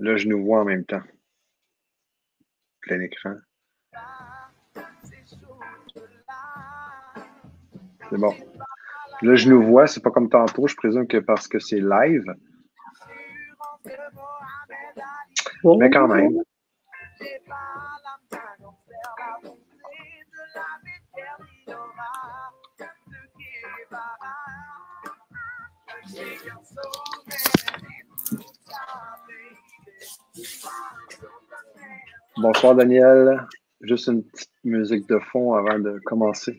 Là, je nous vois en même temps. Plein écran. C'est bon. Là, je nous vois, c'est pas comme tantôt, je présume que parce que c'est live. Mais quand même. Bonsoir Daniel. Juste une petite musique de fond avant de commencer.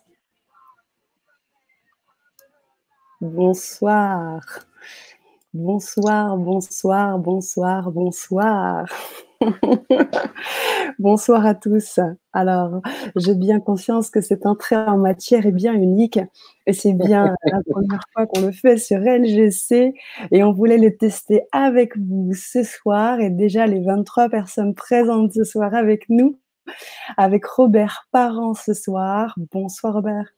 Bonsoir. Bonsoir, bonsoir, bonsoir, bonsoir. bonsoir à tous. Alors, j'ai bien conscience que cette entrée en matière est bien unique et c'est bien la première fois qu'on le fait sur LGC et on voulait le tester avec vous ce soir et déjà les 23 personnes présentes ce soir avec nous avec Robert Parent ce soir. Bonsoir Robert.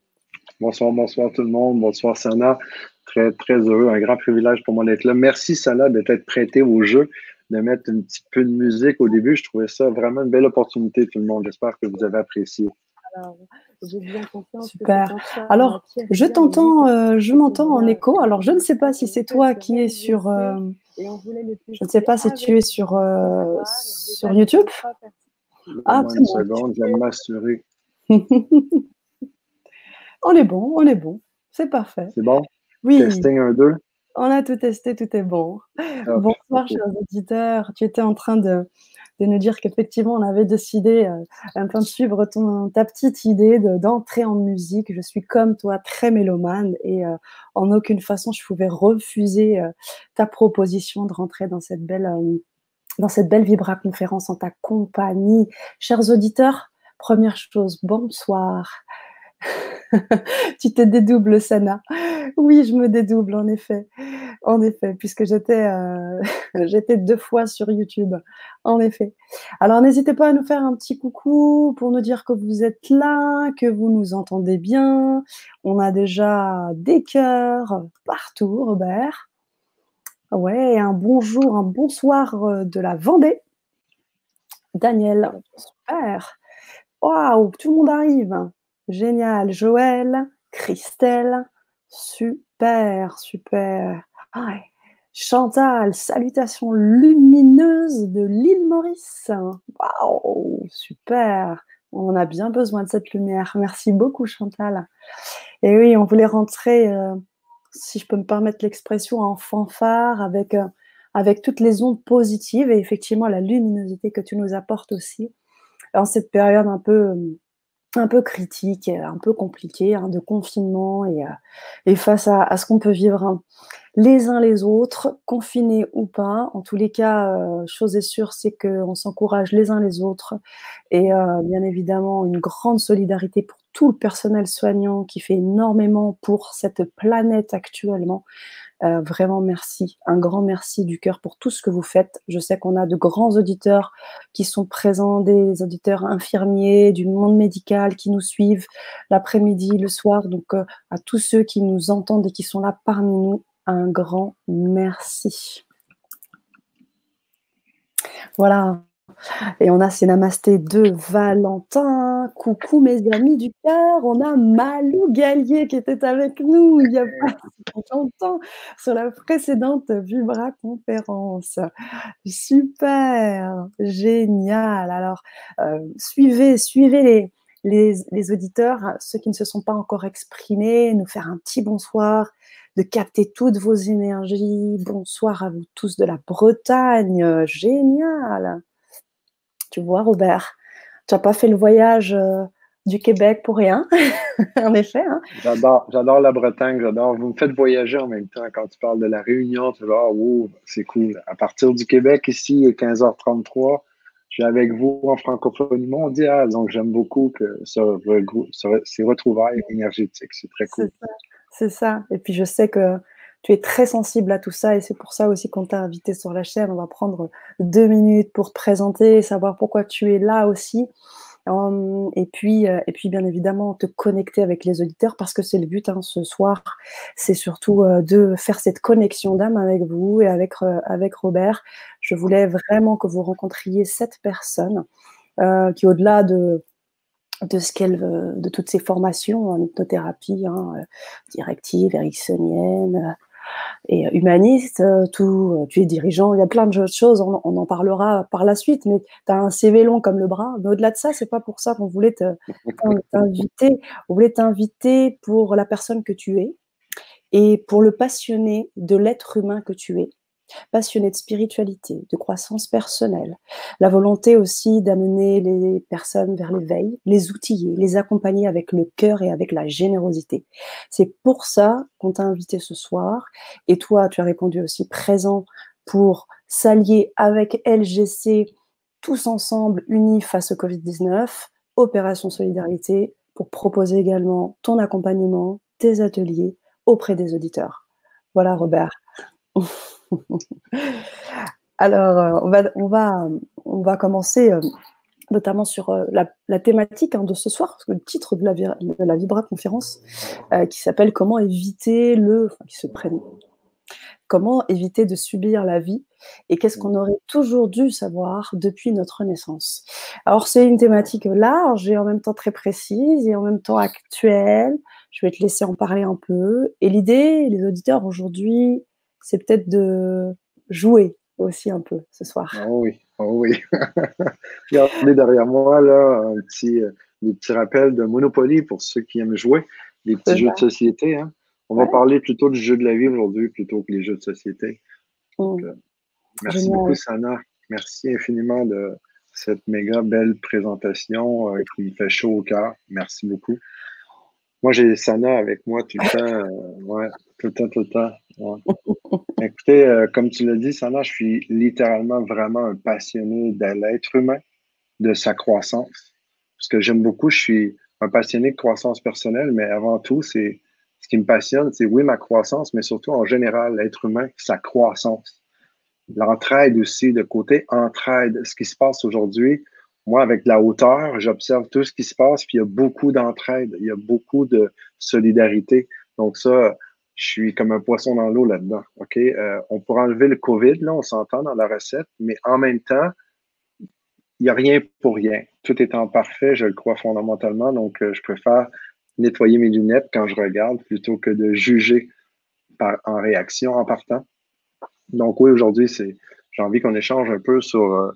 Bonsoir, bonsoir tout le monde. Bonsoir Sana. Très, très heureux. Un grand privilège pour moi d'être là. Merci Sana d'être prêté au jeu, de mettre un petit peu de musique au début. Je trouvais ça vraiment une belle opportunité tout le monde. J'espère que vous avez apprécié. Alors, bien Super. Alors, je t'entends, euh, je m'entends en écho. Alors, je ne sais pas si c'est toi qui es sur. Euh, je ne sais pas si tu es sur, euh, sur YouTube. Ah, une seconde, je vais m'assurer. on est bon, on est bon. C'est parfait. C'est bon? Oui. Testing 1, 2. On a tout testé, tout est bon. Bonsoir, chers auditeurs. Tu étais en train de, de nous dire qu'effectivement, on avait décidé euh, un peu de suivre ton, ta petite idée d'entrer en musique. Je suis comme toi, très mélomane et euh, en aucune façon, je pouvais refuser euh, ta proposition de rentrer dans cette belle dans cette belle Vibra conférence en ta compagnie. Chers auditeurs, première chose, bonsoir. tu te dédoubles, Sana. Oui, je me dédouble, en effet. En effet, puisque j'étais euh, j'étais deux fois sur YouTube. En effet. Alors, n'hésitez pas à nous faire un petit coucou pour nous dire que vous êtes là, que vous nous entendez bien. On a déjà des cœurs partout, Robert. Ouais, un bonjour, un bonsoir euh, de la Vendée. Daniel, super. Waouh, tout le monde arrive. Génial. Joël, Christelle, super, super. Chantal, salutations lumineuses de l'île Maurice. Waouh, super. On a bien besoin de cette lumière. Merci beaucoup, Chantal. Et oui, on voulait rentrer. Euh, si je peux me permettre l'expression, en fanfare avec, euh, avec toutes les ondes positives et effectivement la luminosité que tu nous apportes aussi en cette période un peu, un peu critique, un peu compliquée hein, de confinement et, euh, face à, ce qu'on peut vivre hein, les uns les autres, confinés ou pas. En tous les cas, euh, chose est sûre, c'est qu'on s'encourage les uns les autres et bien évidemment une grande solidarité pour tout le personnel soignant qui fait énormément pour cette planète actuellement. Euh, vraiment merci, un grand merci du cœur pour tout ce que vous faites. Je sais qu'on a de grands auditeurs qui sont présents, des auditeurs infirmiers, du monde médical qui nous suivent l'après-midi, le soir. Donc euh, à tous ceux qui nous entendent et qui sont là parmi nous, un grand merci. Voilà, et on a ces namastés de Valentin. Coucou mes amis du cœur. On a Malou Gallier qui était avec nous il y a pas longtemps sur la précédente Vibra conférence. Super, génial. Alors, euh, suivez, suivez les, les, auditeurs, ceux qui ne se sont pas encore exprimés, nous faire un petit bonsoir, de capter toutes vos énergies. Bonsoir à vous tous de la Bretagne. Génial. Tu vois, Robert, tu n'as pas fait le voyage euh, du Québec pour rien, en effet. Hein. J'adore, j'adore la Bretagne, j'adore. Vous me faites voyager en même temps quand tu parles de la Réunion. Tu vas, oh, c'est cool. À partir du Québec, ici, il est 15h33. Je suis avec vous en francophonie mondiale, donc j'aime beaucoup que ce, ces retrouvailles énergétiques. C'est très cool. C'est ça. Et puis je sais que tu es très sensible à tout ça et c'est pour ça aussi qu'on t'a invité sur la chaîne. On va prendre deux minutes pour te présenter, savoir pourquoi tu es là aussi. Hum, et puis, euh, et puis bien évidemment, te connecter avec les auditeurs parce que c'est le but hein, ce soir. C'est surtout euh, de faire cette connexion d'âme avec vous et avec, euh, avec Robert. Je voulais vraiment que vous rencontriez cette personne qui, au-delà de, de ce qu'elle de toutes ces formations en hypnothérapie, hein, directive, ericksonienne, et humaniste, euh, tout, euh, tu es dirigeant, il y a plein de choses, on, en parlera par la suite, mais tu as un CV long comme le bras. Mais au-delà de ça, c'est pas pour ça qu'on voulait t'inviter. On voulait t'inviter pour la personne que tu es et pour le passionné de l'être humain que tu es passionné de spiritualité, de croissance personnelle, la volonté aussi d'amener les personnes vers l'éveil, les outiller, les accompagner avec le cœur et avec la générosité. C'est pour ça qu'on t'a invité ce soir et toi, tu as répondu aussi présent pour s'allier avec LGC tous ensemble unis face au Covid-19, opération solidarité pour proposer également ton accompagnement, tes ateliers auprès des auditeurs. Voilà Robert. Alors, euh, on va, on va, on va commencer euh, notamment sur euh, la, thématique hein, de ce soir, le titre de la, de Vibra conférence, qui s'appelle Comment éviter le. qui se prenne. Comment éviter de subir la vie et qu'est-ce qu'on aurait toujours dû savoir depuis notre naissance. Alors, c'est une thématique large et en même temps très précise et en même temps actuelle. Je vais te laisser en parler un peu. Et l'idée, les auditeurs aujourd'hui, c'est peut-être de jouer aussi un peu ce soir. Oh oui, oh oui. Regardez derrière moi là un petit, euh, des petits rappels de Monopoly pour ceux qui aiment jouer, des petits jeux de société. Hein. On va parler plutôt du jeu de la vie aujourd'hui plutôt que les jeux de société. Mm. Euh, merci beaucoup, Sana. Merci infiniment de cette méga belle présentation euh, qui me fait chaud au cœur. Merci beaucoup. Moi, j'ai Sana avec moi tout le temps. ouais, tout le temps, tout le temps. Écoutez, euh, comme tu l'as dit, Sana, je suis littéralement vraiment un passionné de l'être humain, de sa croissance. Ce que j'aime beaucoup, je suis un passionné de croissance personnelle, mais avant tout, c'est ce qui me passionne, c'est oui, ma croissance, mais surtout en général, l'être humain, sa croissance. L'entraide aussi, le côté entraide. Ce qui se passe aujourd'hui, moi, avec la hauteur, j'observe tout ce qui se passe, puis il y a beaucoup d'entraide, il y a beaucoup de solidarité. Donc ça, je suis comme un poisson dans l'eau là-dedans. OK? Euh, on pourra enlever le COVID, là, on s'entend dans la recette, mais en même temps, il n'y a rien pour rien. Tout étant parfait, je le crois fondamentalement, donc euh, je préfère nettoyer mes lunettes quand je regarde plutôt que de juger par, en réaction en partant. Donc oui, aujourd'hui, c'est j'ai envie qu'on échange un peu sur euh,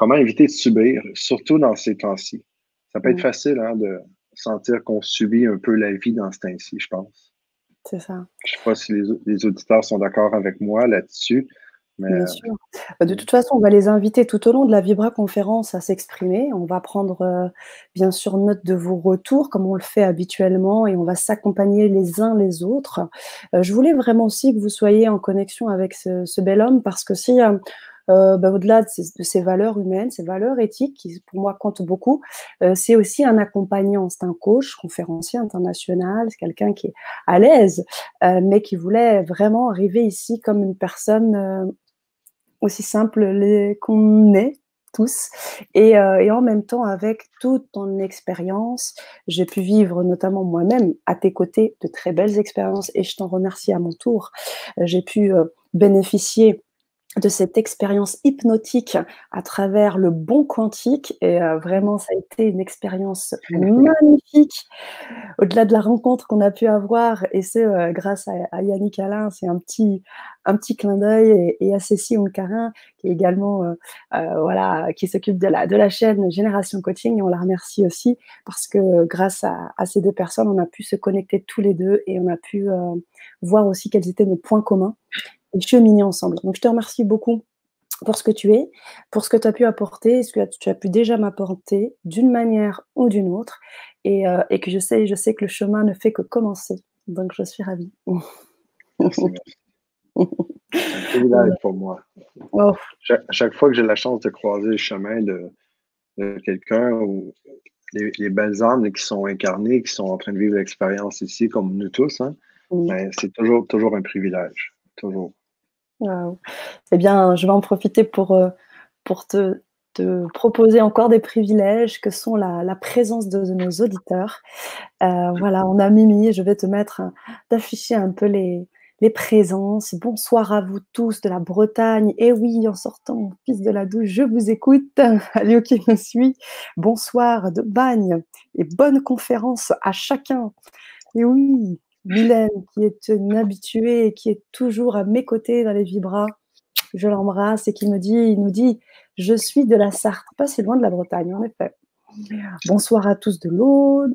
comment éviter de subir, surtout dans ces temps-ci. Ça peut être mm. facile hein, de sentir qu'on subit un peu la vie dans ce temps-ci, je pense. C'est ça. Je ne sais pas si les, auditeurs sont d'accord avec moi là-dessus. Bien sûr. Bah, de toute façon, on va les inviter tout au long de la Vibra conférence à s'exprimer. On va prendre euh, bien sûr note de vos retours, comme on le fait habituellement, et on va s'accompagner les uns les autres. Euh, je voulais vraiment aussi que vous soyez en connexion avec ce, ce bel homme, parce que si euh, euh, bah, au-delà de, ces valeurs humaines, ces valeurs éthiques qui pour moi comptent beaucoup, euh, c'est aussi un accompagnant, c'est un coach, conférencier international, c'est quelqu'un qui est à l'aise, euh, mais qui voulait vraiment arriver ici comme une personne aussi simple qu'on est tous. Et, et, en même temps, avec toute ton expérience, j'ai pu vivre notamment moi-même à tes côtés de très belles expériences et je t'en remercie à mon tour. J'ai pu bénéficier de cette expérience hypnotique à travers le bon quantique. Et euh, vraiment, ça a été une expérience magnifique. Au-delà de la rencontre qu'on a pu avoir, et c'est euh, grâce à, Yannick Alain, c'est un petit, un petit clin d'œil, et, à Cécile Oncarin, qui est également, euh, voilà, qui s'occupe de la, de la chaîne Génération Coaching, et on la remercie aussi, parce que grâce à, à, ces deux personnes, on a pu se connecter tous les deux, et on a pu voir aussi quels étaient nos points communs et cheminer ensemble. Donc, je te remercie beaucoup pour ce que tu es, pour ce que tu as pu apporter, ce que tu as pu déjà m'apporter d'une manière ou d'une autre, et, euh, et, que je sais, je sais que le chemin ne fait que commencer. Donc, je suis ravie. Merci. C'est pour moi. Oh. Chaque, fois que j'ai la chance de croiser le chemin de, quelqu'un ou les, belles âmes qui sont incarnées, qui sont en train de vivre l'expérience ici, comme nous tous, hein, ben, c'est toujours, toujours un privilège. Toujours. Eh bien, je vais en profiter pour, euh, pour te, proposer encore des privilèges que sont la, présence de nos auditeurs. Euh, voilà, on a Mimi, je vais te mettre, d'afficher un peu les, les présences. Bonsoir à vous tous de la Bretagne. Et oui, en sortant fils de la douche, je vous écoute. Allez, qui me suit. Bonsoir de Bagne et bonne conférence à chacun. Et oui, Mylène, qui est une habituée et qui est toujours à mes côtés dans les vibras. Je l'embrasse et qui me dit, il nous dit, je suis de la Sarthe, pas si loin de la Bretagne, en effet. Bonsoir à tous de l'Aude,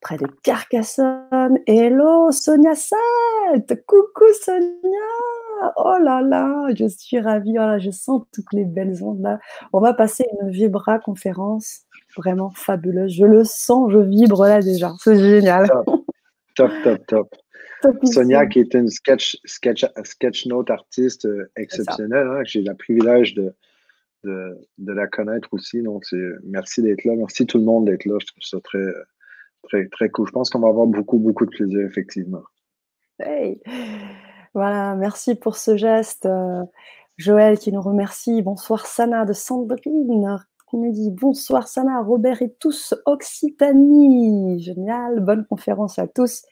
près de Carcassonne. Hello, Sonia Salt Coucou Sonia Oh là là, je suis ravie. Oh je sens toutes les belles ondes là. On va passer une vibra conférence vraiment fabuleuse. Je le sens, je vibre là déjà. C'est génial. Top, top, top. Sonia, qui est une sketch, sketch, sketch note artiste euh, exceptionnelle, hein, j'ai le privilège de, de, de, la connaître aussi. Donc, merci d'être là. Merci tout le monde d'être là. Je trouve ça très, très, très cool. Je pense qu'on va avoir beaucoup, beaucoup de plaisir, effectivement. Hey. Voilà, merci pour ce geste. Euh, Joël qui nous remercie. Bonsoir Sana de Sandrine nous dit bonsoir Sana, Robert et tous, Occitanie. Génial, bonne conférence à tous.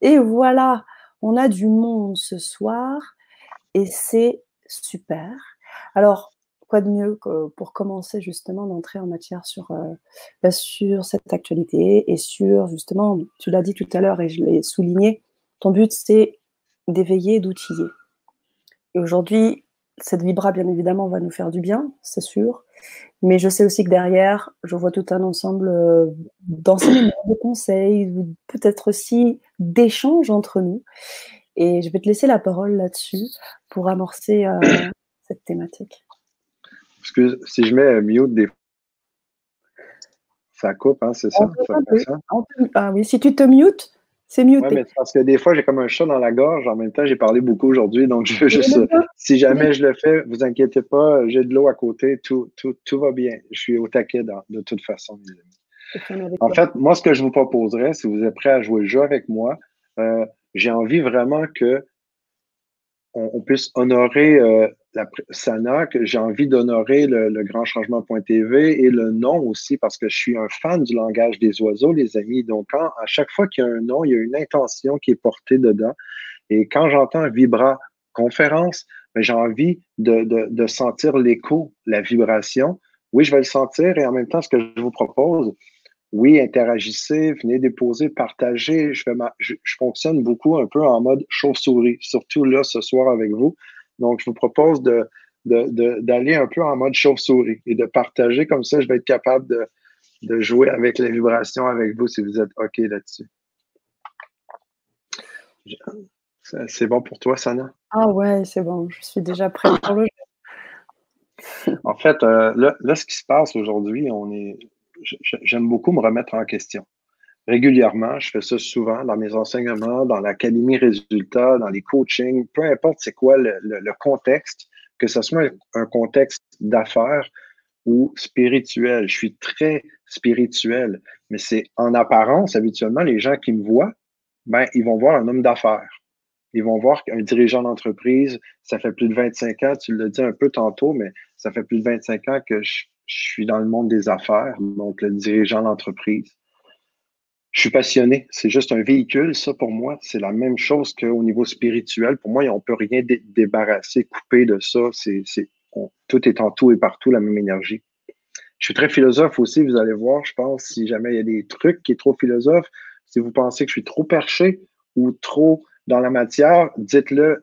Et voilà, on a du monde ce soir et c'est super. Alors, quoi de mieux que pour commencer justement d'entrer en matière sur, euh, bah, sur cette actualité et sur justement, tu l'as dit tout à l'heure et je l'ai souligné, ton but c'est d'éveiller, d'outiller. Et aujourd'hui, cette vibra, bien évidemment, va nous faire du bien, c'est sûr. Mais je sais aussi que derrière, je vois tout un ensemble euh, d'enseignements, de conseils, peut-être aussi d'échanges entre nous. Et je vais te laisser la parole là-dessus pour amorcer euh, cette thématique. Parce que si je mets mute des ça coupe, hein, c'est ça? Ah oui, si tu te mutes, c'est mieux. Ouais, parce que des fois, j'ai comme un chat dans la gorge. En même temps, j'ai parlé beaucoup aujourd'hui. Donc, je juste, si jamais je le fais, vous inquiétez pas, j'ai de l'eau à côté. Tout, tout, tout, va bien. Je suis au taquet de toute façon, En fait, moi, ce que je vous proposerais, si vous êtes prêt à jouer le jeu avec moi, euh, j'ai envie vraiment que on, puisse honorer euh, la, Sana, que j'ai envie d'honorer le, grand changement.tv et le nom aussi, parce que je suis un fan du langage des oiseaux, les amis. Donc, à chaque fois qu'il y a un nom, il y a une intention qui est portée dedans. Et quand j'entends Vibra conférence, ben, j'ai envie de, de, de sentir l'écho, la vibration. Oui, je vais le sentir et en même temps, ce que je vous propose, oui, interagissez, venez déposer, partagez. Je, fais je, fonctionne beaucoup un peu en mode chauve-souris, surtout là ce soir avec vous. Donc, je vous propose de, d'aller un peu en mode chauve-souris et de partager comme ça, je vais être capable de, de jouer avec les vibrations avec vous si vous êtes OK là-dessus. C'est bon pour toi, Sana? Ah ouais, c'est bon. Je suis déjà prêt pour le jeu. en fait, euh, là, là, ce qui se passe aujourd'hui, on est, j'aime beaucoup me remettre en question. Régulièrement, je fais ça souvent dans mes enseignements, dans l'académie résultats, dans les coachings, peu importe c'est quoi le, contexte, que ce soit un contexte d'affaires ou spirituel. Je suis très spirituel, mais c'est en apparence, habituellement, les gens qui me voient, ben, ils vont voir un homme d'affaires. Ils vont voir qu'un dirigeant d'entreprise, ça fait plus de 25 ans, tu l'as dit un peu tantôt, mais ça fait plus de 25 ans que je, je suis dans le monde des affaires, donc le dirigeant d'entreprise. je suis passionné. C'est juste un véhicule, ça, pour moi. C'est la même chose qu'au niveau spirituel. Pour moi, on ne peut rien débarrasser, couper de ça. Tout est en tout et partout la même énergie. Je suis très philosophe aussi, vous allez voir, je pense, si jamais il y a des trucs qui est trop philosophe, si vous pensez que je suis trop perché ou trop dans la matière, dites-le.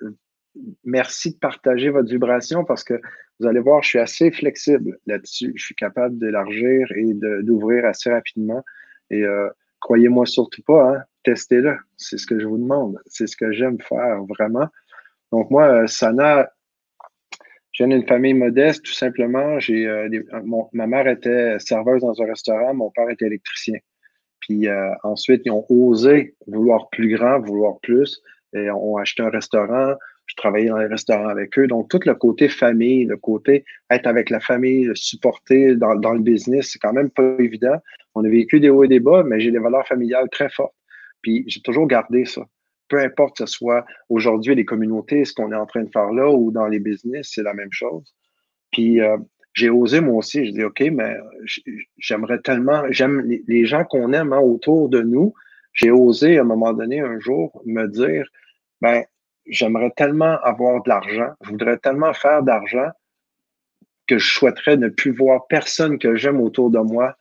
Merci de partager votre vibration parce que vous allez voir, je suis assez flexible là-dessus. Je suis capable d'élargir et d'ouvrir assez rapidement. Et euh, croyez-moi surtout pas, hein, testez-le. C'est ce que je vous demande. C'est ce que j'aime faire vraiment. Donc, moi, euh, Sana, je viens d'une famille modeste, tout simplement. Euh, ma mère était serveuse dans un restaurant, mon père était électricien. Puis ensuite, ils ont osé vouloir plus grand, vouloir plus, et ont acheté un restaurant. Je travaillais dans les restaurants avec eux. Donc, tout le côté famille, le côté être avec la famille, supporter dans, le business, c'est quand même pas évident. On a vécu des hauts et des bas, mais j'ai des valeurs familiales très fortes. Puis j'ai toujours gardé ça peu importe que ce soit aujourd'hui les communautés, ce qu'on est en train de faire là ou dans les business, c'est la même chose. Puis euh, j'ai osé moi aussi, je dis OK, mais j'aimerais tellement, j'aime les, gens qu'on aime hein, autour de nous. J'ai osé à un moment donné un jour me dire, ben j'aimerais tellement avoir de l'argent, je voudrais tellement faire d'argent que je souhaiterais ne plus voir personne que j'aime autour de moi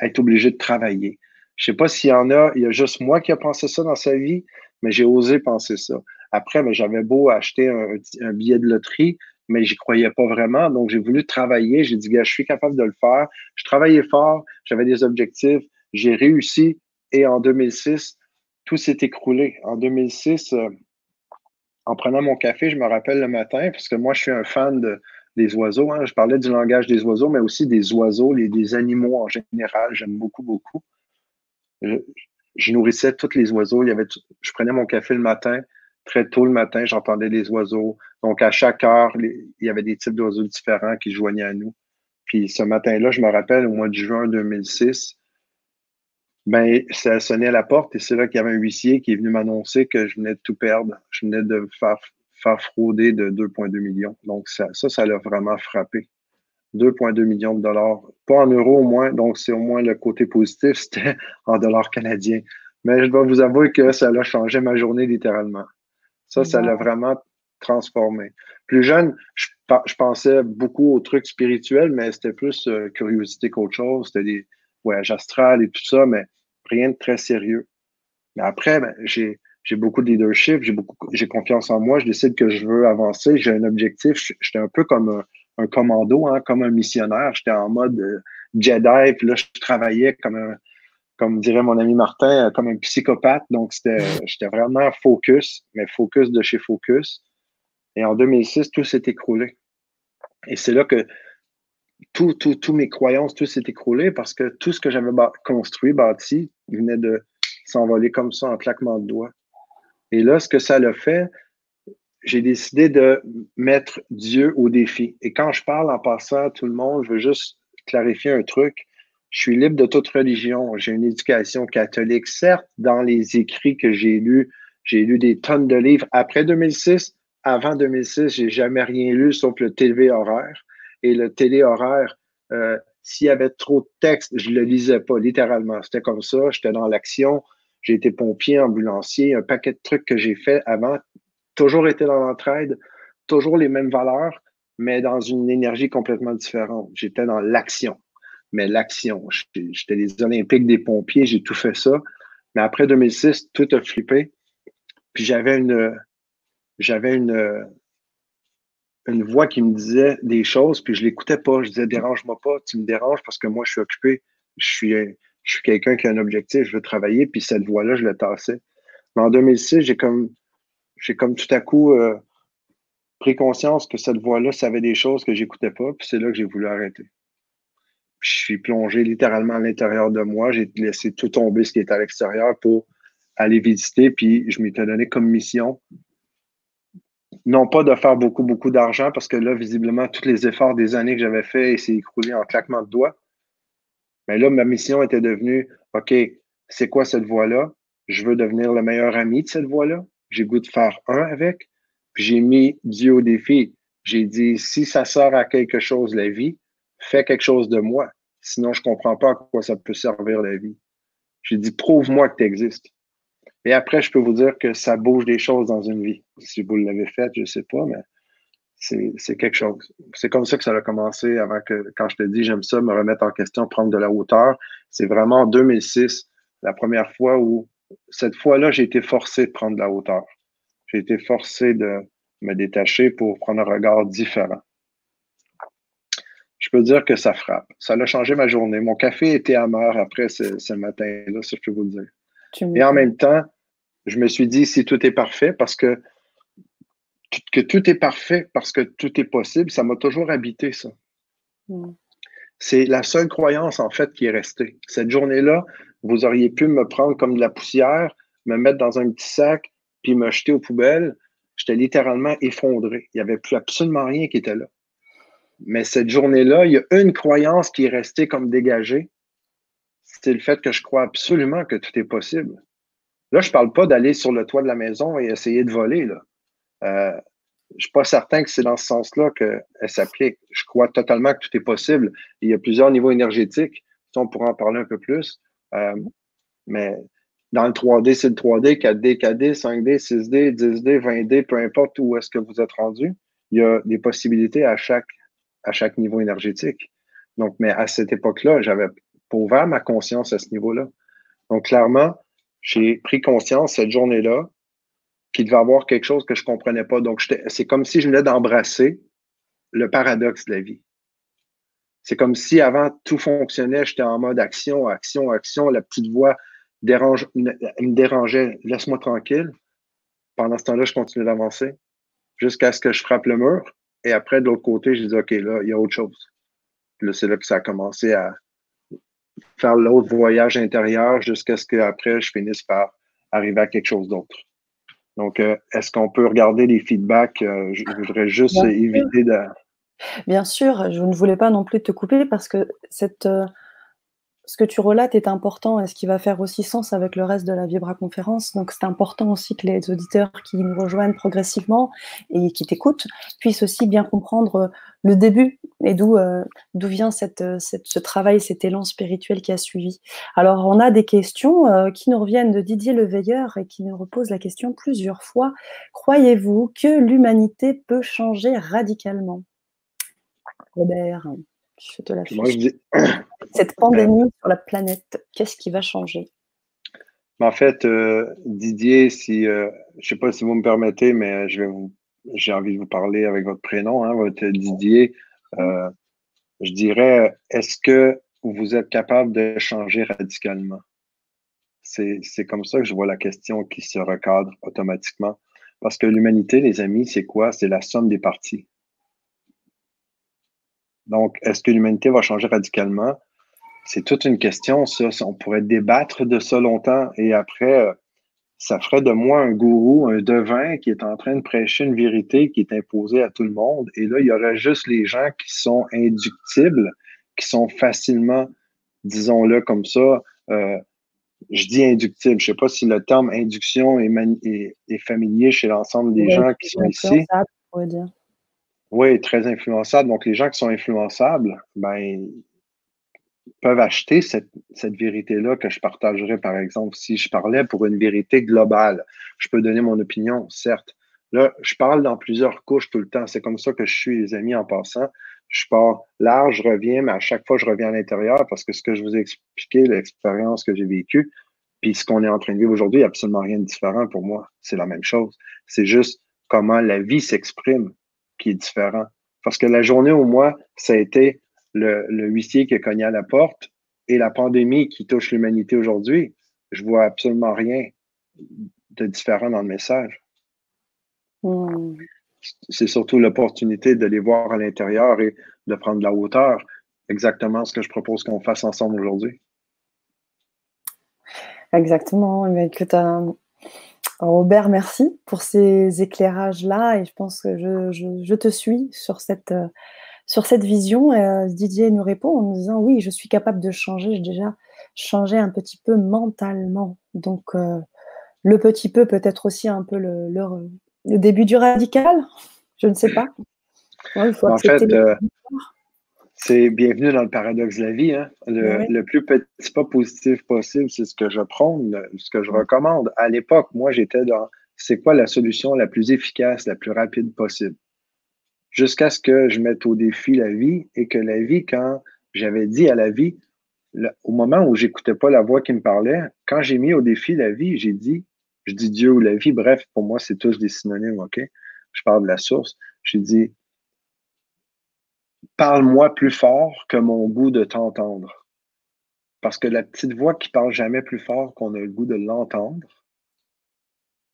être obligé de travailler. Je sais pas s'il y en a, il y a juste moi qui a pensé ça dans sa vie, mais j'ai osé penser ça. Après, j'avais beau acheter un, billet de loterie, mais j'y croyais pas vraiment. Donc, j'ai voulu travailler. J'ai dit, gars, je suis capable de le faire. Je travaillais fort, j'avais des objectifs, j'ai réussi. Et en 2006, tout s'est écroulé. En 2006, euh, en prenant mon café, je me rappelle le matin, parce que moi, je suis un fan de, des oiseaux. Hein. Je parlais du langage des oiseaux, mais aussi des oiseaux, les, des animaux en général. J'aime beaucoup, beaucoup je nourrissais tous les oiseaux. Il y avait, je prenais mon café le matin, très tôt le matin, j'entendais les oiseaux. Donc, à chaque heure, il y avait des types d'oiseaux différents qui joignaient à nous. Puis ce matin-là, je me rappelle, au mois de juin 2006, ben, ça sonnait à la porte et c'est là qu'il y avait un huissier qui est venu m'annoncer que je venais de tout perdre. Je venais de faire, faire frauder de 2,2 millions. Donc, ça, ça, l'a vraiment frappé. 2,2 millions de dollars. Pas en euros au moins, donc c'est au moins le côté positif, c'était en dollars canadiens. Mais je dois vous avouer que ça a changé ma journée littéralement. Ça, ça l'a vraiment transformé. Plus jeune, je, pensais beaucoup aux trucs spirituels, mais c'était plus euh, curiosité qu'autre chose. C'était des voyages astrales et tout ça, mais rien de très sérieux. Mais après, ben, j'ai beaucoup de leadership, j'ai beaucoup j'ai confiance en moi, je décide que je veux avancer, j'ai un objectif. J'étais un peu comme un commando, hein, comme un missionnaire. J'étais en mode euh, Jedi, puis là, je travaillais comme un, comme dirait mon ami Martin, euh, comme un psychopathe. Donc, c'était, j'étais vraiment focus, mais focus de chez Focus. Et en 2006, tout s'est écroulé. Et c'est là que tout, tout, tous mes croyances, tout s'est écroulé parce que tout ce que j'avais construit, bâti, venait de s'envoler comme ça en claquement de doigts. Et là, ce que ça l'a fait, j'ai décidé de mettre Dieu au défi. Et quand je parle en passant à tout le monde, je veux juste clarifier un truc. Je suis libre de toute religion. J'ai une éducation catholique. Certes, dans les écrits que j'ai lus, j'ai lu des tonnes de livres après 2006. Avant 2006, j'ai jamais rien lu sauf le télé horaire. Et le télé horaire, euh, s'il y avait trop de texte, je le lisais pas littéralement. C'était comme ça. J'étais dans l'action. J'ai été pompier, ambulancier, un paquet de trucs que j'ai fait avant toujours été dans l'entraide, toujours les mêmes valeurs, mais dans une énergie complètement différente. J'étais dans l'action. Mais l'action, j'étais les Olympiques des pompiers, j'ai tout fait ça. Mais après 2006, tout a flippé. Puis j'avais une, j'avais une, une voix qui me disait des choses, puis je l'écoutais pas. Je disais, dérange-moi pas, tu me déranges parce que moi, je suis occupé. Je suis, suis quelqu'un qui a un objectif, je veux travailler, puis cette voix-là, je la tassais. Mais en 2006, j'ai comme j'ai comme tout à coup euh, pris conscience que cette voix-là savait des choses que j'écoutais pas, puis c'est là que j'ai voulu arrêter. je suis plongé littéralement à l'intérieur de moi, j'ai laissé tout tomber ce qui était à l'extérieur pour aller visiter, puis je m'étais donné comme mission, non pas de faire beaucoup, beaucoup d'argent, parce que là, visiblement, tous les efforts des années que j'avais faits s'est écroulé en claquement de doigts. Mais là, ma mission était devenue, OK, c'est quoi cette voie-là? Je veux devenir le meilleur ami de cette voie-là j'ai goût de faire un avec. J'ai mis Dieu au défi. J'ai dit, si ça sert à quelque chose, la vie, fais quelque chose de moi. Sinon, je comprends pas à quoi ça peut servir la vie. J'ai dit, prouve-moi que tu existes. Et après, je peux vous dire que ça bouge des choses dans une vie. Si vous l'avez fait, je ne sais pas, mais c'est quelque chose. C'est comme ça que ça a commencé avant que, quand je te dis, j'aime ça, me remettre en question, prendre de la hauteur. C'est vraiment en 2006, la première fois où, cette fois-là, j'ai été forcé de prendre de la hauteur. J'ai été forcé de me détacher pour prendre un regard différent. Je peux dire que ça frappe. Ça a changé ma journée. Mon café était amer après ce, matin-là, ça je peux vous le dire. Et en même temps, je me suis dit, si tout est parfait, parce que que tout est parfait parce que tout est possible, ça m'a toujours habité, ça. Hmm. C'est la seule croyance, en fait, qui est restée. Cette journée-là, vous auriez pu me prendre comme de la poussière, me mettre dans un petit sac, puis me jeter aux poubelles. J'étais littéralement effondré. Il n'y avait plus absolument rien qui était là. Mais cette journée-là, il y a une croyance qui est restée comme dégagée. C'est le fait que je crois absolument que tout est possible. Là, je ne parle pas d'aller sur le toit de la maison et essayer de voler. Là. Euh, je ne suis pas certain que c'est dans ce sens-là qu'elle s'applique. Je crois totalement que tout est possible. Il y a plusieurs niveaux énergétiques. On pourra en parler un peu plus. Euh, mais dans le 3D, c'est le 3D, 4D, 4D, 5D, 6D, 10D, 20D, peu importe où est-ce que vous êtes rendu, il y a des possibilités à chaque, à chaque niveau énergétique. Donc, mais à cette époque-là, j'avais pas ouvert ma conscience à ce niveau-là. Donc, clairement, j'ai pris conscience cette journée-là qu'il devait avoir quelque chose que je ne comprenais pas. Donc, c'est comme si je venais d'embrasser le paradoxe de la vie. C'est comme si avant tout fonctionnait, j'étais en mode action, action, action. La petite voix dérange, me dérangeait, laisse-moi tranquille. Pendant ce temps-là, je continuais d'avancer jusqu'à ce que je frappe le mur. Et après, de l'autre côté, je dis, OK, là, il y a autre chose. là, c'est là que ça a commencé à faire l'autre voyage intérieur jusqu'à ce qu'après, je finisse par arriver à quelque chose d'autre. Donc, euh, est-ce qu'on peut regarder les feedbacks? Euh, je, voudrais juste éviter de. Bien sûr, je ne voulais pas non plus te couper parce que cette, euh, ce que tu relates est important et ce qui va faire aussi sens avec le reste de la Vibra conférence. Donc, c'est important aussi que les auditeurs qui nous rejoignent progressivement et qui t'écoutent puissent aussi bien comprendre le début et d'où euh, vient cette, ce travail, cet élan spirituel qui a suivi. Alors, on a des questions euh, qui nous reviennent de Didier Leveilleur et qui nous repose la question plusieurs fois. Croyez-vous que l'humanité peut changer radicalement? Robert je te la Cette pandémie sur la planète, qu'est-ce qui va changer? En fait, euh, Didier, si euh, je ne sais pas si vous me permettez, mais je vais j'ai envie de vous parler avec votre prénom, hein, votre Didier. Euh, je dirais, est-ce que vous êtes capable de changer radicalement? C'est comme ça que je vois la question qui se recadre automatiquement. Parce que l'humanité, les amis, c'est quoi? C'est la somme des parties. Donc, est-ce que l'humanité va changer radicalement? C'est toute une question, ça. On pourrait débattre de ça longtemps et après, euh, ça ferait de moi un gourou, un devin qui est en train de prêcher une vérité qui est imposée à tout le monde. Et là, il y aurait juste les gens qui sont inductibles, qui sont facilement, disons-le comme ça, euh, je dis inductible. Je ne sais pas si le terme induction est, est, familier chez l'ensemble des gens qui sont ici. Dire. Oui, très influençable. Donc, les gens qui sont influençables, ben, peuvent acheter cette, vérité-là que je partagerais, par exemple, si je parlais pour une vérité globale. Je peux donner mon opinion, certes. Là, je parle dans plusieurs couches tout le temps. C'est comme ça que je suis, les amis, en passant. Je pars large, je reviens, mais à chaque fois, je reviens à l'intérieur parce que ce que je vous ai expliqué, l'expérience que j'ai vécue, puis ce qu'on est en train de vivre aujourd'hui, il n'y a absolument rien de différent pour moi. C'est la même chose. C'est juste comment la vie s'exprime qui est différent. Parce que la journée au mois, ça a été le, huissier qui a cogné à la porte et la pandémie qui touche l'humanité aujourd'hui. Je vois absolument rien de différent dans le message. Hmm. C'est surtout l'opportunité de les voir à l'intérieur et de prendre de la hauteur. Exactement ce que je propose qu'on fasse ensemble aujourd'hui. Exactement. Écoute, Robert, merci pour ces éclairages-là et je pense que je, te suis sur cette, euh, sur cette vision. Euh, Didier nous répond en nous disant oui, je suis capable de changer, j'ai déjà changé un petit peu mentalement. Donc euh, le petit peu peut être aussi un peu le, le, début du radical, je ne sais pas. en fait, C'est bienvenue dans le paradoxe de la vie. Hein. Le, plus petit pas positif possible, c'est ce que je prône, ce que je recommande. À l'époque, moi, j'étais dans c'est quoi la solution la plus efficace, la plus rapide possible. Jusqu'à ce que je mette au défi la vie et que la vie, quand j'avais dit à la vie, au moment où j'écoutais pas la voix qui me parlait, quand j'ai mis au défi la vie, j'ai dit, je dis Dieu ou la vie, bref, pour moi, c'est tous des synonymes, OK? Je parle de la source. J'ai dit, parle-moi plus fort que mon goût de t'entendre. Parce que la petite voix qui parle jamais plus fort qu'on a le goût de l'entendre,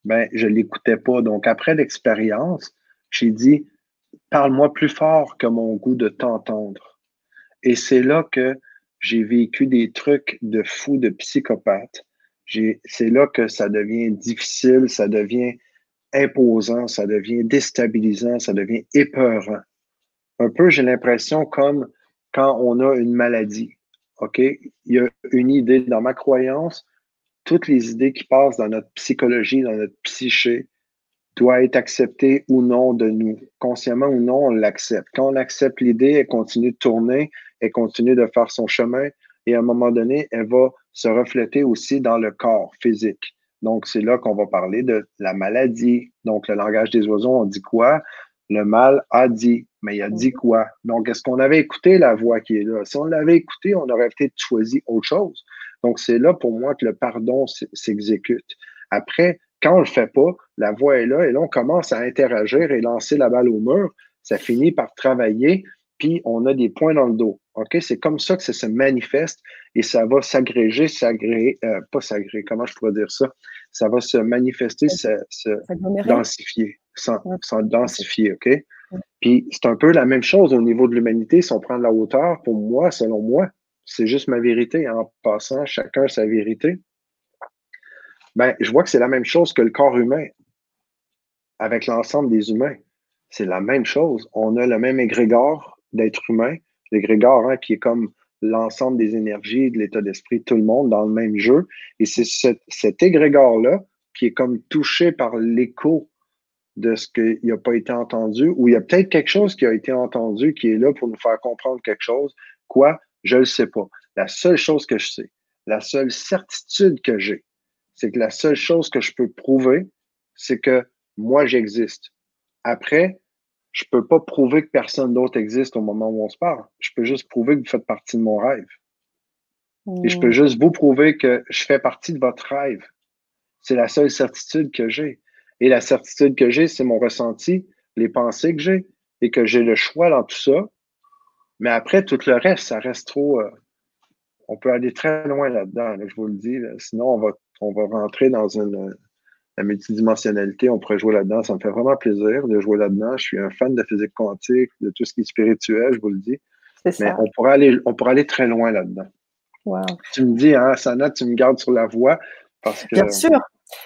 ben, je l'écoutais pas. Donc, après l'expérience, j'ai dit, parle-moi plus fort que mon goût de t'entendre. Et c'est là que j'ai vécu des trucs de fou, de psychopathe. C'est là que ça devient difficile, ça devient imposant, ça devient déstabilisant, ça devient épeurant un peu, j'ai l'impression, comme quand on a une maladie. OK? Il y a une idée dans ma croyance, toutes les idées qui passent dans notre psychologie, dans notre psyché, doivent être acceptées ou non de nous. Consciemment ou non, on l'accepte. Quand on accepte l'idée, elle continue de tourner, elle continue de faire son chemin et à un moment donné, elle va se refléter aussi dans le corps physique. Donc, c'est là qu'on va parler de la maladie. Donc, le langage des oiseaux, on dit quoi? Le mal a dit, mais il a dit quoi? Donc, est-ce qu'on avait écouté la voix qui est là? Si on l'avait écouté, on aurait peut-être choisi autre chose. Donc, c'est là pour moi que le pardon s'exécute. Après, quand on le fait pas, la voix est là et là, on commence à interagir et lancer la balle au mur. Ça finit par travailler, puis on a des points dans le dos. OK? C'est comme ça que ça se manifeste et ça va s'agréger, s'agréger, euh, pas s'agréger, comment je pourrais dire ça? Ça va se manifester, se, se densifier sans, densifier, OK? Puis c'est un peu la même chose au niveau de l'humanité. Si on prend de la hauteur, pour moi, selon moi, c'est juste ma vérité. En passant, chacun sa vérité. Ben, je vois que c'est la même chose que le corps humain avec l'ensemble des humains. C'est la même chose. On a le même égrégore d'être humain, l'égrégore hein, qui est comme l'ensemble des énergies, de l'état d'esprit, tout le monde dans le même jeu. Et c'est cet, cet égrégore-là qui est comme touché par l'écho de ce qui n'a pas été entendu, ou il y a peut-être quelque chose qui a été entendu qui est là pour nous faire comprendre quelque chose. Quoi? Je ne le sais pas. La seule chose que je sais, la seule certitude que j'ai, c'est que la seule chose que je peux prouver, c'est que moi, j'existe. Après, je ne peux pas prouver que personne d'autre existe au moment où on se parle. Je peux juste prouver que vous faites partie de mon rêve. Et je peux mmh. juste vous prouver que je fais partie de votre rêve. C'est la seule certitude que j'ai. Et la certitude que j'ai, c'est mon ressenti, les pensées que j'ai, et que j'ai le choix dans tout ça. Mais après, tout le reste, ça reste trop. Euh, on peut aller très loin là-dedans, je vous le dis. Sinon, on va, on va rentrer dans une la multidimensionnalité, on pourrait jouer là-dedans. Ça me fait vraiment plaisir de jouer là-dedans. Je suis un fan de physique quantique, de tout ce qui est spirituel, je vous le dis. Mais on pourrait aller, on pourrait aller très loin là-dedans. Tu me dis, hein, Sana, tu me gardes sur la voie parce que. Bien sûr,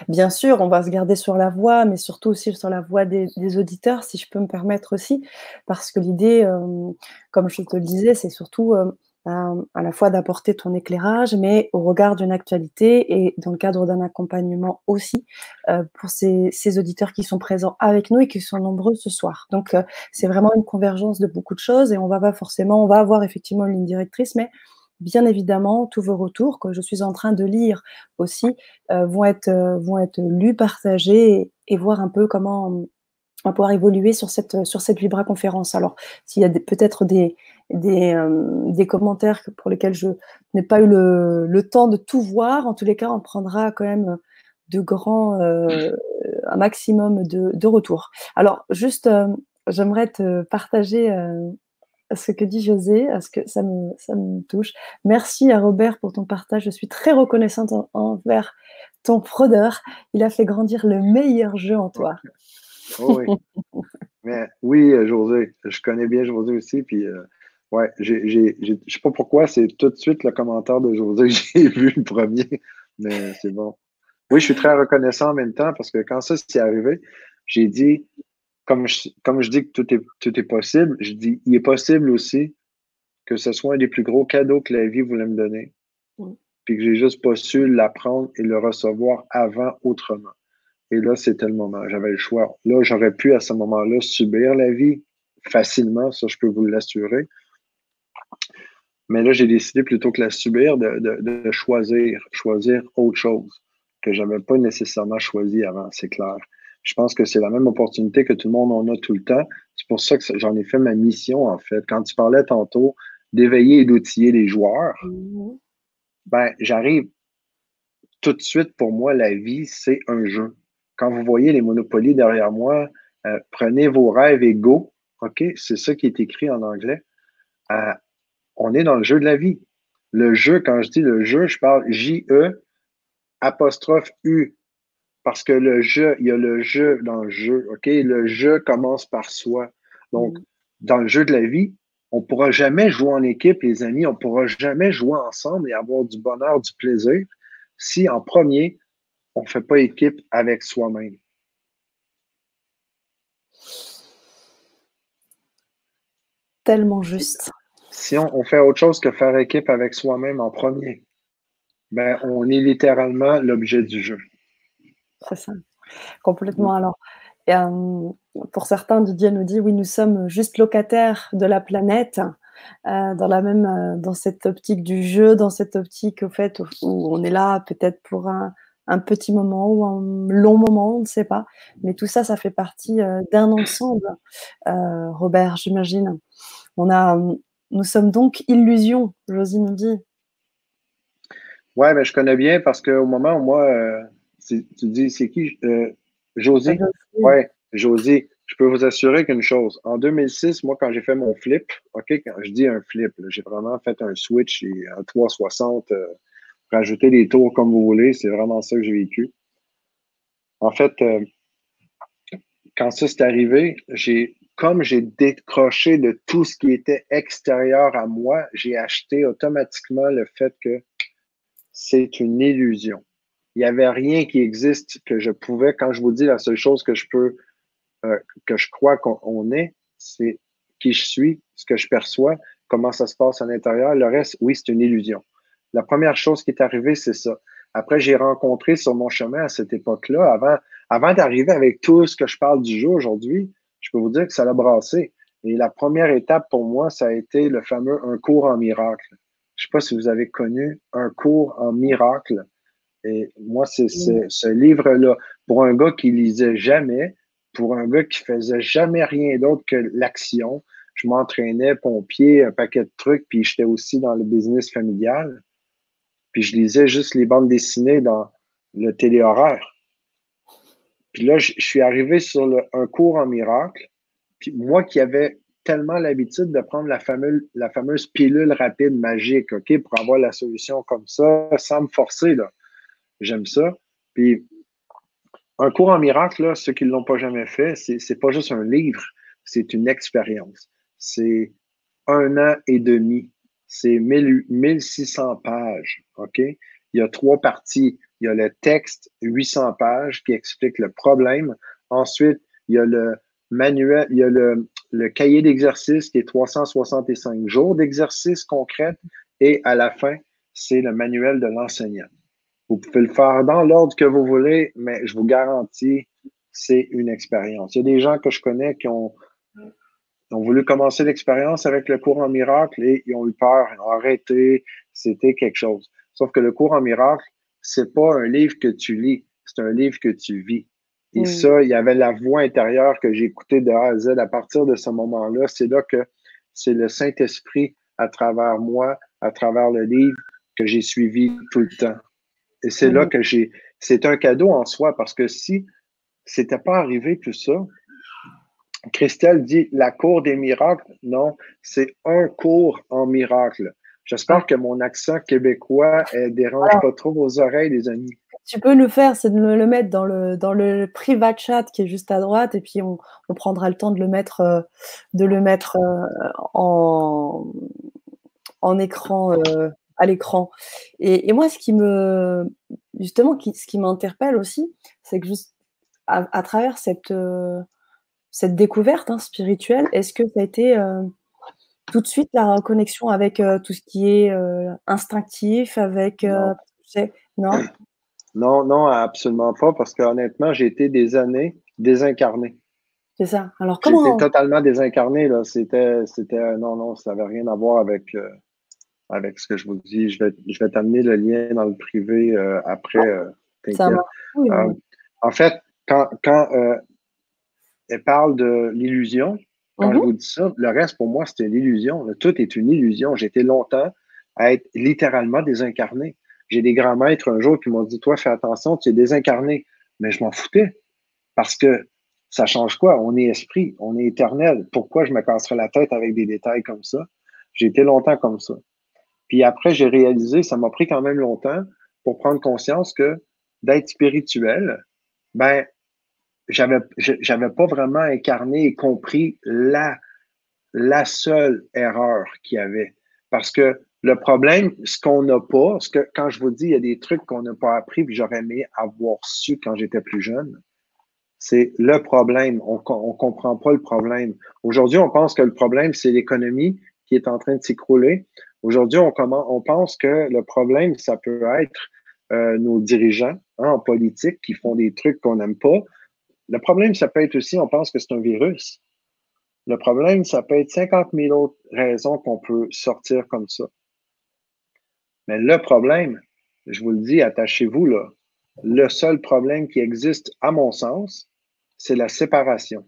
Bien sûr, on va se garder sur la voix, mais surtout aussi sur la voix des, auditeurs, si je peux me permettre aussi, parce que l'idée, euh, comme je te le disais, c'est surtout euh, à, la fois d'apporter ton éclairage, mais au regard d'une actualité et dans le cadre d'un accompagnement aussi euh, pour ces, auditeurs qui sont présents avec nous et qui sont nombreux ce soir. Donc, c'est vraiment une convergence de beaucoup de choses et on va pas forcément, on va avoir effectivement une ligne directrice, mais bien évidemment, tous vos retours que je suis en train de lire aussi euh, vont, être, euh, vont être lus, partagés et, voir un peu comment on va pouvoir évoluer sur cette, sur cette Vibra conférence. Alors, s'il y a peut-être des, des, euh, des, commentaires pour lesquels je n'ai pas eu le, le, temps de tout voir, en tous les cas, on prendra quand même de grands, un maximum de, de retours. Alors, juste, j'aimerais te partager ce que dit José, à ce que ça me, ça me touche. Merci à Robert pour ton partage. Je suis très reconnaissante envers ton prodeur. Il a fait grandir le meilleur jeu en toi. Oh oui. Mais oui, euh, José, je connais bien José aussi. Puis, euh, ouais, j'ai, je ne sais pas pourquoi, c'est tout de suite le commentaire de José que j'ai vu le premier. Mais c'est bon. Oui, je suis très reconnaissant en même temps parce que quand ça s'est arrivé, j'ai dit comme je, comme je dis que tout est, tout est possible, je dis il est possible aussi que ce soit un des plus gros cadeaux que la vie voulait me donner. Puis que j'ai juste pas su l'apprendre et le recevoir avant autrement. Et là, c'était le moment. J'avais le choix. Là, j'aurais pu à ce moment-là subir la vie facilement, ça je peux vous l'assurer. Mais là, j'ai décidé plutôt que la subir, de, choisir, choisir autre chose que je n'avais pas nécessairement choisi avant, c'est clair. Je pense que c'est la même opportunité que tout le monde en a tout le temps. C'est pour ça que j'en ai fait ma mission, en fait. Quand tu parlais tantôt d'éveiller et d'outiller les joueurs, mm-hmm. ben, j'arrive tout de suite, pour moi, la vie, c'est un jeu. Quand vous voyez les monopolies derrière moi, euh, prenez vos rêves et go. OK? C'est ça qui est écrit en anglais. Euh, on est dans le jeu de la vie. Le jeu, quand je dis le jeu, je parle J-E apostrophe U. Parce que le jeu, il y a le jeu dans le jeu. OK? Le jeu commence par soi. Donc, mm. dans le jeu de la vie, on ne pourra jamais jouer en équipe, les amis. On ne pourra jamais jouer ensemble et avoir du bonheur, du plaisir si en premier, on ne fait pas équipe avec soi-même. Tellement juste. Si on, fait autre chose que faire équipe avec soi-même en premier, ben, on est littéralement l'objet du jeu. C'est ça. Complètement. Alors, euh, pour certains, Didier nous dit oui, nous sommes juste locataires de la planète. Euh, dans la même, euh, dans cette optique du jeu, dans cette optique au fait où, on est là peut-être pour un, petit moment ou un long moment, on ne sait pas. Mais tout ça, ça fait partie d'un ensemble, Robert, j'imagine. On a, nous sommes donc illusion, Josie nous dit. Ouais, mais je connais bien parce qu'au moment où moi, tu dis, c'est qui Josie? Ouais, Josie je peux vous assurer qu'une chose, en 2006, moi, quand j'ai fait mon flip, OK, quand je dis un flip, j'ai vraiment fait un switch et un 360, euh, rajouter des tours comme vous voulez, c'est vraiment ça que j'ai vécu. En fait, euh, quand ça s'est arrivé, j'ai, comme j'ai décroché de tout ce qui était extérieur à moi, j'ai acheté automatiquement le fait que c'est une illusion. Il n'y avait rien qui existe que je pouvais, quand je vous dis la seule chose que je peux euh, que je crois qu'on est, c'est qui je suis, ce que je perçois, comment ça se passe à l'intérieur. Le reste, oui, c'est une illusion. La première chose qui est arrivée, c'est ça. Après, j'ai rencontré sur mon chemin à cette époque-là, avant, avant d'arriver avec tout ce que je parle du jeu aujourd'hui, je peux vous dire que ça l'a brassé. Et la première étape pour moi, ça a été le fameux un cours en miracle. Je sais pas si vous avez connu un cours en miracle. Et moi, c'est ce livre-là. Pour un gars qui lisait jamais, pour un gars qui faisait jamais rien d'autre que l'action. Je m'entraînais pompier, un paquet de trucs, puis j'étais aussi dans le business familial. Puis je lisais juste les bandes dessinées dans le téléhoraire. Puis là, je, suis arrivé sur un cours en miracle. Puis moi qui avais tellement l'habitude de prendre la fameuse, pilule rapide magique, OK, pour avoir la solution comme ça, sans me forcer, là. J'aime ça. Puis un cours en miracle, ceux qui ne l'ont pas jamais fait, c'est pas juste un livre, c'est une expérience. C'est un an et demi. C'est 1600 pages. OK? Il y a trois parties. Il y a le texte, 800 pages, qui explique le problème. Ensuite, il y a le manuel, il y a le, cahier d'exercice qui est 365 jours d'exercice concret. Et à la fin, c'est le manuel de l'enseignant. Vous pouvez le faire dans l'ordre que vous voulez, mais je vous garantis, c'est une expérience. Il y a des gens que je connais qui ont voulu commencer l'expérience avec le cours en miracle et ils ont eu peur, ils ont arrêté, c'était quelque chose. Sauf que le cours en miracle, c'est pas un livre que tu lis, c'est un livre que tu vis. Et ça, il y avait la voix intérieure que j'ai écoutée de A à Z à partir de ce moment-là. C'est là que c'est le Saint-Esprit à travers moi, à travers le livre que j'ai suivi tout le temps. Et c'est là que j'ai. C'est un cadeau en soi parce que si c'était pas arrivé tout ça, Christelle dit la cour des miracles. Non, c'est un cours en miracle. J'espère que mon accent québécois ne dérange pas trop vos oreilles, les amis. Tu peux le faire, c'est de le mettre dans le, dans le privat chat qui est juste à droite, et puis on, prendra le temps de le mettre, euh, de le mettre euh, en, en écran euh, à l'écran. Et, moi, ce qui me, justement, ce qui m'interpelle aussi, c'est que juste à, travers cette, euh, cette découverte hein, spirituelle, est-ce que ça a été euh, tout de suite la connexion avec euh, tout ce qui est instinctif, avec, non. non? Non, non, absolument pas, parce qu'honnêtement, j'ai été des années désincarné. C'est ça. Alors comment J'étais totalement désincarné là. C'était, c'était, non, non, ça n'avait rien à voir avec euh, avec ce que je vous dis. Je vais, je vais t'amener le lien dans le privé euh, après. Euh, ça en fait, quand, quand elle parle de l'illusion, quand je vous dis ça, le reste pour moi c'était l'illusion. Tout est une illusion. J'étais longtemps à être littéralement désincarné. J'ai des grands maîtres un jour qui m'ont dit Toi, fais attention, tu es désincarné. Mais je m'en foutais. Parce que ça change quoi? On est esprit, on est éternel. Pourquoi je me casserais la tête avec des détails comme ça? J'ai été longtemps comme ça. Puis après, j'ai réalisé, ça m'a pris quand même longtemps pour prendre conscience que d'être spirituel, ben, j'avais, j'avais pas vraiment incarné et compris la, la seule erreur qu'il y avait. Parce que le problème, ce qu'on n'a pas, ce que quand je vous dis, il y a des trucs qu'on n'a pas appris, puis j'aurais aimé avoir su quand j'étais plus jeune, c'est le problème. On ne comprend pas le problème. Aujourd'hui, on pense que le problème, c'est l'économie qui est en train de s'écrouler. Aujourd'hui, on, on pense que le problème, ça peut être euh, nos dirigeants hein, en politique qui font des trucs qu'on n'aime pas. Le problème, ça peut être aussi, on pense que c'est un virus. Le problème, ça peut être 50 000 autres raisons qu'on peut sortir comme ça. Mais le problème, je vous le dis, attachez-vous là, le seul problème qui existe, à mon sens, c'est la séparation.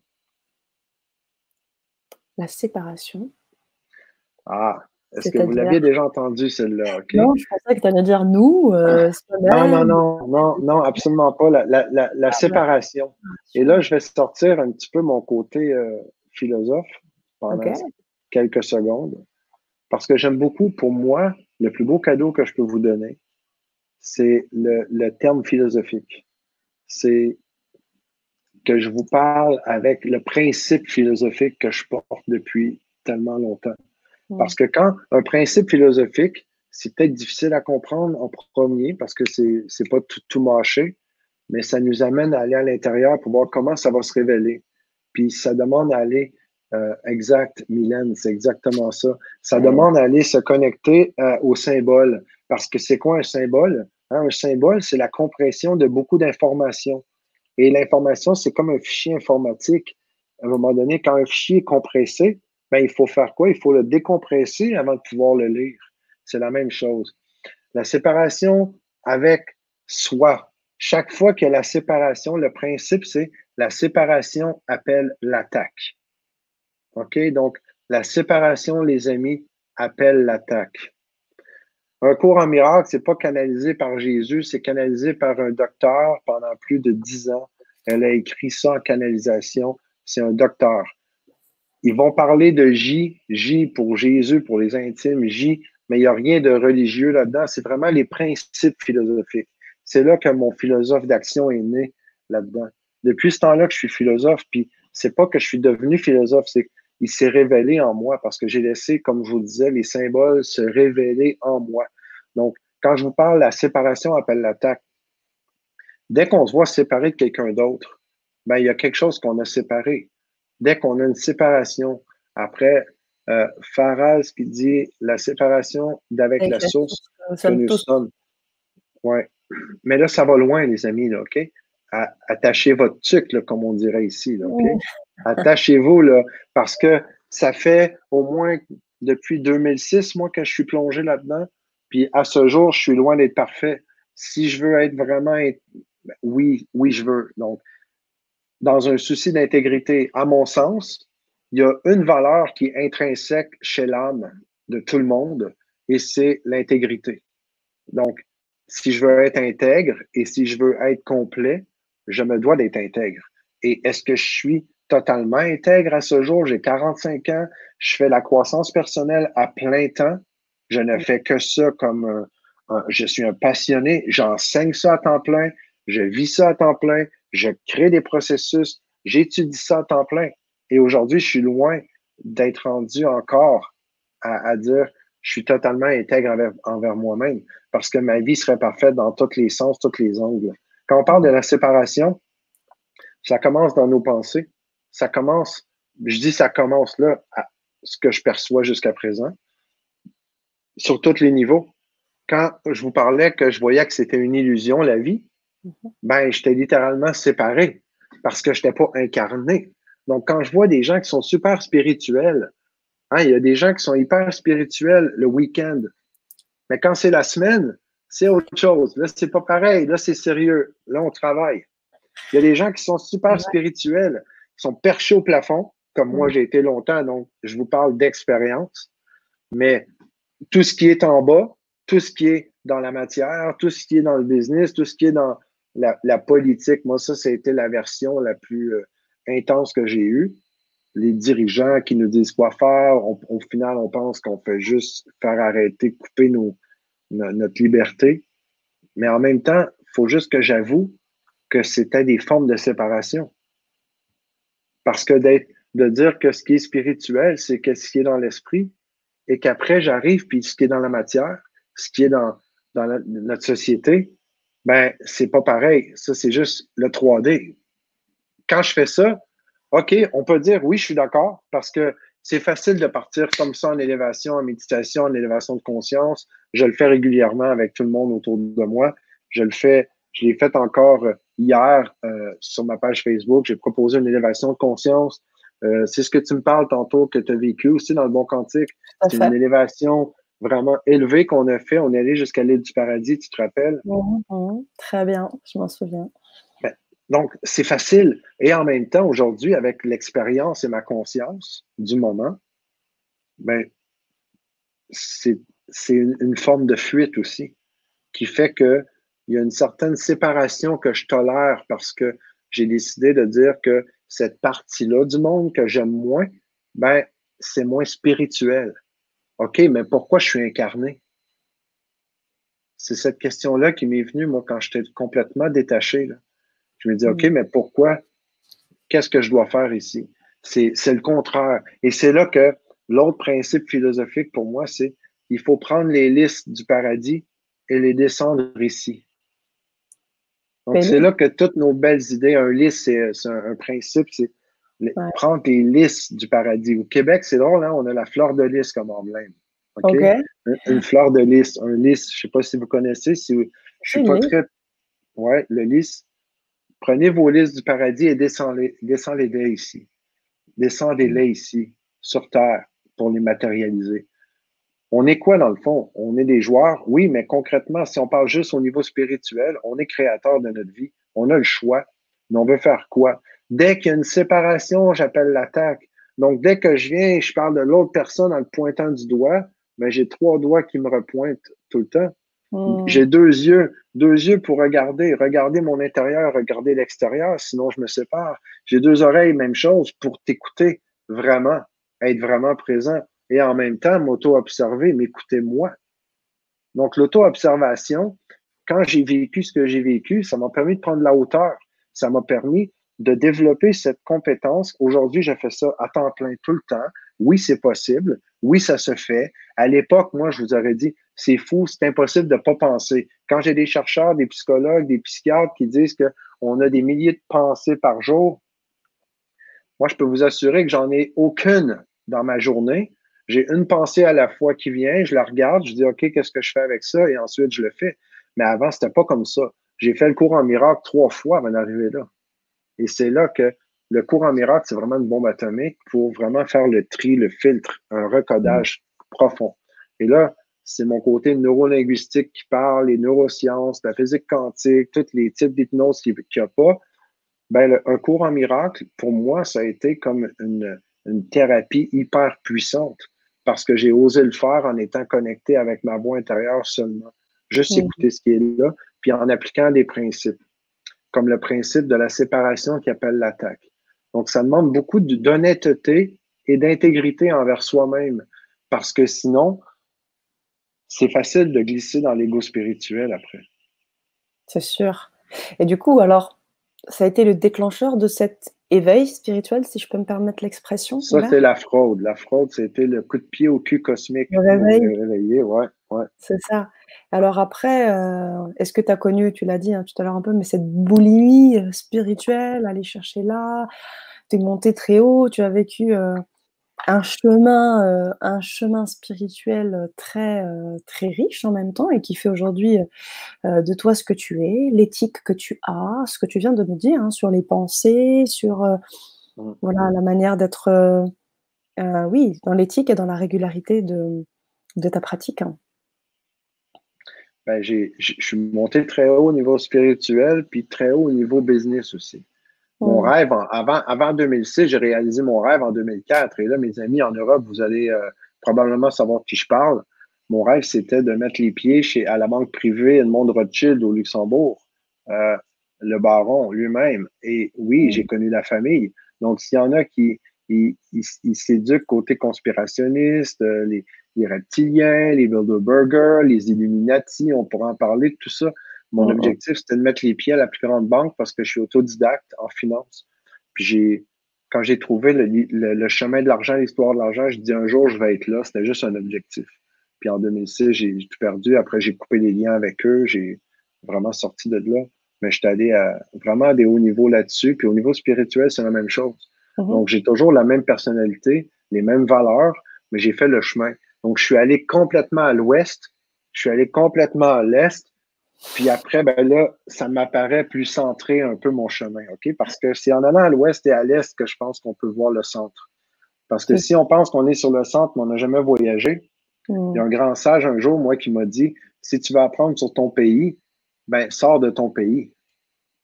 La séparation. Ah, est-ce que vous l'aviez déjà entendu, celle-là? Non, je pensais que tu allais dire nous. Euh, non, non, non, non, non, absolument pas. La, ah, séparation. Et là, je vais sortir un petit peu mon côté euh, philosophe pendant quelques secondes. Parce que j'aime beaucoup, pour moi, le plus beau cadeau que je peux vous donner, c'est le, terme philosophique. C'est que je vous parle avec le principe philosophique que je porte depuis tellement longtemps. Parce que quand un principe philosophique, c'est peut-être difficile à comprendre en premier parce que c'est n'est pas tout, tout mâché, mais ça nous amène à aller à l'intérieur pour voir comment ça va se révéler. Puis ça demande à aller euh, exact, Mylène, c'est exactement ça. Ça demande à aller se connecter euh, au symbole. Parce que c'est quoi un symbole? Hein, un symbole, c'est la compression de beaucoup d'informations. Et l'information, c'est comme un fichier informatique. À un moment donné, quand un fichier est compressé, ben, il faut faire quoi? Il faut le décompresser avant de pouvoir le lire. C'est la même chose. La séparation avec soi. Chaque fois qu'il y a la séparation, le principe, c'est la séparation appelle l'attaque. OK? Donc, la séparation, les amis, appelle l'attaque. Un cours en miracle, c'est pas canalisé par Jésus, c'est canalisé par un docteur pendant plus de dix ans. Elle a écrit ça en canalisation. C'est un docteur. Ils vont parler de J, J pour Jésus, pour les intimes, J, mais il n'y a rien de religieux là-dedans. C'est vraiment les principes philosophiques. C'est là que mon philosophe d'action est né là-dedans. Depuis ce temps-là que je suis philosophe, puis c'est pas que je suis devenu philosophe, c'est il s'est révélé en moi parce que j'ai laissé, comme je vous disais, les symboles se révéler en moi. Donc, quand je vous parle, la séparation appelle l'attaque. Dès qu'on se voit séparé de quelqu'un d'autre, ben, il y a quelque chose qu'on a séparé. Dès qu'on a une séparation, après, euh, Faraz qui dit la séparation d'avec la source que nous sommes. Ouais. Mais là, ça va loin, les amis, là, OK? attachez votre tuque, comme on dirait ici, là, OK? Attachez-vous, là, parce que ça fait au moins depuis 2006, moi, que je suis plongé là-dedans. Puis à ce jour, je suis loin d'être parfait. Si je veux être vraiment, oui, oui, je veux. Donc, dans un souci d'intégrité, à mon sens, il y a une valeur qui est intrinsèque chez l'âme de tout le monde, et c'est l'intégrité. Donc, si je veux être intègre et si je veux être complet, je me dois d'être intègre. Et est-ce que je suis totalement intègre à ce jour? J'ai 45 ans. Je fais la croissance personnelle à plein temps. Je ne fais que ça comme je suis un passionné. J'enseigne ça à temps plein. Je vis ça à temps plein. Je crée des processus. J'étudie ça à temps plein. Et aujourd'hui, je suis loin d'être rendu encore à, dire je suis totalement intègre envers, envers moi-même parce que ma vie serait parfaite dans tous les sens, tous les angles. Quand on parle de la séparation, ça commence dans nos pensées ça commence, je dis ça commence là, à ce que je perçois jusqu'à présent, sur tous les niveaux. Quand je vous parlais que je voyais que c'était une illusion, la vie. Ben, j'étais littéralement séparé parce que je n'étais pas incarné. Donc, quand je vois des gens qui sont super spirituels, hein, il y a des gens qui sont hyper spirituels le week-end, mais quand c'est la semaine, c'est autre chose. Là, c'est pas pareil. Là, c'est sérieux. Là, on travaille. Il y a des gens qui sont super spirituels, qui sont perchés au plafond, comme moi, mm. j'ai été longtemps, donc je vous parle d'expérience. Mais tout ce qui est en bas, tout ce qui est dans la matière, tout ce qui est dans le business, tout ce qui est dans la, politique, moi, ça, c'était la version la plus euh, intense que j'ai eue. Les dirigeants qui nous disent quoi faire, au final, on pense qu'on fait juste faire arrêter, couper nos, notre liberté. Mais en même temps, il faut juste que j'avoue que c'était des formes de séparation. Parce que de dire que ce qui est spirituel, c'est ce qui est dans l'esprit, et qu'après j'arrive, puis ce qui est dans la matière, ce qui est dans notre société, ben, c'est pas pareil. Ça, c'est juste le 3D. Quand je fais ça, OK, on peut dire oui, je suis d'accord, parce que c'est facile de partir comme ça en élévation, en méditation, en élévation de conscience. Je le fais régulièrement avec tout le monde autour de moi. Je le fais, je l'ai fait encore hier euh, sur ma page Facebook. J'ai proposé une élévation de conscience. Euh, c'est ce que tu me parles tantôt, que tu as vécu aussi dans le bon quantique. C'est une élévation vraiment élevée qu'on a fait. On est allé jusqu'à l'île du paradis, tu te rappelles? Mmh, mmh. très bien, je m'en souviens. Donc, c'est facile. Et en même temps, aujourd'hui, avec l'expérience et ma conscience du moment, ben, c'est une, une, forme de fuite aussi qui fait qu'il y a une certaine séparation que je tolère parce que j'ai décidé de dire que cette partie-là du monde que j'aime moins, ben, c'est moins spirituel. OK, mais pourquoi je suis incarné? C'est cette question-là qui m'est venue, moi, quand j'étais complètement détaché. Là. Je me dis, OK, mm. mais pourquoi? Qu'est-ce que je dois faire ici? C'est le contraire. Et c'est là que l'autre principe philosophique pour moi, c'est il faut prendre les listes du paradis et les descendre ici. Donc, ben c'est là que toutes nos belles idées, un liste, c'est un, principe, c'est prendre les listes du paradis. Au Québec, c'est drôle, hein? on a la fleur de lys comme emblème. Une, fleur de lys, un lys, je ne sais pas si vous connaissez, si je suis pas très. Ouais, le lys, Prenez vos listes du paradis et descendez-les descendez ici. Descendez-les ici, sur Terre, pour les matérialiser. On est quoi dans le fond? On est des joueurs, oui, mais concrètement, si on parle juste au niveau spirituel, on est créateur de notre vie. On a le choix. Mais on veut faire quoi? Dès qu'il y a une séparation, j'appelle l'attaque. Donc, dès que je viens et je parle de l'autre personne en le pointant du doigt, ben, j'ai trois doigts qui me repointent tout le temps. Hmm. J'ai deux yeux, deux yeux pour regarder, regarder mon intérieur, regarder l'extérieur, sinon je me sépare. J'ai deux oreilles, même chose, pour t'écouter vraiment, être vraiment présent et en même temps m'auto-observer, m'écouter moi. Donc l'auto-observation, quand j'ai vécu ce que j'ai vécu, ça m'a permis de prendre la hauteur. Ça m'a permis de développer cette compétence. Aujourd'hui, je fais ça à temps plein tout le temps. Oui, c'est possible. Oui, ça se fait. À l'époque, moi, je vous aurais dit, c'est fou, c'est impossible de ne pas penser. Quand j'ai des chercheurs, des psychologues, des psychiatres qui disent qu'on a des milliers de pensées par jour, moi, je peux vous assurer que j'en ai aucune dans ma journée. J'ai une pensée à la fois qui vient, je la regarde, je dis, OK, qu'est-ce que je fais avec ça? Et ensuite, je le fais. Mais avant, c'était pas comme ça. J'ai fait le cours en miracle trois fois avant d'arriver là. Et c'est là que le cours en miracle, c'est vraiment une bombe atomique pour vraiment faire le tri, le filtre, un recodage profond. Et là, c'est mon côté neurolinguistique qui parle, les neurosciences, la physique quantique, tous les types d'hypnose qu'il n'y a pas. Ben, un cours en miracle, pour moi, ça a été comme une, thérapie hyper puissante parce que j'ai osé le faire en étant connecté avec ma voix intérieure seulement. Juste écouter ce qui est là, puis en appliquant des principes, comme le principe de la séparation qui appelle l'attaque. Donc, ça demande beaucoup d'honnêteté et d'intégrité envers soi-même parce que sinon, c'est facile de glisser dans l'ego spirituel après. C'est sûr. Et du coup, alors, ça a été le déclencheur de cet éveil spirituel, si je peux me permettre l'expression. Ça, c'est la fraude. La fraude, c'était le coup de pied au cul cosmique. Le réveil. ouais, ouais. C'est ça. Alors après, euh, est-ce que tu as connu, tu l'as dit hein, tout à l'heure un peu, mais cette boulimie euh, spirituelle, aller chercher là, tu es monté très haut, tu as vécu euh, un chemin, euh, un chemin spirituel euh, très, euh, très riche en même temps et qui fait aujourd'hui de toi ce que tu es, l'éthique que tu as, ce que tu viens de nous dire hein, sur les pensées, sur Mmh. Voilà, la manière d'être, oui, dans l'éthique et dans la régularité de, de ta pratique. Hein. Ben, je suis monté très haut au niveau spirituel, puis très haut au niveau business aussi. Mon mmh. rêve, avant, avant 2006, j'ai réalisé mon rêve en 2004. Et là, mes amis en Europe, vous allez euh, probablement savoir de qui je parle. Mon rêve, c'était de mettre les pieds chez, à la banque privée Edmond Rothschild au Luxembourg, euh, le baron lui-même. Et oui, mmh. j'ai connu la famille. Donc, s'il y en a qui ils, s'éduquent côté conspirationniste, euh, les, les reptiliens, les Bilderberger, les Illuminati, on pourra en parler de tout ça. Mon mm-hmm. objectif, c'était de mettre les pieds à la plus grande banque parce que je suis autodidacte en finance. Puis j'ai, quand j'ai trouvé le, chemin de l'argent, l'histoire de l'argent, je dis un jour, je vais être là. C'était juste un objectif. Puis en 2006, j'ai tout perdu. Après, j'ai coupé les liens avec eux. J'ai vraiment sorti de là. Mais j'étais allé à, vraiment à des hauts niveaux là-dessus. Puis au niveau spirituel, c'est la même chose. Mm-hmm. Donc, j'ai toujours la même personnalité, les mêmes valeurs, mais j'ai fait le chemin. Donc, je suis allé complètement à l'ouest, je suis allé complètement à l'est, puis après, ben là, ça m'apparaît plus centré un peu mon chemin, OK? Parce que c'est en allant à l'ouest et à l'est que je pense qu'on peut voir le centre. Parce que si on pense qu'on est sur le centre, mais on n'a jamais voyagé, il y a un grand sage un jour, moi, qui m'a dit, si tu veux apprendre sur ton pays, ben, sors de ton pays.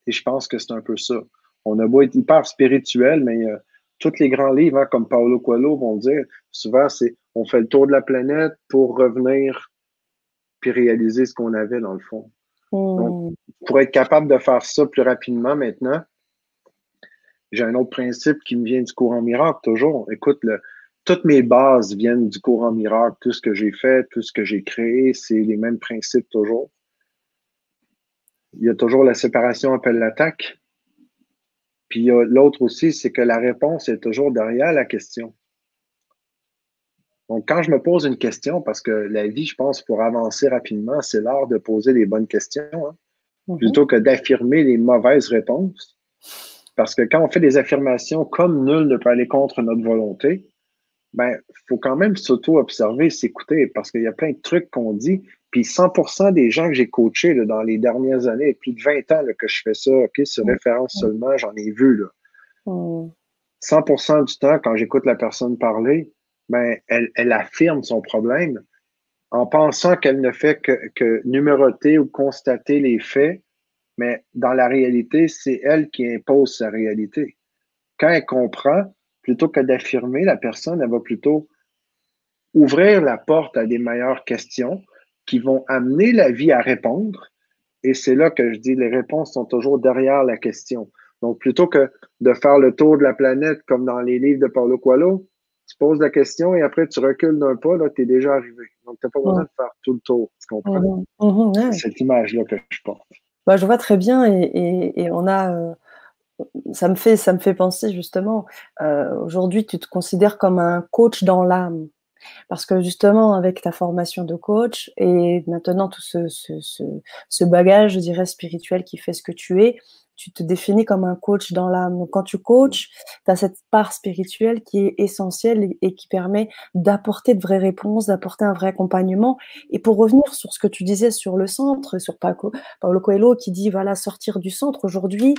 Et je pense que c'est un peu ça. On a beau être hyper spirituel, mais euh, tous les grands livres, hein, comme Paolo Coelho vont dire, souvent, c'est on fait le tour de la planète pour revenir puis réaliser ce qu'on avait dans le fond. Donc, hmm. pour être capable de faire ça plus rapidement maintenant, j'ai un autre principe qui me vient du courant miracle toujours. Écoute, toutes mes bases viennent du courant miracle. Tout ce que j'ai fait, tout ce que j'ai créé, c'est les mêmes principes toujours. Il y a toujours la séparation appelle l'attaque. Puis l'autre aussi, c'est que la réponse est toujours derrière la question. Donc, quand je me pose une question, parce que la vie, je pense, pour avancer rapidement, c'est l'art de poser les bonnes questions, hein, mm-hmm. plutôt que d'affirmer les mauvaises réponses. Parce que quand on fait des affirmations comme nul ne peut aller contre notre volonté, ben, faut quand même s'auto-observer, s'écouter, parce qu'il y a plein de trucs qu'on dit. Puis 100% des gens que j'ai coachés dans les dernières années, plus de 20 ans que je fais ça, OK, sur mm. référence seulement, j'en ai vu. Là. 100% mm. du temps, quand j'écoute la personne parler, ben, elle, affirme son problème en pensant qu'elle ne fait que, que numéroter ou constater les faits, mais dans la réalité, c'est elle qui impose sa réalité. Quand elle comprend, plutôt que d'affirmer, la personne, elle va plutôt ouvrir la porte à des meilleures questions qui vont amener la vie à répondre. Et c'est là que je dis, les réponses sont toujours derrière la question. Donc, plutôt que de faire le tour de la planète comme dans les livres de Paulo Coelho, tu poses la question et après tu recules d'un pas, là, tu es déjà arrivé. Donc, tu n'as pas besoin de faire tout le tour. Tu comprends? Mhm. Mhm, c'est cette image-là que je porte. Bah, je vois très bien et, on a. Euh, ça, me fait, ça me fait penser justement, euh, aujourd'hui, tu te considères comme un coach dans l'âme. Parce que justement, avec ta formation de coach et maintenant tout ce, ce, ce, ce bagage, je dirais, spirituel qui fait ce que tu es, tu te définis comme un coach dans l'âme. Quand tu coaches, tu as cette part spirituelle qui est essentielle et, qui permet d'apporter de vraies réponses, d'apporter un vrai accompagnement. Et pour revenir sur ce que tu disais sur le centre, sur Paco, Paolo Coelho qui dit, voilà, sortir du centre aujourd'hui,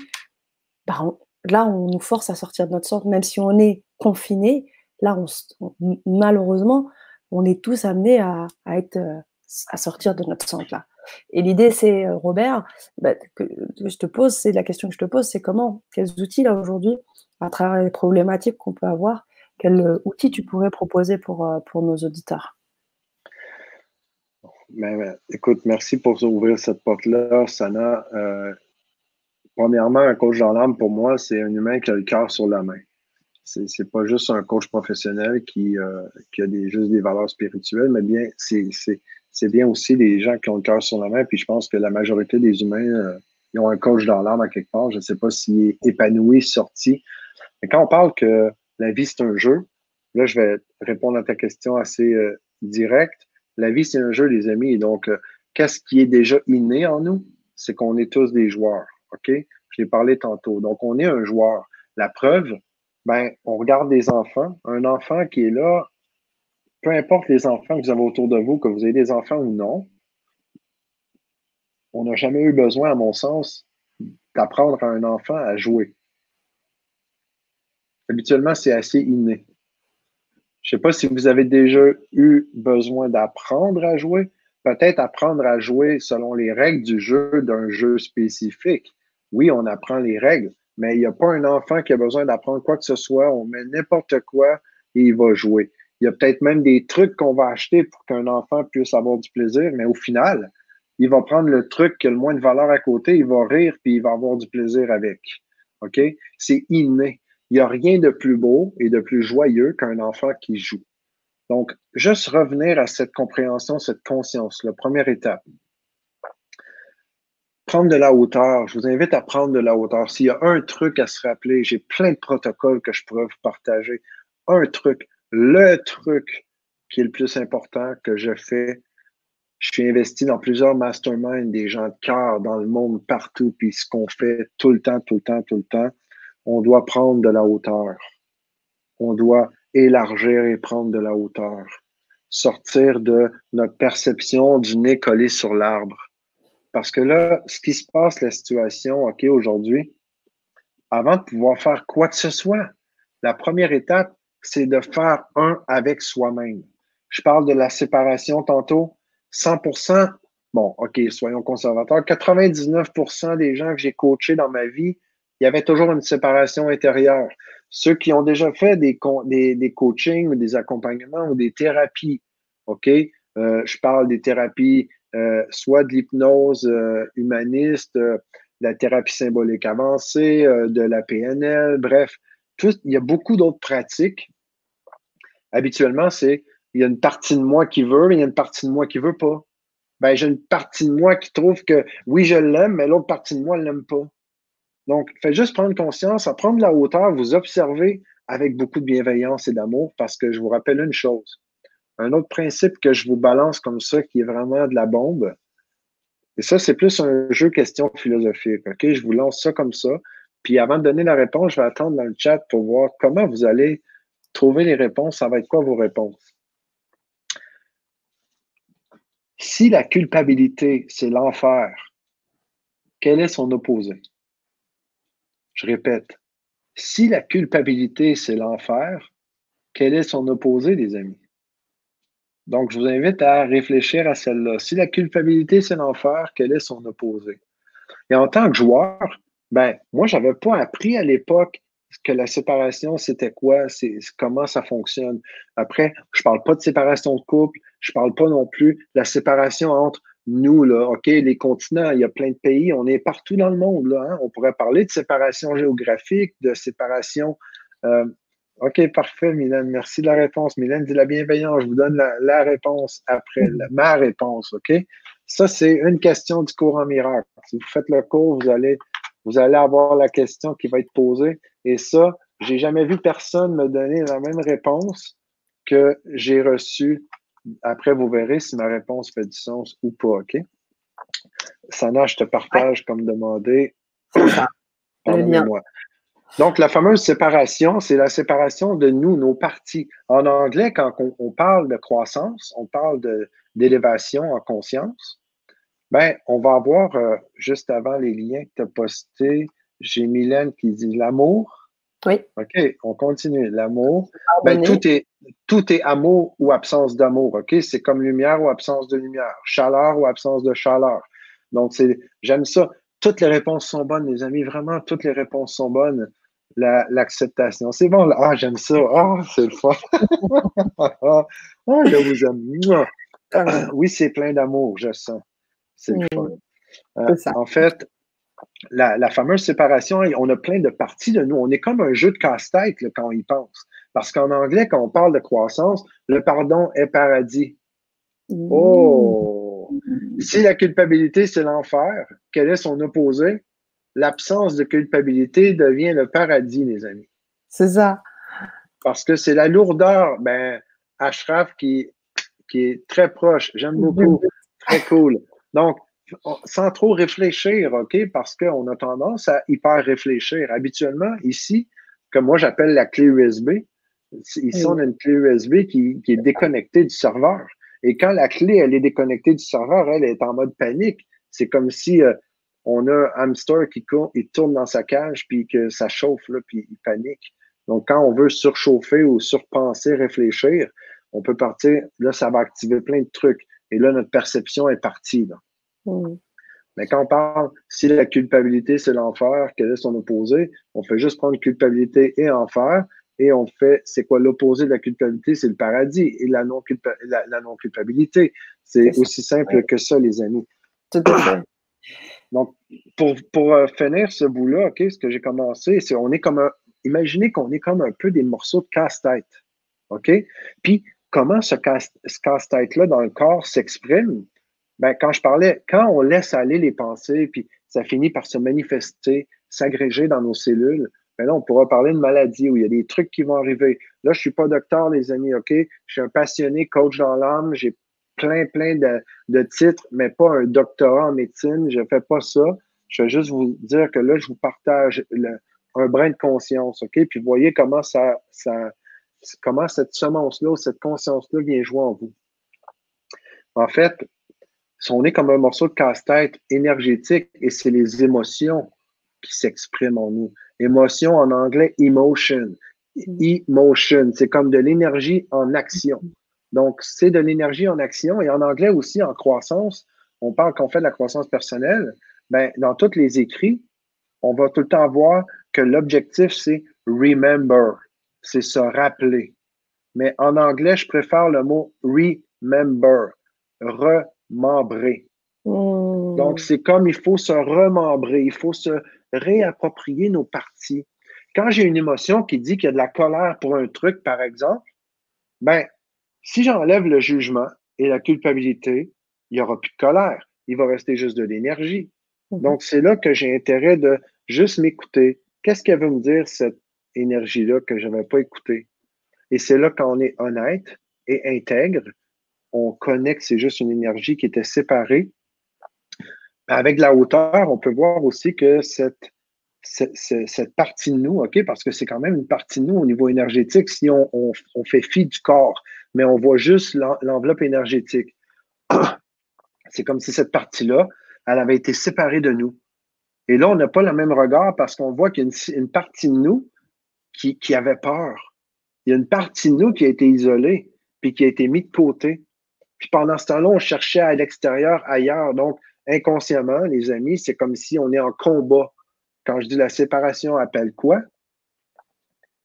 bah, là, on nous force à sortir de notre centre, même si on est confiné. Là, on, malheureusement, on est tous amenés à, à être, euh, à sortir de notre centre là. Et l'idée, c'est, euh, Robert, bah, je te pose, c'est la question que je te pose, c'est comment, quels outils là aujourd'hui, à travers les problématiques qu'on peut avoir, quels euh, outils tu pourrais proposer pour, euh, pour nos auditeurs? Ben, ben, écoute, merci pour ouvrir cette porte-là, Sana. premièrement, un coach dans pour moi, c'est un humain qui a le cœur sur la main. C'est, n'est pas juste un coach professionnel qui, qui a des, juste des valeurs spirituelles, mais bien, c'est, c'est bien aussi des gens qui ont le cœur sur la main. Puis je pense que la majorité des humains, euh, ont un coach dans l'âme à quelque part. Je ne sais pas s'il est épanoui, sorti. Mais quand on parle que la vie, c'est un jeu, là, je vais répondre à ta question assez euh, directe. La vie, c'est un jeu, les amis. Et donc, euh, qu'est-ce qui est déjà inné en nous? C'est qu'on est tous des joueurs. OK? Je l'ai parlé tantôt. Donc, on est un joueur. La preuve, ben, on regarde des enfants. Un enfant qui est là, peu importe les enfants que vous avez autour de vous, que vous ayez des enfants ou non, on n'a jamais eu besoin, à mon sens, d'apprendre à un enfant à jouer. habituellement, c'est assez inné. Je ne sais pas si vous avez déjà eu besoin d'apprendre à jouer. Peut-être apprendre à jouer selon les règles du jeu d'un jeu spécifique. Oui, on apprend les règles, mais il n'y a pas un enfant qui a besoin d'apprendre quoi que ce soit. On met n'importe quoi et il va jouer. Il y a peut-être même des trucs qu'on va acheter pour qu'un enfant puisse avoir du plaisir, mais au final, il va prendre le truc qui a le moins de valeur à côté, il va rire puis il va avoir du plaisir avec. OK? C'est inné. Il n'y a rien de plus beau et de plus joyeux qu'un enfant qui joue. Donc, juste revenir à cette compréhension, cette conscience, la première étape. Prendre de la hauteur. Je vous invite à prendre de la hauteur. S'il y a un truc à se rappeler, j'ai plein de protocoles que je pourrais vous partager. Un truc, le truc qui est le plus important que je fais. Je suis investi dans plusieurs masterminds, des gens de cœur dans le monde partout, puis ce qu'on fait tout le temps, tout le temps, tout le temps, on doit prendre de la hauteur. On doit élargir et prendre de la hauteur. Sortir de notre perception du nez collé sur l'arbre. Parce que là, ce qui se passe, la situation, OK, aujourd'hui, avant de pouvoir faire quoi que ce soit, la première étape, c'est de faire un avec soi-même. Je parle de la séparation tantôt. 100%, bon, OK, soyons conservateurs, 99% des gens que j'ai coachés dans ma vie, il y avait toujours une séparation intérieure. Ceux qui ont déjà fait des, des, des coachings ou des accompagnements ou des thérapies, OK? Euh, je parle des thérapies, euh, soit de l'hypnose euh, humaniste, de la thérapie symbolique avancée, de la PNL, bref, tout, il y a beaucoup d'autres pratiques. Habituellement, c'est il y a une partie de moi qui veut, mais il y a une partie de moi qui veut pas. Ben, j'ai une partie de moi qui trouve que oui, je l'aime, mais l'autre partie de moi ne l'aime pas. Donc, faites juste prendre conscience, à prendre la hauteur, vous observer avec beaucoup de bienveillance et d'amour, parce que je vous rappelle une chose. Un autre principe que je vous balance comme ça, qui est vraiment de la bombe, et ça, c'est plus un jeu question philosophique. OK? Je vous lance ça comme ça. Puis avant de donner la réponse, je vais attendre dans le chat pour voir comment vous allez trouver les réponses. Ça va être quoi vos réponses? Si la culpabilité, c'est l'enfer, quel est son opposé? Je répète, si la culpabilité, c'est l'enfer, quel est son opposé, les amis? Donc, je vous invite à réfléchir à celle-là. Si la culpabilité, c'est l'enfer, quel est son opposé? Et en tant que joueur, ben, moi, je n'avais pas appris à l'époque que la séparation, c'était quoi, c'est comment ça fonctionne? Après, je parle pas de séparation de couple, je parle pas non plus de la séparation entre nous, là, OK, les continents, il y a plein de pays, on est partout dans le monde. Hein? On pourrait parler de séparation géographique, de séparation. Euh, OK, parfait, Mylène. Merci de la réponse. Mylène dit la bienveillance. Je vous donne la, réponse après, ma réponse, OK? Ça, c'est une question du cours en miracle. Si vous faites le cours, vous allez, vous allez avoir la question qui va être posée. Et ça, j'ai jamais vu personne me donner la même réponse que j'ai reçue après, vous verrez si ma réponse fait du sens ou pas, OK? Sana, je te partage comme demandé. Pardonnez-moi. Donc, la fameuse séparation, c'est la séparation de nous, nos parties. En anglais, quand on, parle de croissance, on parle d'élévation en conscience, ben, on va avoir, euh, juste avant les liens que tu as postés, j'ai Mylène qui dit l'amour, oui. OK, on continue. L'amour. Ben, tout, est, tout est amour ou absence d'amour. OK? C'est comme lumière ou absence de lumière. Chaleur ou absence de chaleur. Donc, c'est, j'aime ça. Toutes les réponses sont bonnes, les amis. Vraiment, toutes les réponses sont bonnes. l'acceptation. c'est bon. Ah, j'aime ça. Ah, c'est le fun. ah, je vous aime. oui, c'est plein d'amour, je sens. C'est le fun. Euh, en fait, la, fameuse séparation, on a plein de parties de nous. On est comme un jeu de casse-tête quand on y pense. Parce qu'en anglais, quand on parle de croissance, le pardon est paradis. Oh! Si la culpabilité, c'est l'enfer, quel est son opposé? L'absence de culpabilité devient le paradis, les amis. C'est ça. Parce que c'est la lourdeur. Ben, Ashraf qui, qui est très proche. J'aime beaucoup. Très cool. Donc, sans trop réfléchir, OK? Parce qu'on a tendance à hyper réfléchir. Habituellement, ici, comme moi j'appelle la clé USB, ici on a une clé USB qui, est déconnectée du serveur. Et quand la clé, elle est déconnectée du serveur, elle est en mode panique. C'est comme si euh, on a un hamster qui il tourne dans sa cage, puis que ça chauffe, là, puis il panique. Donc, quand on veut surchauffer ou surpenser, réfléchir, on peut partir, là, ça va activer plein de trucs. Et là, notre perception est partie. Mmh. Mais quand on parle, si la culpabilité, c'est l'enfer, quel est son opposé? On fait juste prendre culpabilité et enfer, et on fait, c'est quoi l'opposé de la culpabilité? C'est le paradis et la non-culpabilité. c'est aussi simple que ça, les amis. Tout à fait. Donc, pour, pour euh, finir ce bout-là, OK, ce que j'ai commencé, c'est on est comme un, imaginez qu'on est comme un peu des morceaux de casse-tête. OK? Puis, comment ce casse-tête-là dans le corps s'exprime? Ben, quand je parlais, quand on laisse aller les pensées, puis ça finit par se manifester, s'agréger dans nos cellules, ben là, on pourra parler de maladie où il y a des trucs qui vont arriver. Là, je suis pas docteur, les amis, OK? Je suis un passionné, coach dans l'âme, j'ai plein, plein de, de, titres, mais pas un doctorat en médecine. Je fais pas ça. Je vais juste vous dire que là, je vous partage le, un brin de conscience, OK? Puis voyez comment ça, ça comment cette semence-là, cette conscience-là vient jouer en vous. En fait, on est comme un morceau de casse-tête énergétique et c'est les émotions qui s'expriment en nous. Émotion en anglais, emotion. Emotion, c'est comme de l'énergie en action. Donc, c'est de l'énergie en action et en anglais aussi en croissance. On parle qu'on fait de la croissance personnelle. Ben, dans tous les écrits, on va tout le temps voir que l'objectif, c'est remember, c'est se rappeler. Mais en anglais, je préfère le mot remember, remembrer. Hmm. Donc, c'est comme il faut se remembrer, il faut se réapproprier nos parties. Quand j'ai une émotion qui dit qu'il y a de la colère pour un truc, par exemple, ben, si j'enlève le jugement et la culpabilité, il n'y aura plus de colère. Il va rester juste de l'énergie. Mhm. Donc, c'est là que j'ai intérêt de juste m'écouter. Qu'est-ce qu'elle veut me dire, cette énergie-là que je n'avais pas écoutée? Et c'est là qu'on est honnête et intègre. On connaît que c'est juste une énergie qui était séparée. Avec la hauteur, on peut voir aussi que cette, cette, partie de nous, OK, parce que c'est quand même une partie de nous au niveau énergétique, si on, on, fait fi du corps, mais on voit juste l'enveloppe énergétique. C'est comme si cette partie-là, elle avait été séparée de nous. Et là, on n'a pas le même regard parce qu'on voit qu'il y a une, partie de nous qui, qui, avait peur. Il y a une partie de nous qui a été isolée, puis qui a été mise de côté. Puis pendant ce temps-là, on cherchait à l'extérieur, ailleurs. Donc, inconsciemment, les amis, c'est comme si on est en combat. Quand je dis la séparation appelle quoi?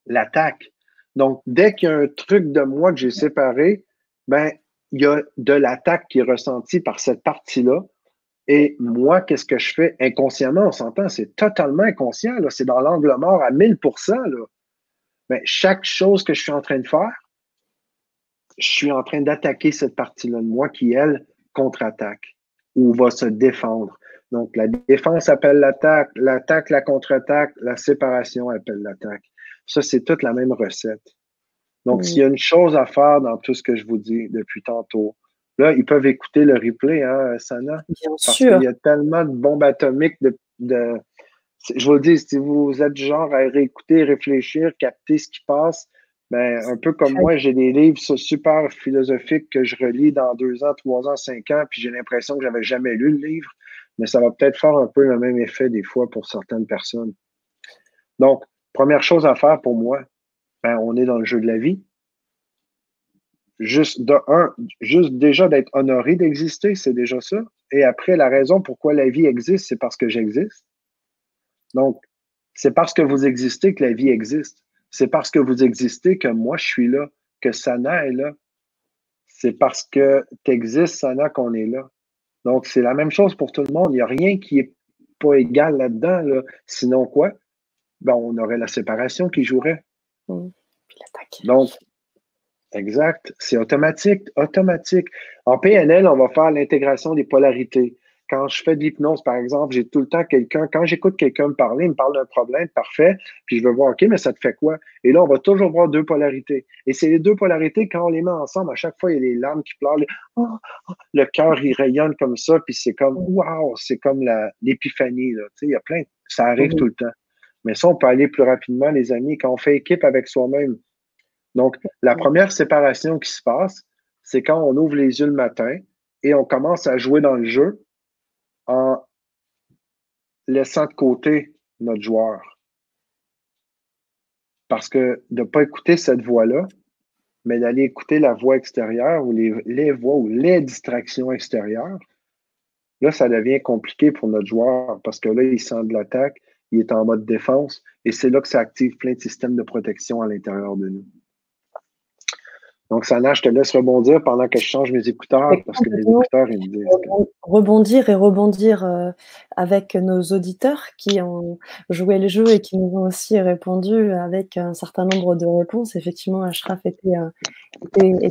L'attaque. Donc, dès qu'il y a un truc de moi que j'ai séparé, ben, il y a de l'attaque qui est ressentie par cette partie-là. Et moi, qu'est-ce que je fais? Inconsciemment? On s'entend, c'est totalement inconscient. C'est dans l'angle mort à 1000% là. Ben, chaque chose que je suis en train de faire, je suis en train d'attaquer cette partie-là de moi qui, elle, contre-attaque ou va se défendre. Donc, la défense appelle l'attaque, l'attaque, la contre-attaque, la séparation appelle l'attaque. Ça, c'est toute la même recette. Donc, s'il y a une chose à faire dans tout ce que je vous dis depuis tantôt, là, ils peuvent écouter le replay, hein, Sana? Bien parce qu'il y a tellement de bombes atomiques de, je vous le dis, si vous êtes du genre à réécouter, réfléchir, capter ce qui passe, ben, un peu comme moi, j'ai des livres super philosophiques que je relis dans deux ans, trois ans, cinq ans, puis j'ai l'impression que j'avais jamais lu le livre, mais ça va peut-être faire un peu le même effet des fois pour certaines personnes. Donc, Première chose à faire pour moi, ben, on est dans le jeu de la vie. Juste de un, juste déjà d'être honoré d'exister, c'est déjà ça. Et après, la raison pourquoi la vie existe, c'est parce que j'existe. Donc, c'est parce que vous existez que la vie existe. C'est parce que vous existez que moi, je suis là, que Sana est là. C'est parce que tu existes, Sana, qu'on est là. Donc, c'est la même chose pour tout le monde. Il n'y a rien qui est pas égal là-dedans. Là. Sinon quoi? ben, on aurait la séparation qui jouerait. Mmh. Donc, exact, c'est automatique, automatique. En PNL, on va faire l'intégration des polarités. Quand je fais de l'hypnose, par exemple, j'ai tout le temps quelqu'un, quand j'écoute quelqu'un me parler, il me parle d'un problème, parfait, puis je veux voir, OK, mais ça te fait quoi? Et là, on va toujours voir deux polarités. Et c'est les deux polarités, quand on les met ensemble, à chaque fois, il y a les larmes qui pleurent, oh, oh, le cœur, il rayonne comme ça, puis c'est comme, wow, c'est comme l'épiphanie, là. Tu sais, il y a plein, ça arrive mmh tout le temps. Mais ça, on peut aller plus rapidement, les amis, quand on fait équipe avec soi-même. Donc, la première séparation qui se passe, c'est quand on ouvre les yeux le matin et on commence à jouer dans le jeu en laissant de côté notre joueur. Parce que de ne pas écouter cette voix-là, mais d'aller écouter la voix extérieure ou les, voix ou les distractions extérieures, là, ça devient compliqué pour notre joueur parce que là, il sent de l'attaque, il est en mode défense et c'est là que ça active plein de systèmes de protection à l'intérieur de nous. Donc, Sana, je te laisse rebondir pendant que je change mes écouteurs parce que mes écouteurs, ils me disent. Rebondir et rebondir euh, avec nos auditeurs qui ont joué le jeu et qui nous ont aussi répondu avec un certain nombre de réponses. Effectivement, Ashraf était, euh, était,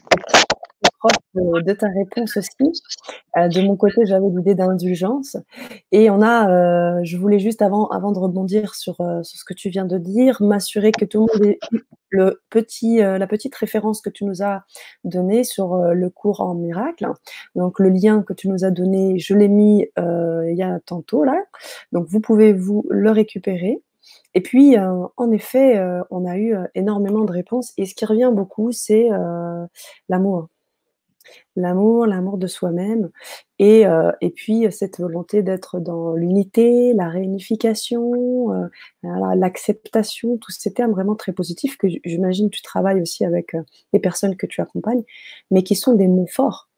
de, ta réponse aussi. Euh, de mon côté, j'avais l'idée d'indulgence. Et on a, je voulais juste avant, avant de rebondir sur, sur ce que tu viens de dire, m'assurer que tout le monde ait le petit, euh, la petite référence que tu nous as donnée sur euh, le cours en miracle. Donc le lien que tu nous as donné, je l'ai mis euh, il y a tantôt là. Donc vous pouvez vous le récupérer. Et puis, en effet, on a eu énormément de réponses. Et ce qui revient beaucoup, c'est l'amour l'amour, l'amour de soi-même, et, euh, et, puis cette volonté d'être dans l'unité, la réunification, euh, l'acceptation, tous ces termes vraiment très positifs que j'imagine tu travailles aussi avec euh, les personnes que tu accompagnes, mais qui sont des mots forts.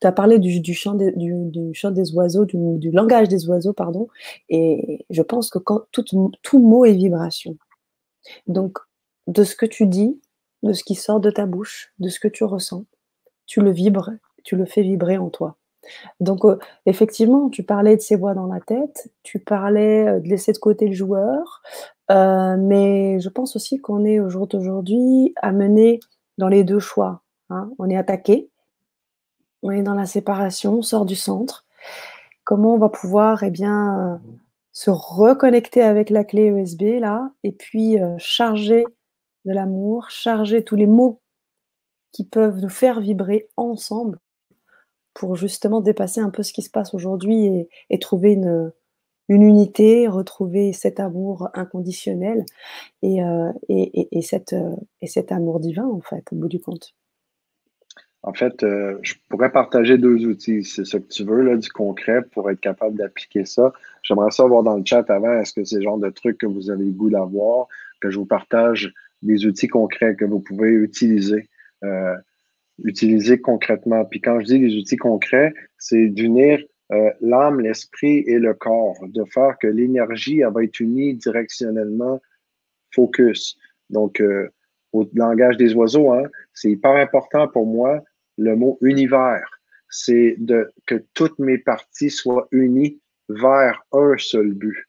Tu as parlé du, chant des, du, chant des oiseaux, du, du, langage des oiseaux, pardon, et je pense que quand, tout, tout mot est vibration. Donc, de ce que tu dis, de ce qui sort de ta bouche, de ce que tu ressens, tu le vibres, tu le fais vibrer en toi. Donc, euh, effectivement, tu parlais de ces voix dans la tête, tu parlais euh, de laisser de côté le joueur, euh, mais je pense aussi qu'on est au jour d'aujourd'hui amené dans les deux choix. Hein. On est attaqué, on est dans la séparation, on sort du centre. Comment on va pouvoir eh bien, se reconnecter avec la clé USB là, et puis charger de l'amour, charger tous les mots qui peuvent nous faire vibrer ensemble pour justement dépasser un peu ce qui se passe aujourd'hui et, trouver une, une, unité, retrouver cet amour inconditionnel et, euh, et, et, cette, et cet amour divin, en fait, au bout du compte. En fait, euh, je pourrais partager deux outils, c'est ce que tu veux, là, du concret pour être capable d'appliquer ça. J'aimerais savoir dans le chat avant, est-ce que c'est le genre de truc que vous avez le goût d'avoir, que je vous partage des outils concrets que vous pouvez utiliser? Euh, utiliser concrètement. Puis quand je dis les outils concrets, c'est d'unir euh, l'âme, l'esprit et le corps, de faire que l'énergie va être unie directionnellement, focus. Donc, euh, au langage des oiseaux, hein, c'est hyper important pour moi le mot univers. C'est de que toutes mes parties soient unies vers un seul but.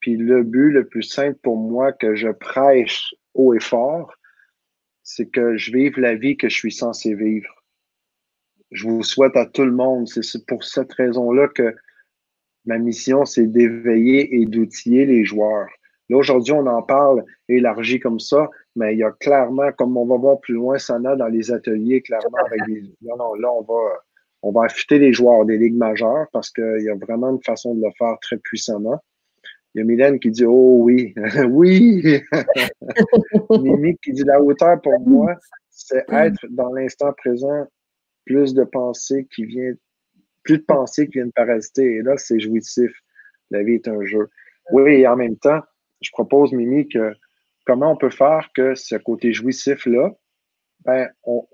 Puis le but le plus simple pour moi que je prêche haut et fort, c'est que je vive la vie que je suis censé vivre. Je vous souhaite à tout le monde, c'est pour cette raison-là que ma mission, c'est d'éveiller et d'outiller les joueurs. Là, aujourd'hui, on en parle élargi comme ça, mais il y a clairement, comme on va voir plus loin, Sana, dans les ateliers, clairement, avec des. Non, non, là, on va, on va affûter les joueurs des ligues majeures parce qu'il y a vraiment une façon de le faire très puissamment. Il y a Mylène qui dit Oh oui, oui. Mimi qui dit La hauteur pour moi, c'est être dans l'instant présent, plus de pensées qui viennent, plus de pensées qui viennent parasiter. Et là, c'est jouissif. La vie est un jeu. Oui, et en même temps, je propose, Mimi, que comment on peut faire que ce côté jouissif-là, ben, on,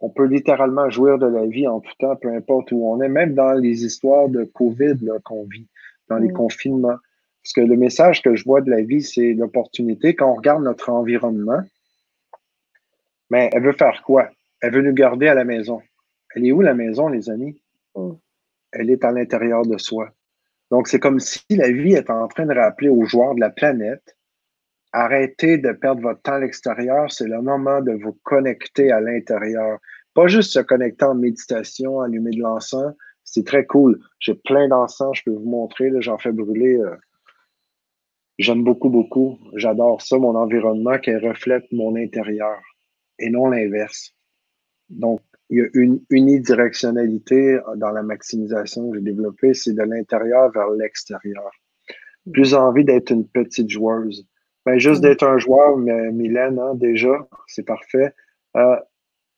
on, peut littéralement jouir de la vie en tout temps, peu importe où on est, même dans les histoires de COVID qu'on vit, dans les confinements. Parce que le message que je vois de la vie, c'est l'opportunité. Quand on regarde notre environnement, mais elle veut faire quoi? Elle veut nous garder à la maison. Elle est où la maison, les amis? Oh. Elle est à l'intérieur de soi. Donc, c'est comme si la vie est en train de rappeler aux joueurs de la planète, arrêtez de perdre votre temps à l'extérieur, c'est le moment de vous connecter à l'intérieur. Pas juste se connecter en méditation, allumer de l'encens, c'est très cool. J'ai plein d'encens, je peux vous montrer, j'en fais brûler. Euh, J'aime beaucoup, beaucoup. J'adore ça, mon environnement qui reflète mon intérieur et non l'inverse. Donc, il y a une unidirectionnalité dans la maximisation que j'ai développée, c'est de l'intérieur vers l'extérieur. Plus envie d'être une petite joueuse. Ben, juste mm. d'être un joueur, mais Mylène, hein, déjà, c'est parfait. Euh,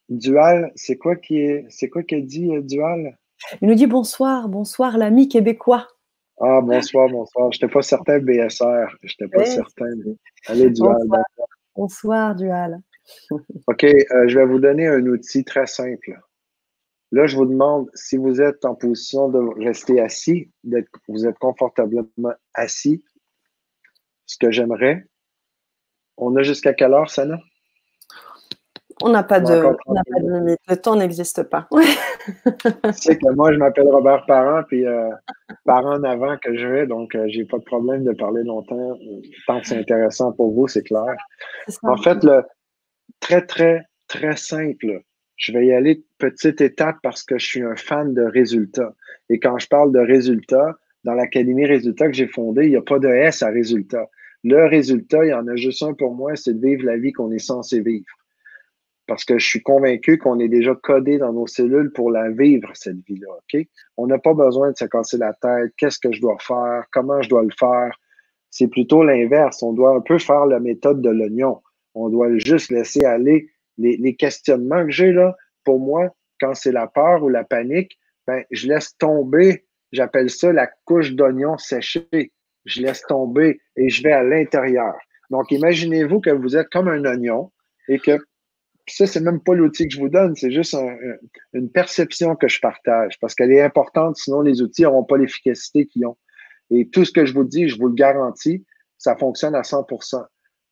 Dual, c'est quoi qui est, c'est quoi qu'elle dit, euh, Dual? Il nous dit bonsoir, bonsoir l'ami québécois. Ah, bonsoir, bonsoir. Je n'étais pas certain BSR. Je n'étais pas certain. Allez, Dual. Bonsoir, Dual. OK, euh, je vais vous donner un outil très simple. Là, je vous demande si vous êtes en position de rester assis, vous êtes confortablement assis. Ce que j'aimerais, on a jusqu'à quelle heure, Sana? On n'a pas, de, limite. Le temps n'existe pas. C'est que moi, je m'appelle Robert Parent, puis euh, Parent en avant que je vais, donc euh, j'ai pas de problème de parler longtemps. Tant que c'est intéressant pour vous, c'est clair. En fait, le très, très, très simple. Je vais y aller petite étape parce que je suis un fan de résultats. Et quand je parle de résultats, dans l'Académie Résultats que j'ai fondée, il n'y a pas de S à résultat. Le résultat, il y en a juste un pour moi, c'est de vivre la vie qu'on est censé vivre parce que je suis convaincu qu'on est déjà codé dans nos cellules pour la vivre, cette vie-là. On n'a pas besoin de se casser la tête. Qu'est-ce que je dois faire? Comment je dois le faire? C'est plutôt l'inverse. On doit un peu faire la méthode de l'oignon. On doit juste laisser aller les, questionnements que j'ai là. Pour moi, quand c'est la peur ou la panique, ben, je laisse tomber, j'appelle ça la couche d'oignon séché. Je laisse tomber et je vais à l'intérieur. Donc, imaginez-vous que vous êtes comme un oignon et que ça, c'est même pas l'outil que je vous donne, c'est juste une perception que je partage parce qu'elle est importante, sinon les outils n'auront pas l'efficacité qu'ils ont. Et tout ce que je vous dis, je vous le garantis, ça fonctionne à 100%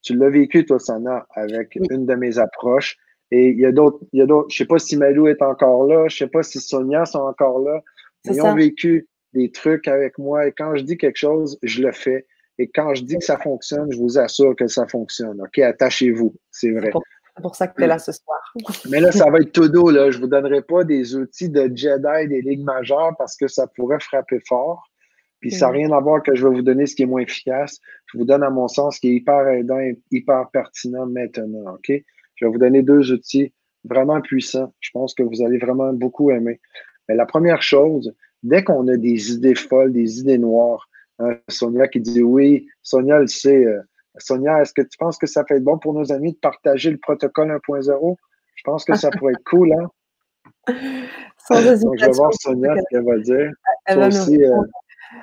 Tu l'as vécu, toi, Sana, avec une de mes approches. Et il y a d'autres, il y a d'autres, je sais pas si Malou est encore là, je sais pas si Sonia sont encore là. Ils ont vécu des trucs avec moi et quand je dis quelque chose, je le fais. Et quand je dis que ça fonctionne, je vous assure que ça fonctionne. OK, attachez-vous, c'est vrai. C'est pour ça que tu es là ce soir. Mais là, ça va être tout doux. Là. Je ne vous donnerai pas des outils de Jedi des ligues majeures parce que ça pourrait frapper fort. Puis ça n'a mm. rien à voir que je vais vous donner ce qui est moins efficace. Je vous donne, à mon sens, ce qui est hyper aidant et hyper pertinent maintenant. OK? Je vais vous donner deux outils vraiment puissants. Je pense que vous allez vraiment beaucoup aimer. Mais la première chose, dès qu'on a des idées folles, des idées noires, hein, Sonia qui dit oui, Sonia le sait, euh, Sonia, est-ce que tu penses que ça peut être bon pour nos amis de partager le protocole 1.0? Je pense que ça pourrait être cool, hein? Sans Donc, je vais voir Sonia ce qu'elle va dire. Euh,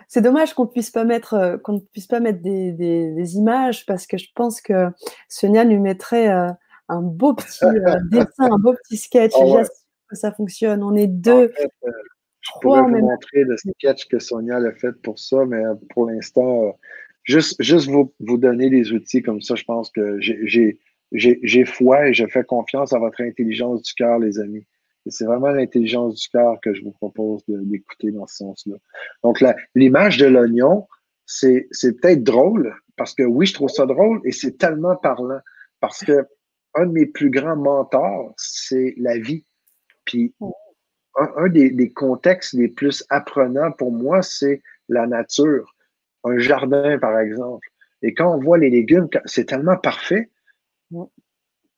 c'est dommage qu'on puisse pas mettre euh, qu'on ne puisse pas mettre des, images parce que je pense que Sonia lui mettrait euh, un beau petit dessin, un beau petit sketch. Oh, J'assure que ça fonctionne. On est deux. je pourrais vous montrer le sketch que Sonia a fait pour ça, mais pour l'instant, juste, juste vous, vous donner des outils comme ça, je pense que j'ai foi et je fais confiance à votre intelligence du cœur, les amis. Et c'est vraiment l'intelligence du cœur que je vous propose d'écouter dans ce sens-là. Donc, l'image de l'oignon, c'est peut-être drôle, parce que oui, je trouve ça drôle et c'est tellement parlant. Parce que un de mes plus grands mentors, c'est la vie. Puis, un, des, des, contextes les plus apprenants pour moi, c'est la nature un jardin, par exemple. Et quand on voit les légumes, c'est tellement parfait.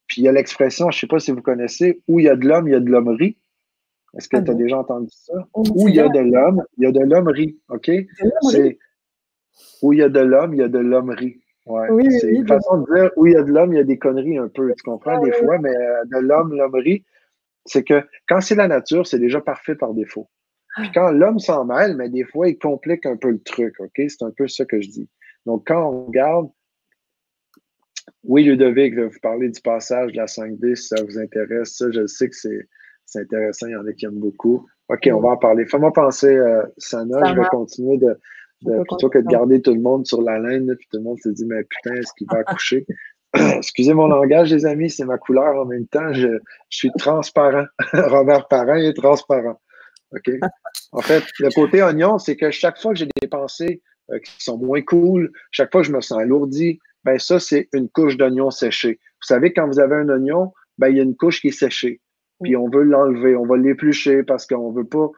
Puis il y a l'expression, je ne sais pas si vous connaissez, où il y a de l'homme, il y a de l'hommerie. Est-ce que ah tu as déjà entendu ça? Où il y a de l'homme, il y a de l'hommerie. OK? C'est où il y a de l'homme, il y a de l'hommerie. Ouais. c'est une façon de dire où il y a de l'homme, il y a des conneries un peu. Tu comprends ah des fois, mais euh, de l'homme, l'hommerie, c'est que quand c'est la nature, c'est déjà parfait par défaut. Puis quand l'homme s'en mêle, mais des fois, il complique un peu le truc, OK? C'est un peu ça que je dis. Donc, quand on regarde, oui, Ludovic, vous parler du passage de la 5D, si ça vous intéresse. Ça, je sais que c'est intéressant, il y en a qui aiment beaucoup. OK, on va en parler. Fais-moi penser, euh, Sana, je vais continuer de, plutôt que de garder tout le monde sur la laine, puis tout le monde se dit, mais putain, est-ce qu'il va accoucher? Excusez mon langage, les amis, c'est ma couleur en même temps. Je, je suis transparent. Robert Parent est transparent. OK? En fait, le côté oignon, c'est que chaque fois que j'ai des pensées euh, qui sont moins cool, chaque fois que je me sens alourdi, ben ça, c'est une couche d'oignon séché. Vous savez, quand vous avez un oignon, ben il y a une couche qui est séchée. Puis on veut l'enlever, on va l'éplucher parce qu'on veut pas,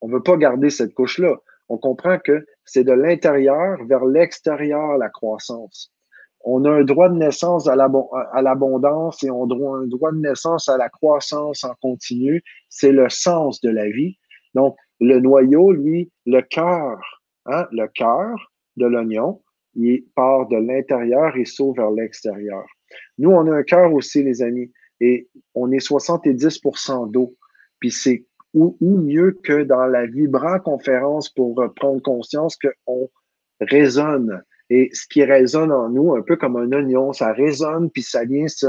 on veut pas garder cette couche-là. On comprend que c'est de l'intérieur vers l'extérieur la croissance on a un droit de naissance à l'abondance et on a un droit de naissance à la croissance en continu. C'est le sens de la vie. Donc, le noyau, lui, le cœur, hein, le cœur de l'oignon, il part de l'intérieur et saute vers l'extérieur. Nous, on a un cœur aussi, les amis, et on est 70% d'eau. Puis c'est où, mieux que dans la vibrant conférence pour prendre conscience qu'on résonne Et ce qui résonne en nous, un peu comme un oignon, ça résonne, puis ça vient se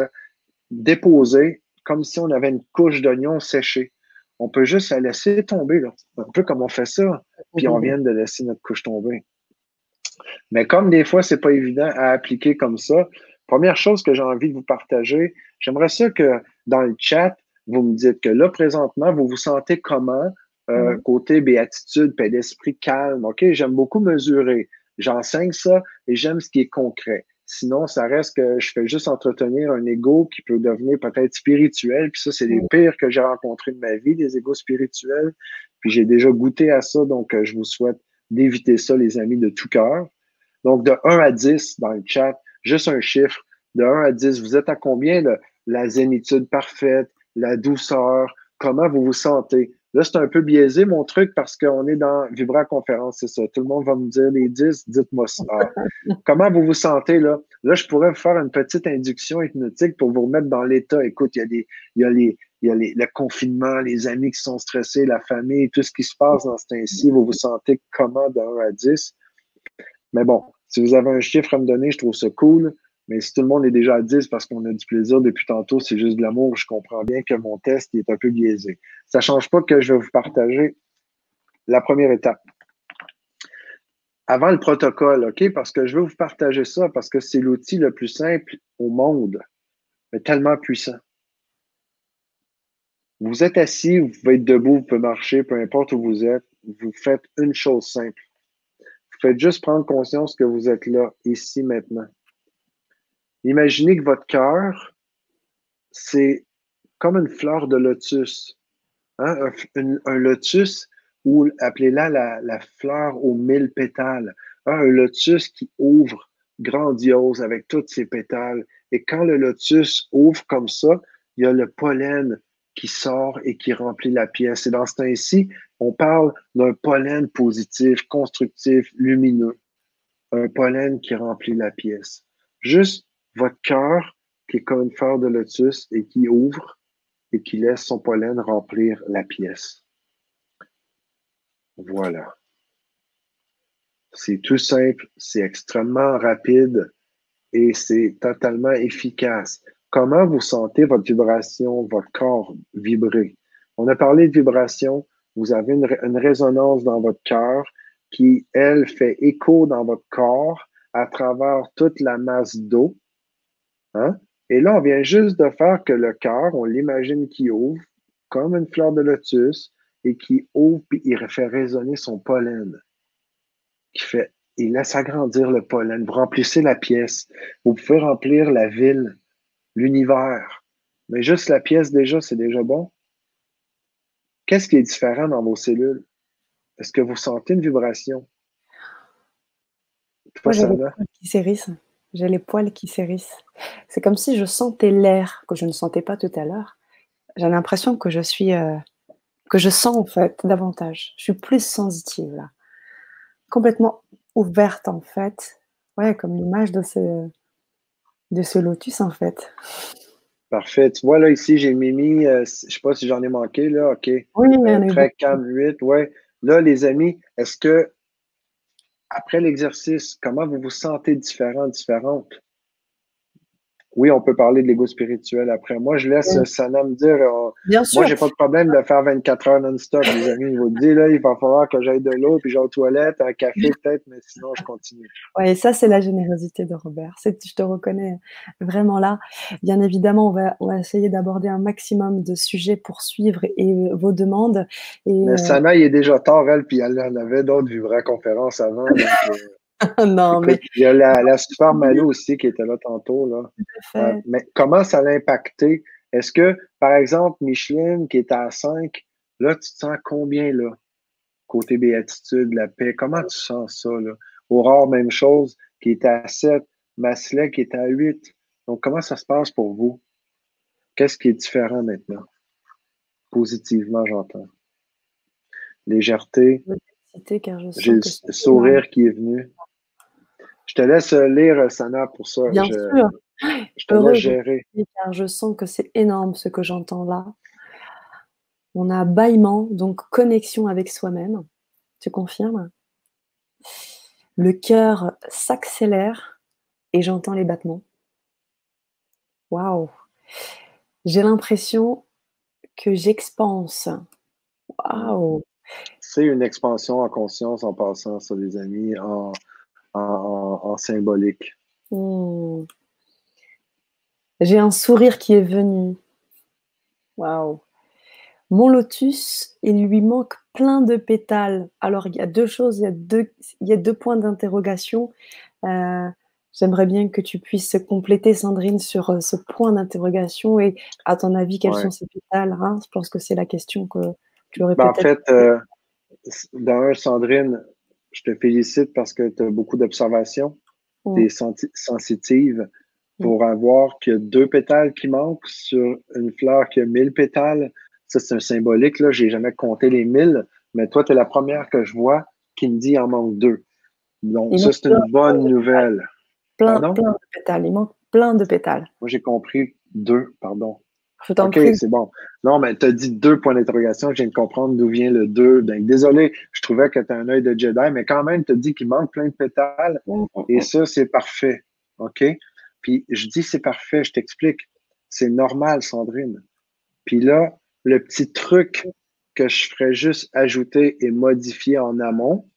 déposer comme si on avait une couche d'oignon séchée. On peut juste la laisser tomber, là. un peu comme on fait ça, puis on vient de laisser notre couche tomber. Mais comme des fois, c'est pas évident à appliquer comme ça, première chose que j'ai envie de vous partager, j'aimerais ça que dans le chat, vous me dites que là, présentement, vous vous sentez comment euh, côté béatitude, paix d'esprit calme. OK, j'aime beaucoup mesurer. J'enseigne ça et j'aime ce qui est concret. Sinon, ça reste que je fais juste entretenir un ego qui peut devenir peut-être spirituel. Puis ça, c'est les mm. pires que j'ai rencontrés de ma vie, des égos spirituels. Puis j'ai déjà goûté à ça, donc euh, je vous souhaite d'éviter ça, les amis, de tout cœur. Donc, de 1 à 10 dans le chat, juste un chiffre. De 1 à 10, vous êtes à combien de la zénitude parfaite, la douceur, comment vous vous sentez? Là, c'est un peu biaisé, mon truc, parce qu'on est dans Vibra Conférence, c'est ça. Tout le monde va me dire les 10, dites-moi ça. comment vous vous sentez, là? Là, je pourrais vous faire une petite induction hypnotique pour vous remettre dans l'état. Écoute, il y a des, il y a les, il y a les, le confinement, les amis qui sont stressés, la famille, tout ce qui se passe dans ce temps-ci. Vous vous sentez comment de 1 à 10? Mais bon, si vous avez un chiffre à me donner, je trouve ça cool. Mais si tout le monde est déjà à 10 parce qu'on a du plaisir depuis tantôt, c'est juste de l'amour, je comprends bien que mon test est un peu biaisé. Ça ne change pas que je vais vous partager la première étape. Avant le protocole, OK? Parce que je veux vous partager ça parce que c'est l'outil le plus simple au monde, mais tellement puissant. Vous êtes assis, vous pouvez être debout, vous pouvez marcher, peu importe où vous êtes. Vous faites une chose simple. Vous faites juste prendre conscience que vous êtes là, ici, maintenant. Imaginez que votre cœur, c'est comme une fleur de lotus. Hein? Un, lotus, ou appelez-la la, fleur aux mille pétales. Hein? Un lotus qui ouvre grandiose avec toutes ses pétales. Et quand le lotus ouvre comme ça, il y a le pollen qui sort et qui remplit la pièce. Et dans ce temps-ci, on parle d'un pollen positif, constructif, lumineux. Un pollen qui remplit la pièce. Juste votre cœur qui est comme une fleur de lotus et qui ouvre et qui laisse son pollen remplir la pièce. Voilà. C'est tout simple, c'est extrêmement rapide et c'est totalement efficace. Comment vous sentez votre vibration, votre corps vibrer? On a parlé de vibration. Vous avez une, résonance dans votre cœur qui, elle, fait écho dans votre corps à travers toute la masse d'eau Hein? Et là, on vient juste de faire que le cœur, on l'imagine qui ouvre comme une fleur de lotus et qui ouvre puis il fait résonner son pollen. Qui fait, il laisse agrandir le pollen. Vous remplissez la pièce. Vous pouvez remplir la ville, l'univers. Mais juste la pièce déjà, c'est déjà bon. Qu'est-ce qui est différent dans vos cellules? Est-ce que vous sentez une vibration? Moi, j'ai qui j'ai les poils qui s'hérissent. C'est comme si je sentais l'air que je ne sentais pas tout à l'heure. J'ai l'impression que je suis, euh, que je sens en fait davantage. Je suis plus sensitive là, complètement ouverte en fait. Ouais, comme l'image de ce, de ce lotus en fait. Parfait. Tu vois, là, ici, j'ai mis, euh, je ne sais pas si j'en ai manqué, là, OK. Oui, mais Très calme, 8, ouais. Là, les amis, est-ce que après l'exercice, comment vous vous sentez différent, différente? Oui, on peut parler de l'ego spirituel après. Moi, je laisse Sana me dire. Euh, Bien. Moi, j'ai pas de problème de faire 24 heures non-stop, les amis. Je vous dis, là, il va falloir que j'aille de l'eau, puis j'ai aux toilettes, un café peut-être, mais sinon, je continue. Oui, ça, c'est la générosité de Robert. Je te reconnais vraiment là. Bien évidemment, on va, on va essayer d'aborder un maximum de sujets pour suivre et, vos demandes. Et, mais euh, Sana, il est déjà tard, elle, puis elle en avait d'autres vivra conférences avant. Donc, euh, non, mais. Il y a la, Super Malou aussi qui était là tantôt. Là. Euh, mais comment ça l'a impacté? Est-ce que, par exemple, Micheline, qui est à 5, là, tu te sens combien, là? Côté béatitude, la paix, comment tu sens ça, là? Aurore, même chose, qui est à 7, Maslet, qui est à 8. Donc, comment ça se passe pour vous? Qu'est-ce qui est différent maintenant? Positivement, j'entends. Légèreté. J'ai le sourire qui est venu. Je te laisse euh, lire, euh, Sana, pour ça. Bien sûr. Je te laisse gérer. Car je sens que c'est énorme ce que j'entends là. On a bâillement, donc connexion avec soi-même. Tu confirmes? Le cœur s'accélère et j'entends les battements. Waouh J'ai l'impression que j'expanse. Waouh C'est une expansion en conscience en passant sur les amis, en, en, symbolique. Hmm. J'ai un sourire qui est venu. Waouh Mon lotus, il lui manque plein de pétales. Alors, il y a deux choses, il y a deux, il y a deux points d'interrogation. Euh, J'aimerais bien que tu puisses compléter, Sandrine, sur euh, ce point d'interrogation. Et à ton avis, quels sont ces pétales hein? Je pense que c'est la question que tu aurais ben, En fait, euh, d'un, Sandrine, je te félicite parce que tu as beaucoup d'observations. Tu es sensitive pour avoir que deux pétales qui manquent sur une fleur qui a mille pétales. Ça, c'est un symbolique. Je n'ai jamais compté les mille, mais toi, tu es la première que je vois qui me dit qu'il en manque deux. Donc, ça, c'est une bonne nouvelle. Plein, plein de pétales. Il manque plein de pétales. Moi, j'ai compris deux, pardon. OK, c'est bon. Non, mais tu as dit deux points d'interrogation. Je viens de comprendre d'où vient le deux. Ben, désolé, je trouvais que tu as un œil de Jedi, mais quand même, tu as dit qu'il manque plein de pétales. Mm, mm, et mm. ça, c'est parfait. OK? Puis je dis c'est parfait, je t'explique. C'est normal, Sandrine. Puis là, le petit truc que je ferais juste ajouter et modifier en amont,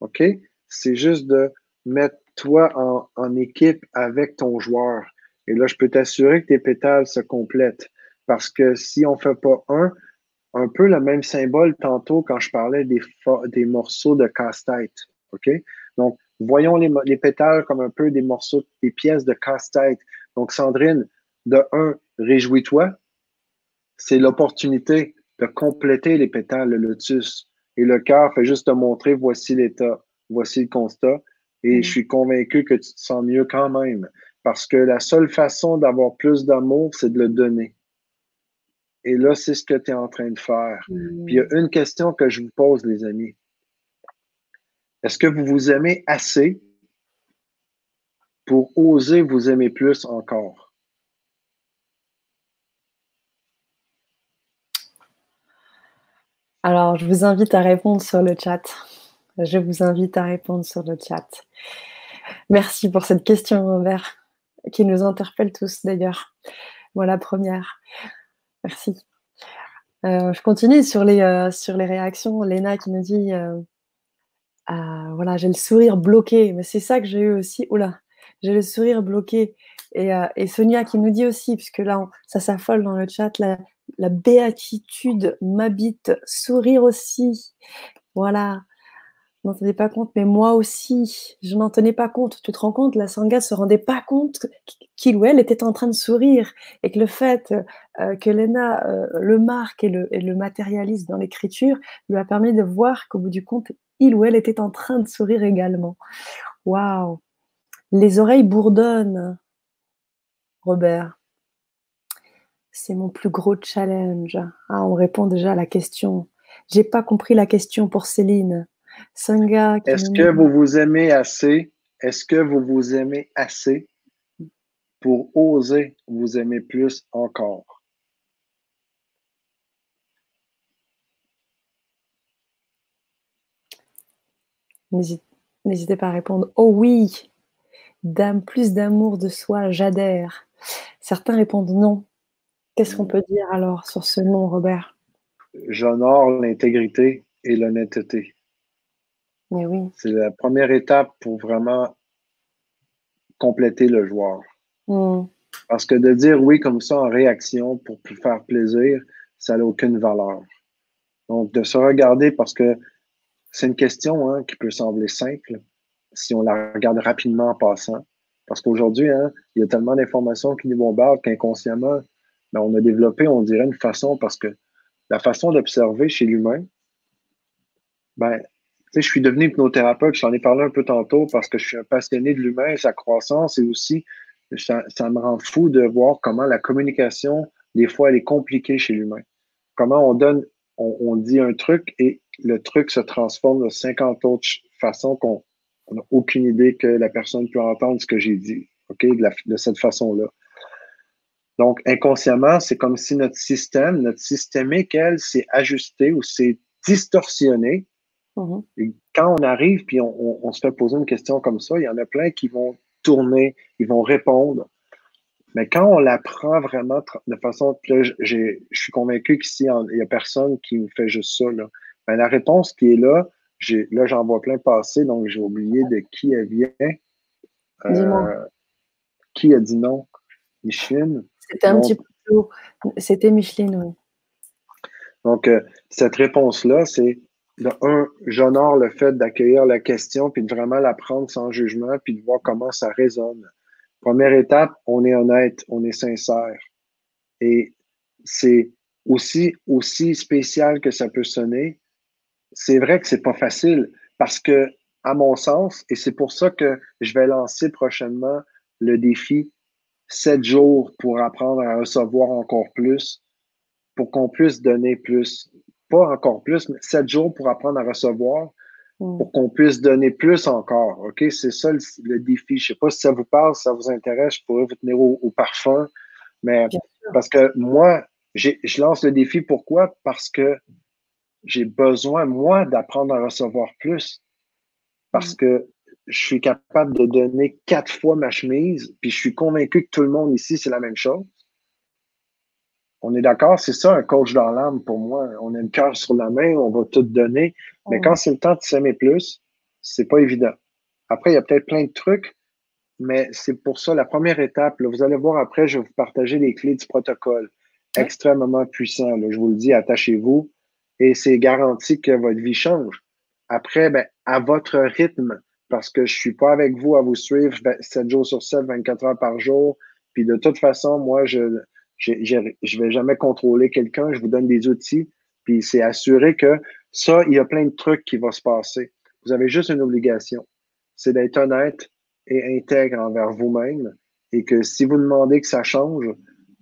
OK? C'est juste de mettre toi en, équipe avec ton joueur. Et là, je peux t'assurer que tes pétales se complètent. Parce que si on ne fait pas un, un peu le même symbole tantôt quand je parlais des, des morceaux de casse-tête. OK? Donc, voyons les, les, pétales comme un peu des morceaux, des pièces de casse-tête. Donc, Sandrine, de un, réjouis-toi. C'est l'opportunité de compléter les pétales, le lotus. Et le cœur fait juste te montrer voici l'état, voici le constat. Et mm. je suis convaincu que tu te sens mieux quand même. Parce que la seule façon d'avoir plus d'amour, c'est de le donner. Et là, c'est ce que tu es en train de faire. Mm. Puis il y a une question que je vous pose, les amis. Est-ce que vous vous aimez assez pour oser vous aimer plus encore? Alors, je vous invite à répondre sur le chat. Je vous invite à répondre sur le chat. Merci pour cette question, Robert, qui nous interpelle tous d'ailleurs. Voilà, première. Merci. Euh, je continue sur les, euh, sur les réactions. Léna qui nous dit euh, ah, voilà, j'ai le sourire bloqué. Mais c'est ça que j'ai eu aussi. Oula, j'ai le sourire bloqué. Et, Sonia qui nous dit aussi, puisque là, ça s'affole dans le chat, la béatitude m'habite, sourire aussi. Voilà, n'en tenais pas compte, mais moi aussi, je n'en tenais pas compte. Tu te rends compte, la Sangha se rendait pas compte qu'il ou elle était en train de sourire et que le fait euh, que Lena euh, le marque et le, le matérialise dans l'écriture lui a permis de voir qu'au bout du compte, il ou elle était en train de sourire également. Waouh Les oreilles bourdonnent, Robert. C'est mon plus gros challenge. Ah, on répond déjà à la question. J'ai pas compris la question pour Céline. Est-ce que vous vous aimez assez? Est-ce que vous vous aimez assez pour oser vous aimer plus encore? N'hésitez pas à répondre. Oh oui, plus d'amour de soi, j'adhère. Certains répondent non. Qu'est-ce qu'on peut dire alors sur ce non, Robert? J'honore l'intégrité et l'honnêteté. C'est la première étape pour vraiment compléter le joueur. Mm. Parce que de dire oui comme ça en réaction pour faire plaisir, ça n'a aucune valeur. Donc, de se regarder parce que c'est une question hein, qui peut sembler simple si on la regarde rapidement en passant. Parce qu'aujourd'hui, hein, il y a tellement d'informations qui nous bombardent qu'inconsciemment, ben, on a développé, on dirait, une façon parce que la façon d'observer chez l'humain, ben, je suis devenu hypnothérapeute, j'en ai parlé un peu tantôt parce que je suis un passionné de l'humain et sa croissance et aussi ça, me rend fou de voir comment la communication, des fois, elle est compliquée chez l'humain. Comment on donne, on, dit un truc et le truc se transforme de 50 autres façons qu'on n'a aucune idée que la personne peut entendre ce que j'ai dit, OK, de, de cette façon-là. Donc, inconsciemment, c'est comme si notre système, notre systémique, elle, s'est ajusté ou s'est distorsionné Mmh Et quand on arrive, puis on, se fait poser une question comme ça, il y en a plein qui vont tourner, ils vont répondre. Mais quand on l'apprend vraiment de façon, je, je suis convaincu qu'ici, il n'y a personne qui me fait juste ça. Là. Ben, la réponse qui est là, là, j'en vois plein passer, donc j'ai oublié de qui elle vient. Euh, qui a dit non? Micheline? C'était un petit peu C'était Micheline, oui. Donc, euh, cette réponse-là, c'est un, j'honore le fait d'accueillir la question, puis de vraiment la prendre sans jugement, puis de voir comment ça résonne. Première étape, on est honnête, on est sincère. Et c'est aussi, aussi spécial que ça peut sonner. C'est vrai que c'est pas facile parce que, à mon sens, et c'est pour ça que je vais lancer prochainement le défi sept jours pour apprendre à recevoir encore plus, pour qu'on puisse donner plus pas encore plus, mais sept jours pour apprendre à recevoir, mm. pour qu'on puisse donner plus encore. OK? C'est ça le, défi. Je ne sais pas si ça vous parle, si ça vous intéresse, je pourrais vous tenir au, parfum. Mais parce que moi, je lance le défi. Pourquoi? Parce que j'ai besoin, moi, d'apprendre à recevoir plus. Parce mm. que je suis capable de donner quatre fois ma chemise, puis je suis convaincu que tout le monde ici, c'est la même chose. On est d'accord, c'est ça un coach dans l'âme pour moi. On a le cœur sur la main, on va tout donner. Mais quand c'est le temps de s'aimer plus, c'est pas évident. Après, il y a peut-être plein de trucs, mais c'est pour ça la première étape. vous allez voir après, je vais vous partager les clés du protocole. Extrêmement puissant. je vous le dis, attachez-vous. Et c'est garanti que votre vie change. Après, ben, à votre rythme, parce que je suis pas avec vous à vous suivre 7 jours sur 7, 24 heures par jour. Puis de toute façon, moi, je, je ne vais jamais contrôler quelqu'un, je vous donne des outils, puis c'est assuré que ça, il y a plein de trucs qui vont se passer. Vous avez juste une obligation, c'est d'être honnête et intègre envers vous-même et que si vous demandez que ça change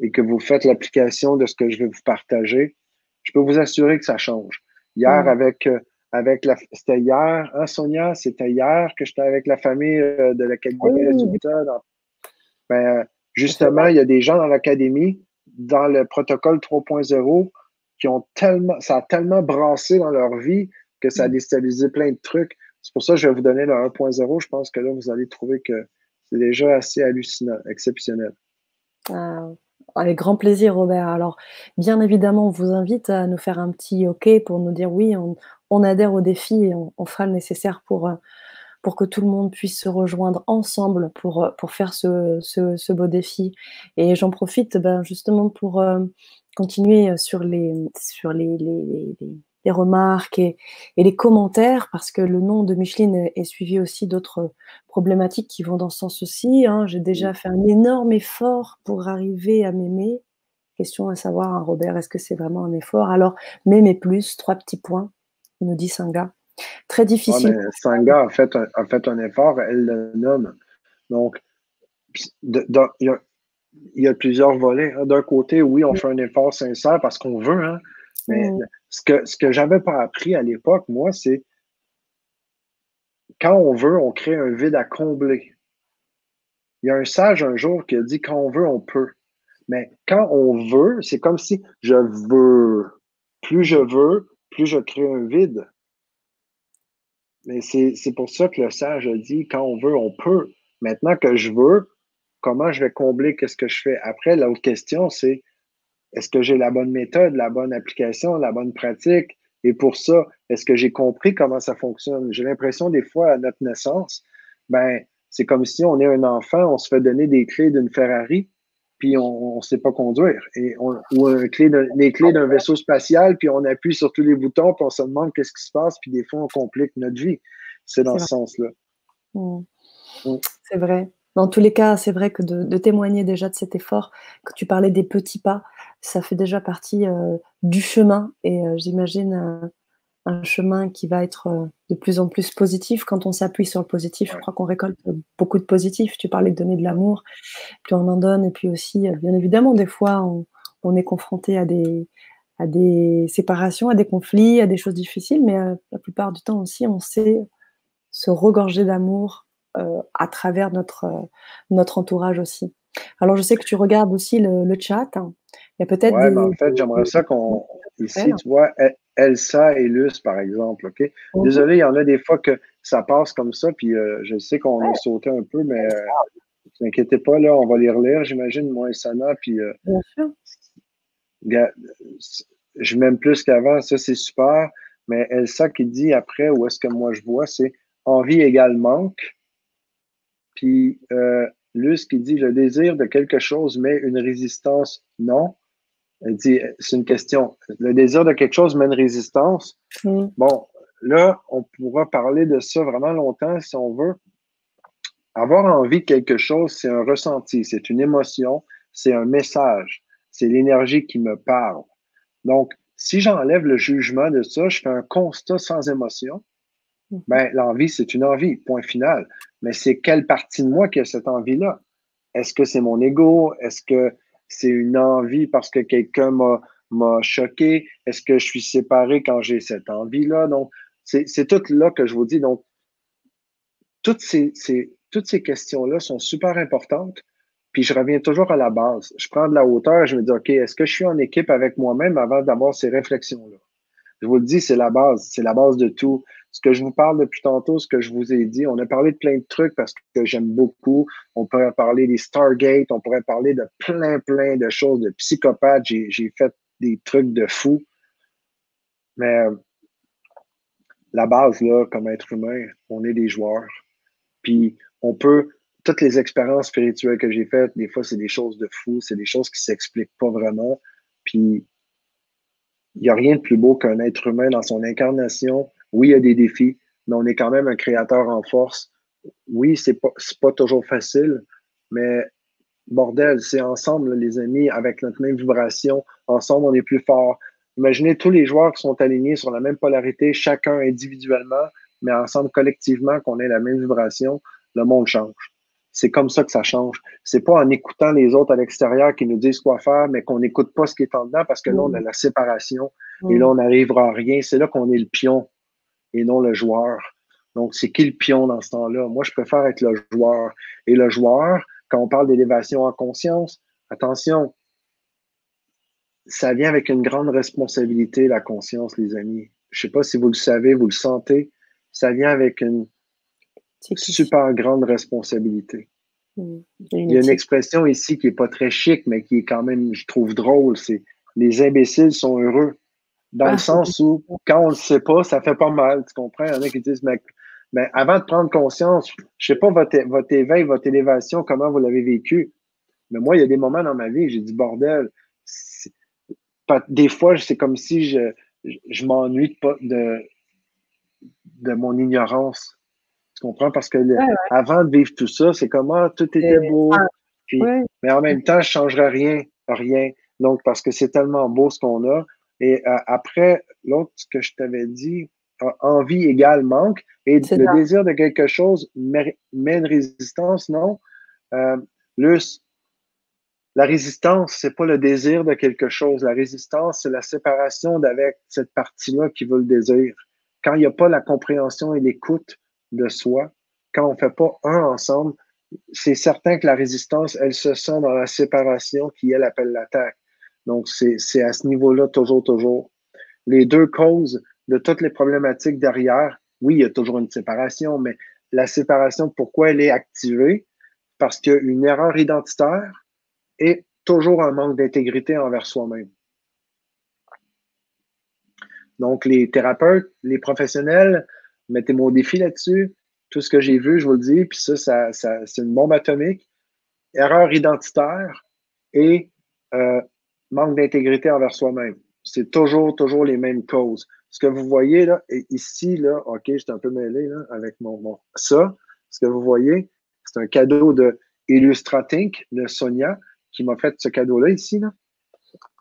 et que vous faites l'application de ce que je vais vous partager, je peux vous assurer que ça change. Hier, mm. avec, euh, avec la, c'était hier, hein, Sonia, c'était hier que j'étais avec la famille euh, de l'Académie résultat. Ben, justement, il y a des gens dans l'Académie dans le protocole 3.0 qui ont tellement, ça a tellement brassé dans leur vie que ça a mm. déstabilisé plein de trucs. C'est pour ça que je vais vous donner le 1.0. Je pense que là, vous allez trouver que c'est déjà assez hallucinant, exceptionnel. Ah, avec grand plaisir, Robert. Alors, bien évidemment, on vous invite à nous faire un petit OK pour nous dire oui, on, adhère au défi et on, fera le nécessaire pour, euh, pour que tout le monde puisse se rejoindre ensemble pour, euh, pour faire ce, ce, beau défi. Et j'en profite ben, justement pour euh, continuer sur les, sur les, les, les, remarques et, et, les commentaires, parce que le nom de Micheline est, suivi aussi d'autres problématiques qui vont dans ce sens aussi. Hein. J'ai déjà fait un énorme effort pour arriver à m'aimer. Question à savoir, hein, Robert, est-ce que c'est vraiment un effort? Alors, m'aimer plus, trois petits points, nous dit Sanga. Très difficile. Ouais, Sangha a fait, un, a fait un effort, elle le nomme. Donc, il y, a plusieurs volets. Hein. D'un côté, oui, on fait un effort sincère parce qu'on veut, hein. mais mm. ce que, ce que j'avais pas appris à l'époque, moi, c'est quand on veut, on crée un vide à combler. Il y a un sage un jour qui a dit quand on veut, on peut. Mais quand on veut, c'est comme si je veux. Plus je veux, plus je crée un vide. Mais c'est pour ça que le sage a dit quand on veut, on peut. Maintenant que je veux, comment je vais combler qu'est-ce que je fais? Après, l'autre question, c'est est-ce que j'ai la bonne méthode, la bonne application, la bonne pratique? Et pour ça, est-ce que j'ai compris comment ça fonctionne? J'ai l'impression des fois à notre naissance, ben, c'est comme si on est un enfant, on se fait donner des clés d'une Ferrari, puis on ne sait pas conduire. Et on, ou un clé les clés d'un vaisseau spatial, puis on appuie sur tous les boutons, puis on se demande qu'est-ce qui se passe, puis des fois, on complique notre vie. C'est dans ce sens-là. Mmh. Mmh. C'est vrai. Dans tous les cas, c'est vrai que de, témoigner déjà de cet effort, que tu parlais des petits pas, ça fait déjà partie euh, du chemin. Et euh, j'imagine euh, un chemin qui va être euh, de plus en plus positif. Quand on s'appuie sur le positif, je crois qu'on récolte beaucoup de positif. Tu parlais de donner de l'amour, puis on en donne. Et puis aussi, euh, bien évidemment, des fois, on, est confronté à des, à des séparations, à des conflits, à des choses difficiles, mais euh, la plupart du temps aussi, on sait se regorger d'amour à travers notre, notre entourage aussi. Alors, je sais que tu regardes aussi le, chat. Il y a peut-être ouais, en fait, j'aimerais ça qu'on. Ici, tu vois, Elsa et Luce, par exemple, OK? Mhm. Désolé, il y en a des fois que ça passe comme ça, puis euh, je sais qu'on a sauté un peu, mais ne vous inquiétez pas, là, on va les relire, j'imagine, moi et Sana, puis. Euh, Bien sûr. Je m'aime plus qu'avant, ça, c'est super. Mais Elsa qui dit après, où est-ce que moi je vois, c'est envie égale manque. Puis euh, Luce qui dit le désir de quelque chose, mais une résistance, non. Elle dit, c'est une question. Le désir de quelque chose, une résistance. Mm. Bon, là, on pourra parler de ça vraiment longtemps si on veut. Avoir envie de quelque chose, c'est un ressenti, c'est une émotion, c'est un message, c'est l'énergie qui me parle. Donc, si j'enlève le jugement de ça, je fais un constat sans émotion, mm-hmm. ben, l'envie, c'est une envie, point final. Mais c'est quelle partie de moi qui a cette envie-là? Est-ce que c'est mon ego? Est-ce que c'est une envie parce que quelqu'un m'a choqué? Est-ce que je suis séparé quand j'ai cette envie-là? Donc, c'est tout là que je vous dis. Donc, toutes ces, toutes ces questions-là sont super importantes. Puis je reviens toujours à la base. Je prends de la hauteur, je me dis, OK, est-ce que je suis en équipe avec moi-même avant d'avoir ces réflexions-là? Je vous le dis, c'est la base, c'est la base de tout. Ce que je vous parle depuis tantôt, ce que je vous ai dit, on a parlé de plein de trucs parce que j'aime beaucoup. On pourrait parler des Stargate, on pourrait parler de plein, plein de choses, de psychopathes. J'ai fait des trucs de fou. Mais la base, là, comme être humain, on est des joueurs. Puis on peut toutes les expériences spirituelles que j'ai faites, des fois, c'est des choses de fou, c'est des choses qui s'expliquent pas vraiment. Puis, il n'y a rien de plus beau qu'un être humain dans son incarnation. Oui, il y a des défis, mais on est quand même un créateur en force. Oui, c'est pas, pas toujours facile, mais bordel, c'est ensemble, les amis, avec notre même vibration. Ensemble, on est plus fort. Imaginez tous les joueurs qui sont alignés sur la même polarité, chacun individuellement, mais ensemble, collectivement, qu'on ait la même vibration, le monde change. C'est comme ça que ça change. C'est pas en écoutant les autres à l'extérieur qui nous disent quoi faire, mais qu'on n'écoute pas ce qui est en dedans parce que là, on a la séparation et là, mm. on n'arrivera à rien. C'est là qu'on est le pion et non le joueur. Donc, c'est qui le pion dans ce temps-là? Moi, je préfère être le joueur. Et le joueur, quand on parle d'élévation en conscience, attention, ça vient avec une grande responsabilité, la conscience, les amis. Je sais pas si vous le savez, vous le sentez. Ça vient avec une super grande responsabilité. Mm. Il y a une expression ici qui n'est pas très chic, mais qui est quand même, je trouve drôle, c'est les imbéciles sont heureux. Dans le ah. sens où, quand on ne le sait pas, ça fait pas mal. Tu comprends? Il y en a qui disent, mais, avant de prendre conscience, je ne sais pas votre, votre éveil, votre élévation, comment vous l'avez vécu. Mais moi, il y a des moments dans ma vie, j'ai dit, bordel, des fois, c'est comme si je, je, m'ennuie de, de mon ignorance. Tu comprends? Parce que avant de vivre tout ça, c'est comme ah, tout était beau. Mais en même temps, je ne changerais rien, rien. Donc, parce que c'est tellement beau ce qu'on a. Et euh, après, l'autre, que je t'avais dit, envie égale manque. Et le désir de quelque chose mène une résistance, non? Euh, la résistance, c'est pas le désir de quelque chose. La résistance, c'est la séparation d'avec cette partie-là qui veut le désir. Quand il n'y a pas la compréhension et l'écoute, de soi, quand on ne fait pas un ensemble, c'est certain que la résistance, elle se sent dans la séparation qui, elle, appelle l'attaque. Donc, c'est à ce niveau-là, toujours, toujours. Les deux causes de toutes les problématiques derrière, oui, il y a toujours une séparation, mais la séparation, pourquoi elle est activée? Parce qu'une erreur identitaire est toujours un manque d'intégrité envers soi-même. Donc, les thérapeutes, les professionnels, mettez-moi au défi là-dessus. Tout ce que j'ai vu, je vous le dis, puis ça, c'est une bombe atomique. Erreur identitaire et euh, manque d'intégrité envers soi-même. C'est toujours, toujours les mêmes causes. Ce que vous voyez là, ici, là, OK, j'étais un peu mêlé là, avec mon, mon, Ça, ce que vous voyez, c'est un cadeau de Illustratink de Sonia qui m'a fait ce cadeau-là ici. Là,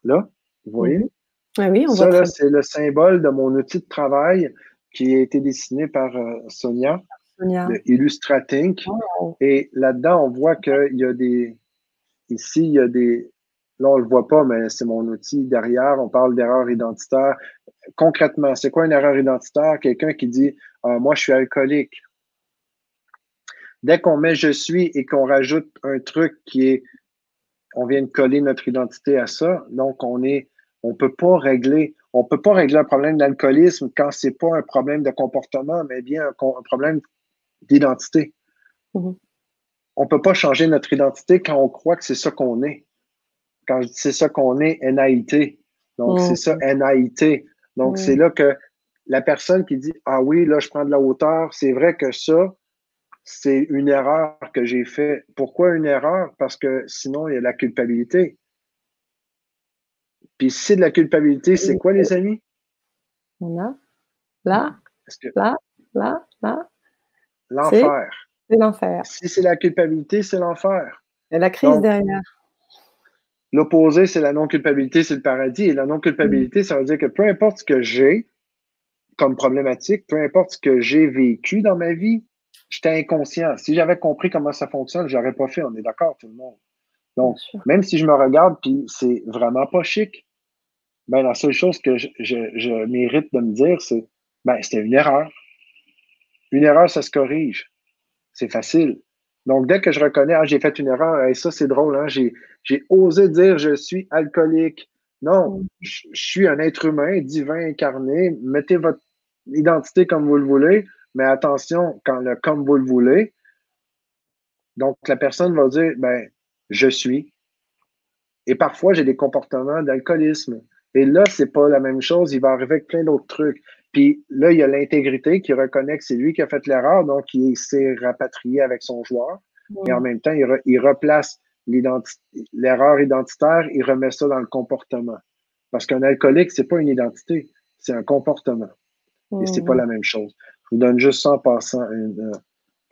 là vous voyez? Mm-hmm. Ah oui, on ça, là, c'est le symbole de mon outil de travail qui a été dessiné par euh, Sonia, Sonia, de Illustratink. Oh. Et là-dedans, on voit qu'il y a des. Ici, il y a des. Là, on ne le voit pas, mais c'est mon outil derrière. On parle d'erreur identitaire. Concrètement, c'est quoi une erreur identitaire? Quelqu'un qui dit ah, Moi, je suis alcoolique. Dès qu'on met je suis et qu'on rajoute un truc qui est on vient de coller notre identité à ça. Donc, on est, on peut pas régler, on peut pas régler un problème d'alcoolisme quand c'est pas un problème de comportement, mais bien un, problème d'identité. Mm-hmm. On peut pas changer notre identité quand on croit que c'est ça qu'on est. Quand je dis c'est ça qu'on est, NAIT. Donc, c'est ça, NAIT. Donc, c'est là que la personne qui dit Ah oui, là, je prends de la hauteur, c'est vrai que ça, c'est une erreur que j'ai faite. Pourquoi une erreur? Parce que sinon, il y a la culpabilité. Puis si c'est de la culpabilité, c'est quoi, les amis? A là, là, là, là. L'enfer. C'est l'enfer. Si c'est la culpabilité, c'est l'enfer. Il y a la crise derrière. L'opposé, c'est la non-culpabilité, c'est le paradis. Et la non-culpabilité, ça veut dire que peu importe ce que j'ai comme problématique, peu importe ce que j'ai vécu dans ma vie, j'étais inconscient. Si j'avais compris comment ça fonctionne, je n'aurais pas fait. On est d'accord, tout le monde. Donc, même si je me regarde, puis c'est vraiment pas chic, ben, la seule chose que je, mérite de me dire, c'est ben, c'était une erreur. Une erreur, ça se corrige. C'est facile. Donc, dès que je reconnais, ah, j'ai fait une erreur, et ça, c'est drôle, hein, j'ai, osé dire je suis alcoolique. Non, mm. je, suis un être humain, divin, incarné. Mettez votre identité comme vous le voulez, mais attention, quand le comme vous le voulez, donc la personne va dire, ben, je suis. Et parfois, j'ai des comportements d'alcoolisme. Et là, c'est pas la même chose. Il va arriver avec plein d'autres trucs. Puis là, il y a l'intégrité qui reconnaît que c'est lui qui a fait l'erreur, donc il s'est rapatrié avec son joueur. Et en même temps, il, replace l'erreur identitaire, il remet ça dans le comportement. Parce qu'un alcoolique, c'est pas une identité, c'est un comportement. Et c'est pas la même chose. Je vous donne juste ça en passant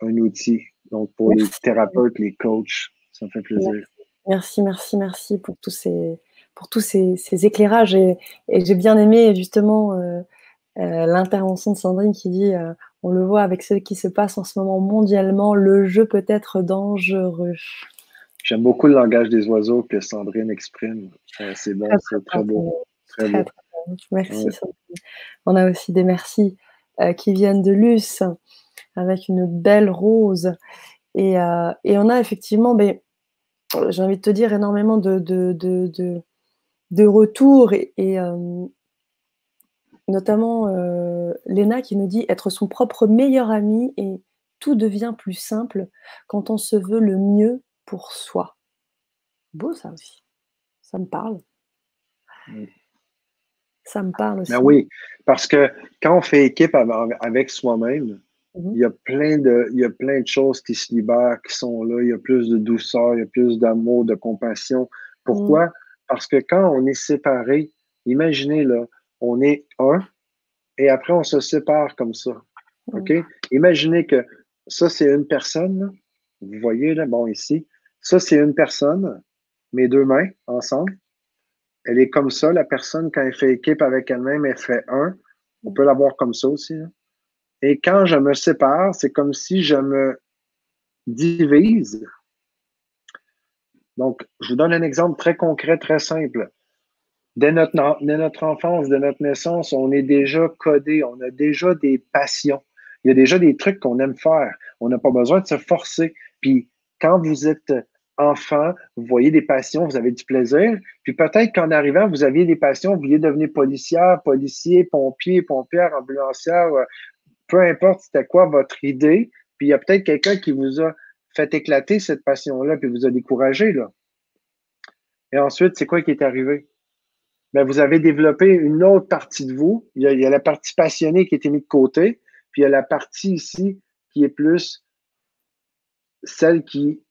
un, outil. Donc, pour les thérapeutes, les coachs, ça me fait plaisir. Merci, merci, merci pour tous ces, pour tous ces, éclairages. Et, j'ai bien aimé justement euh, l'intervention de Sandrine qui dit euh, on le voit avec ce qui se passe en ce moment mondialement, le jeu peut être dangereux. J'aime beaucoup le langage des oiseaux que Sandrine exprime. c'est bon, c'est très beau. Très, beau. Merci Sandrine. On a aussi des merci qui viennent de Luce avec une belle rose. Et, on a effectivement, ben, j'ai envie de te dire, énormément de, de, de retour et, euh, notamment euh, Léna qui nous dit être son propre meilleur ami et tout devient plus simple quand on se veut le mieux pour soi. Beau ça aussi. Ça me parle. Ça me parle aussi. Ben oui, parce que quand on fait équipe avec soi-même, mhm. il, y a plein de, il y a plein de choses qui se libèrent, qui sont là. Il y a plus de douceur, il y a plus d'amour, de compassion. Pourquoi? Mhm. Parce que quand on est séparé, imaginez là, on est un et après on se sépare comme ça. OK? Imaginez que ça, c'est une personne. Vous voyez là, bon, ici. Ça, c'est une personne, mes deux mains ensemble. Elle est comme ça, la personne, quand elle fait équipe avec elle-même, elle fait un. On peut la voir comme ça aussi. Hein. Et quand je me sépare, c'est comme si je me divise donc, je vous donne un exemple très concret, très simple. Dès notre, enfance, de notre naissance, on est déjà codé, on a déjà des passions. Il y a déjà des trucs qu'on aime faire. On n'a pas besoin de se forcer. Puis, quand vous êtes enfant, vous voyez des passions, vous avez du plaisir. Puis peut-être qu'en arrivant, vous aviez des passions, vous vouliez devenir policière, policier, pompier, pompière, ambulancière, euh, peu importe c'était quoi votre idée. Puis il y a peut-être quelqu'un qui vous a fait éclater cette passion-là, puis vous a découragé, là. Et ensuite, c'est quoi qui est arrivé? Ben, vous avez développé une autre partie de vous. Il y, a, la partie passionnée qui a été mise de côté, puis il y a la partie ici qui est plus celle qui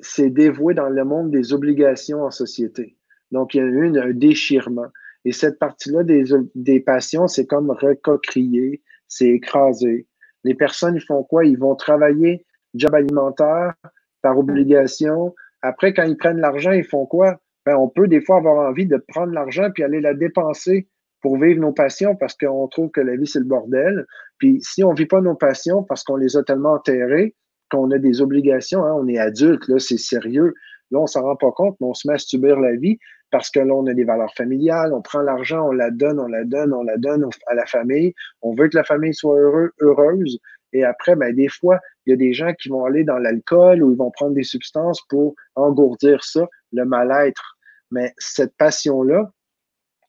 s'est dévouée dans le monde des obligations en société. Donc, il y a eu un déchirement. Et cette partie-là des, des passions, c'est comme recocrier, c'est écraser. Les personnes, ils font quoi? Ils vont travailler job alimentaire par obligation. Après, quand ils prennent l'argent, ils font quoi? Ben, on peut des fois avoir envie de prendre l'argent puis aller la dépenser pour vivre nos passions parce qu'on trouve que la vie, c'est le bordel. Puis si on ne vit pas nos passions parce qu'on les a tellement enterrées, qu'on a des obligations, hein, on est adulte, là, c'est sérieux. Là, on s'en rend pas compte, mais on se met à subir la vie parce que là, on a des valeurs familiales, on prend l'argent, on la donne, on la donne, on la donne à la famille. On veut que la famille soit heureuse Et après, ben, des fois, il y a des gens qui vont aller dans l'alcool ou ils vont prendre des substances pour engourdir ça, le mal-être. Mais cette passion-là,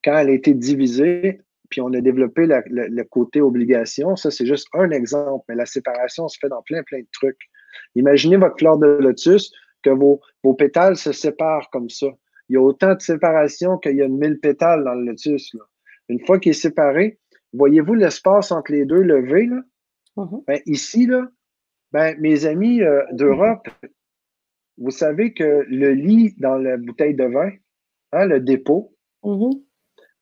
quand elle a été divisée, puis on a développé le côté obligation, ça c'est juste un exemple, mais la séparation se fait dans plein, plein de trucs. Imaginez votre fleur de lotus, que vos, vos pétales se séparent comme ça. Il y a autant de séparation qu'il y a de mille pétales dans le lotus. Là. Une fois qu'il est séparé, voyez-vous l'espace entre les deux levés? Là? Mm-hmm. Ben, ici, là, ben, mes amis euh, d'Europe, vous savez que le lit dans la bouteille de vin, hein, le dépôt, mm-hmm.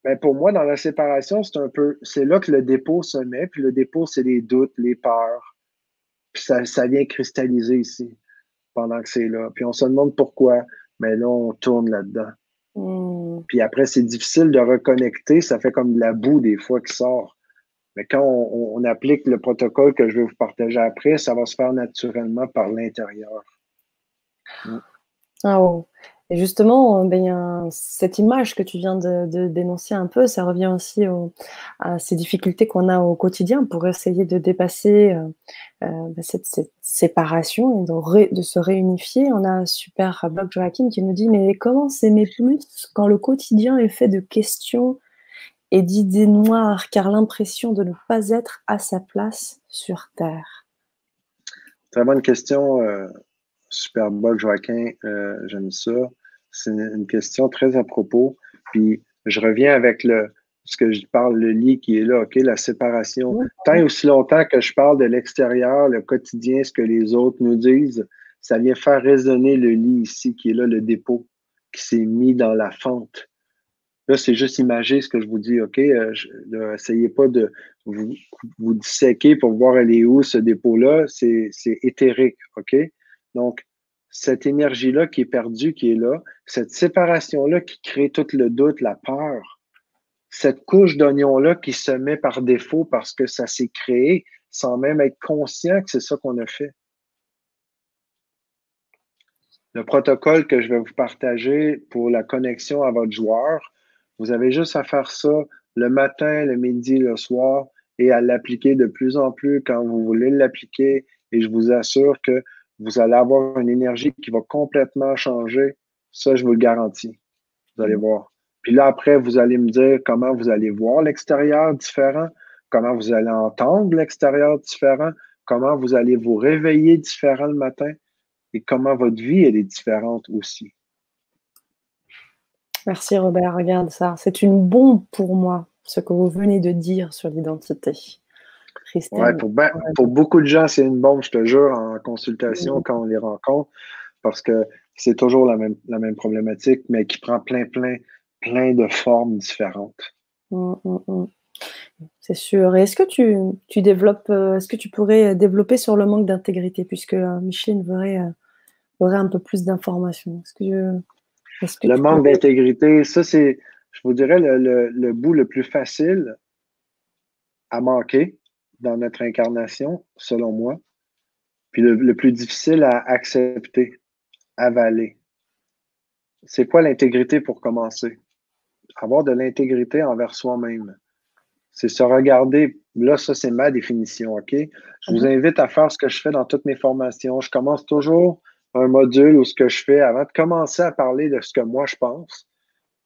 ben, pour moi, dans la séparation, c'est un peu, c'est là que le dépôt se met, puis le dépôt, c'est les doutes, les peurs. Puis ça, ça vient cristalliser ici pendant que c'est là. Puis on se demande pourquoi, mais là, on tourne là-dedans. Hmm. Puis après, c'est difficile de reconnecter. Ça fait comme de la boue des fois qui sort. Mais quand on, applique le protocole que je vais vous partager après, ça va se faire naturellement par l'intérieur. Oh. Et justement, ben, cette image que tu viens de, dénoncer un peu, ça revient aussi à ces difficultés qu'on a au quotidien pour essayer de dépasser euh, euh, ben, cette, séparation et de, se réunifier. On a un super blog Joachim qui nous dit Mais comment s'aimer plus quand le quotidien est fait de questions et d'idées noires, car l'impression de ne pas être à sa place sur Terre Très bonne question. Euh, super blog Joaquin, j'aime ça c'est une question très à propos. Puis je reviens avec le ce que je parle, le lit qui est là, OK, la séparation. Tant et aussi longtemps que je parle de l'extérieur, le quotidien, ce que les autres nous disent, ça vient faire résonner le lit ici, qui est là, le dépôt, qui s'est mis dans la fente. Là, c'est juste imager ce que je vous dis, OK? Euh, essayez pas de vous, vous disséquer pour voir est où, ce dépôt-là. C'est éthérique, OK? Donc, cette énergie-là qui est perdue, qui est là, cette séparation-là qui crée tout le doute, la peur, cette couche d'oignon-là qui se met par défaut parce que ça s'est créé sans même être conscient que c'est ça qu'on a fait. Le protocole que je vais vous partager pour la connexion à votre joueur, vous avez juste à faire ça le matin, le midi, le soir et à l'appliquer de plus en plus quand vous voulez l'appliquer. Et je vous assure que vous allez avoir une énergie qui va complètement changer. Ça, je vous le garantis. Vous allez mm. voir. Puis là, après, vous allez me dire comment vous allez voir l'extérieur différent, comment vous allez entendre l'extérieur différent, comment vous allez vous réveiller différent le matin et comment votre vie, elle est différente aussi. Merci Robert, regarde ça. C'est une bombe pour moi, ce que vous venez de dire sur l'identité. Ouais, ben, pour, beaucoup de gens, c'est une bombe, je te jure, en consultation quand on les rencontre, parce que c'est toujours la même, la même problématique, mais qui prend plein, plein, plein de formes différentes. Mmh, mmh, mmh. C'est sûr. est-ce que tu, tu développes, euh, est-ce que tu pourrais développer sur le manque d'intégrité, puisque euh, Micheline aurait, euh, aurait un peu plus d'informations? Est-ce que, le manque d'intégrité, ça c'est, je vous dirais, le, le, bout le plus facile à manquer, dans notre incarnation, selon moi. Puis le, plus difficile à accepter, avaler. C'est quoi l'intégrité pour commencer? Avoir de l'intégrité envers soi-même. C'est se regarder. Là, ça, c'est ma définition, OK? Je vous mhm. invite à faire ce que je fais dans toutes mes formations. Je commence toujours un module ou ce que je fais avant de commencer à parler de ce que moi je pense.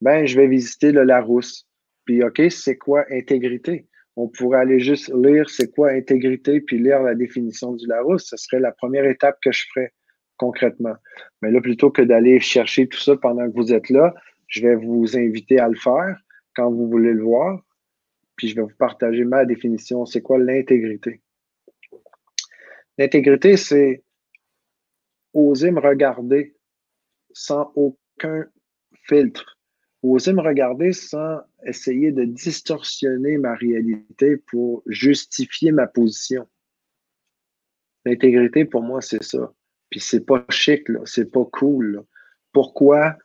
Ben, je vais visiter le Larousse. Puis, OK, c'est quoi intégrité? On pourrait aller juste lire c'est quoi intégrité, puis lire la définition du Larousse. Ce serait la première étape que je ferais concrètement. Mais là, plutôt que d'aller chercher tout ça pendant que vous êtes là, je vais vous inviter à le faire quand vous voulez le voir. Puis je vais vous partager ma définition. C'est quoi l'intégrité? L'intégrité, c'est oser me regarder sans aucun filtre oser me regarder sans essayer de distorsionner ma réalité pour justifier ma position. L'intégrité, pour moi, c'est ça. Puis c'est pas chic, là, c'est pas cool. Pourquoi?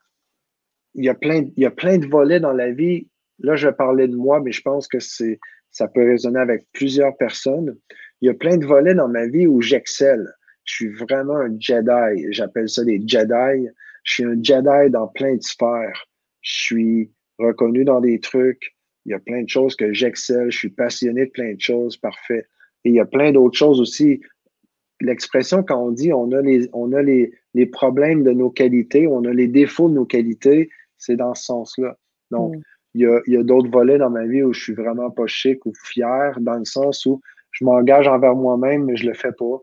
Il y, a plein, il y a plein de volets dans la vie. Là, je parler de moi, mais je pense que c'est, ça peut résonner avec plusieurs personnes. Il y a plein de volets dans ma vie où j'excelle. Je suis vraiment un Jedi. J'appelle ça des Jedi. Je suis un Jedi dans plein de sphères je suis reconnu dans des trucs, il y a plein de choses que j'excelle, je suis passionné de plein de choses, parfait. Et il y a plein d'autres choses aussi. L'expression, quand on dit on a, les, on a les, les, problèmes de nos qualités, on a les défauts de nos qualités, c'est dans ce sens-là. Donc, mm. il y a, y a d'autres volets dans ma vie où je suis vraiment pas chic ou fier, dans le sens où je m'engage envers moi-même, mais je le fais pas.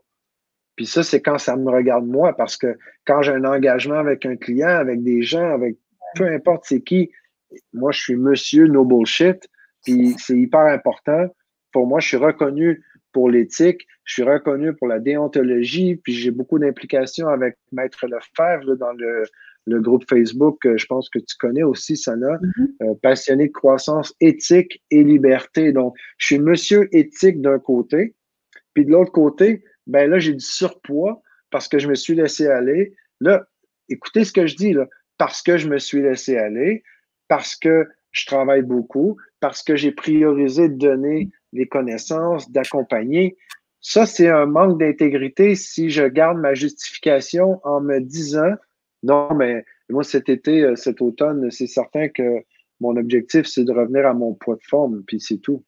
Puis ça, c'est quand ça me regarde moi, parce que quand j'ai un engagement avec un client, avec des gens, avec peu importe c'est qui, moi, je suis monsieur no bullshit, puis c'est hyper important. Pour moi, je suis reconnu pour l'éthique, je suis reconnu pour la déontologie, puis j'ai beaucoup d'implications avec Maître Lefebvre dans le, le, groupe Facebook, je pense que tu connais aussi, Sana, euh, passionné de croissance éthique et liberté. Donc, je suis monsieur éthique d'un côté, puis de l'autre côté, ben là, j'ai du surpoids parce que je me suis laissé aller. Là, écoutez ce que je dis, là, parce que je me suis laissé aller, parce que je travaille beaucoup, parce que j'ai priorisé de donner les connaissances, d'accompagner. Ça, c'est un manque d'intégrité si je garde ma justification en me disant non, mais moi, cet été, euh, cet automne, c'est certain que mon objectif, c'est de revenir à mon poids de forme, puis c'est tout.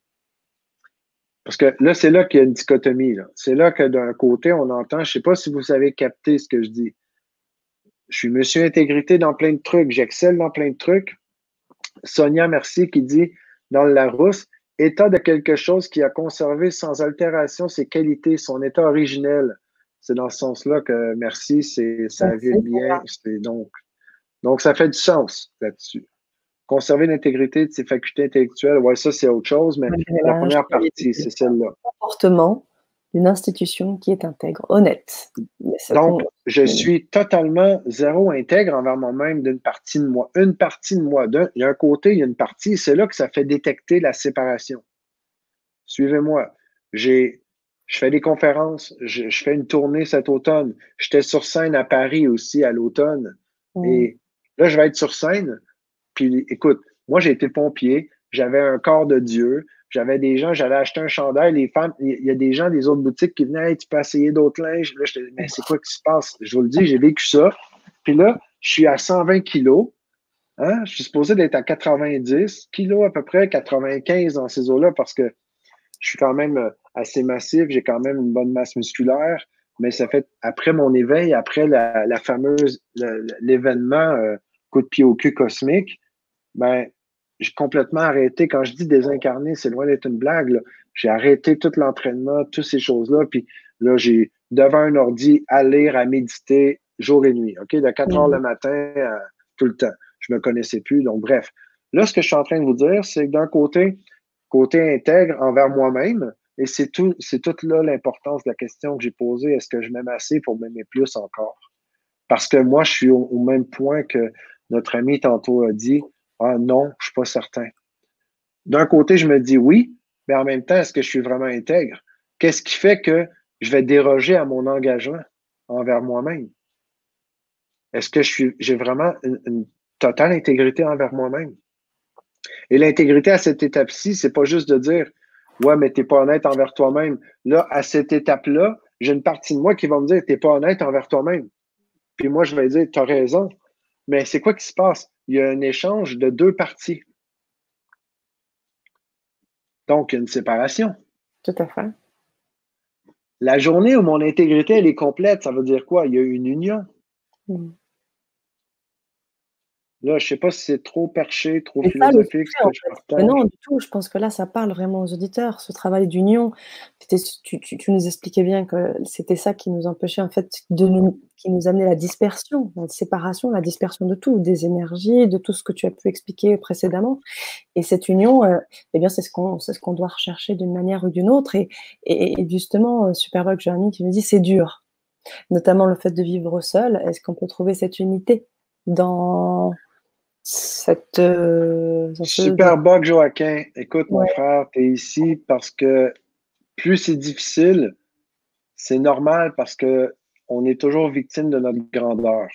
Parce que là, c'est là qu'il y a une dichotomie. C'est là que d'un côté, on entend, je ne sais pas si vous savez capter ce que je dis. Je suis monsieur intégrité dans plein de trucs, j'excelle dans plein de trucs. Sonia Merci qui dit dans le Larousse, état de quelque chose qui a conservé sans altération ses qualités, son état originel. C'est dans ce sens-là que merci, c'est ça vient bien. Donc, donc, ça fait du sens là-dessus conserver l'intégrité de ses facultés intellectuelles, ouais, ça, c'est autre chose, mais la première partie, c'est celle-là. Comportement d'une institution qui est intègre, honnête. Donc, je suis totalement zéro intègre envers moi-même d'une partie de moi. Une partie de moi. il y a un côté, il y a une partie, c'est là que ça fait détecter la séparation. Suivez-moi. J'ai, je fais des conférences, je, fais une tournée cet automne. J'étais sur scène à Paris aussi à l'automne. Et là, je vais être sur scène. Puis écoute, moi, j'ai été pompier, j'avais un corps de Dieu, j'avais des gens, j'allais acheter un chandail, les femmes, il y a des gens des autres boutiques qui venaient, tu peux essayer d'autres linges. Là, dis, mais c'est quoi qui se passe? Je vous le dis, j'ai vécu ça. Puis là, je suis à 120 kilos. Hein? Je suis supposé d'être à 90 kilos à peu près, 95 dans ces eaux-là, parce que je suis quand même euh, assez massif, j'ai quand même une bonne masse musculaire, mais ça fait après mon éveil, après la, la fameuse, l'événement euh, coup de pied au cul cosmique, ben, j'ai complètement arrêté. Quand je dis désincarné, c'est loin d'être une blague. J'ai arrêté tout l'entraînement, toutes ces choses-là. Puis là, j'ai devant un ordi à lire, à méditer jour et nuit. OK? De 4 heures le mm-hmm. matin tout le temps. Je ne me connaissais plus. Donc, bref. Là, ce que je suis en train de vous dire, c'est que d'un côté, côté intègre envers moi-même, et c'est tout, c'est toute là l'importance de la question que j'ai posée. Est-ce que je m'aime assez pour m'aimer plus encore? Parce que moi, je suis au même point que notre ami tantôt a dit ah non, je ne suis pas certain. D'un côté, je me dis oui, mais en même temps, est-ce que je suis vraiment intègre? Qu'est-ce qui fait que je vais déroger à mon engagement envers moi-même? Est-ce que j'ai vraiment une, totale intégrité envers moi-même? Et l'intégrité à cette étape-ci, c'est pas juste de dire Ouais, mais tu n'es pas honnête envers toi-même. Là, à cette étape-là, j'ai une partie de moi qui va me dire Tu n'es pas honnête envers toi-même. Puis moi, je vais dire Tu as raison. Mais c'est quoi qui se passe? Il y a un échange de deux parties. Donc, une séparation. Tout à fait. La journée où mon intégrité elle est complète, ça veut dire quoi? Il y a une union. Mm. Là, je ne sais pas si c'est trop perché, trop philosophique. non, du tout. Je pense que là, ça parle vraiment aux auditeurs. Ce travail d'union, tu, nous expliquais bien que c'était ça qui nous empêchait, en fait, de nous, qui nous amenait la dispersion, la séparation, la dispersion de tout, des énergies, de tout ce que tu as pu expliquer précédemment. Et cette union, euh, eh bien, c'est ce qu'on ce qu'on doit rechercher d'une manière ou d'une autre. Et, et, justement, euh, Superbug Journey qui me dit c'est dur, notamment le fait de vivre seul. Est-ce qu'on peut trouver cette unité dans cette. Euh, Super bug, Joaquin. Écoute, mon frère, tu es ici parce que plus c'est difficile, c'est normal parce que on est toujours victime de notre grandeur.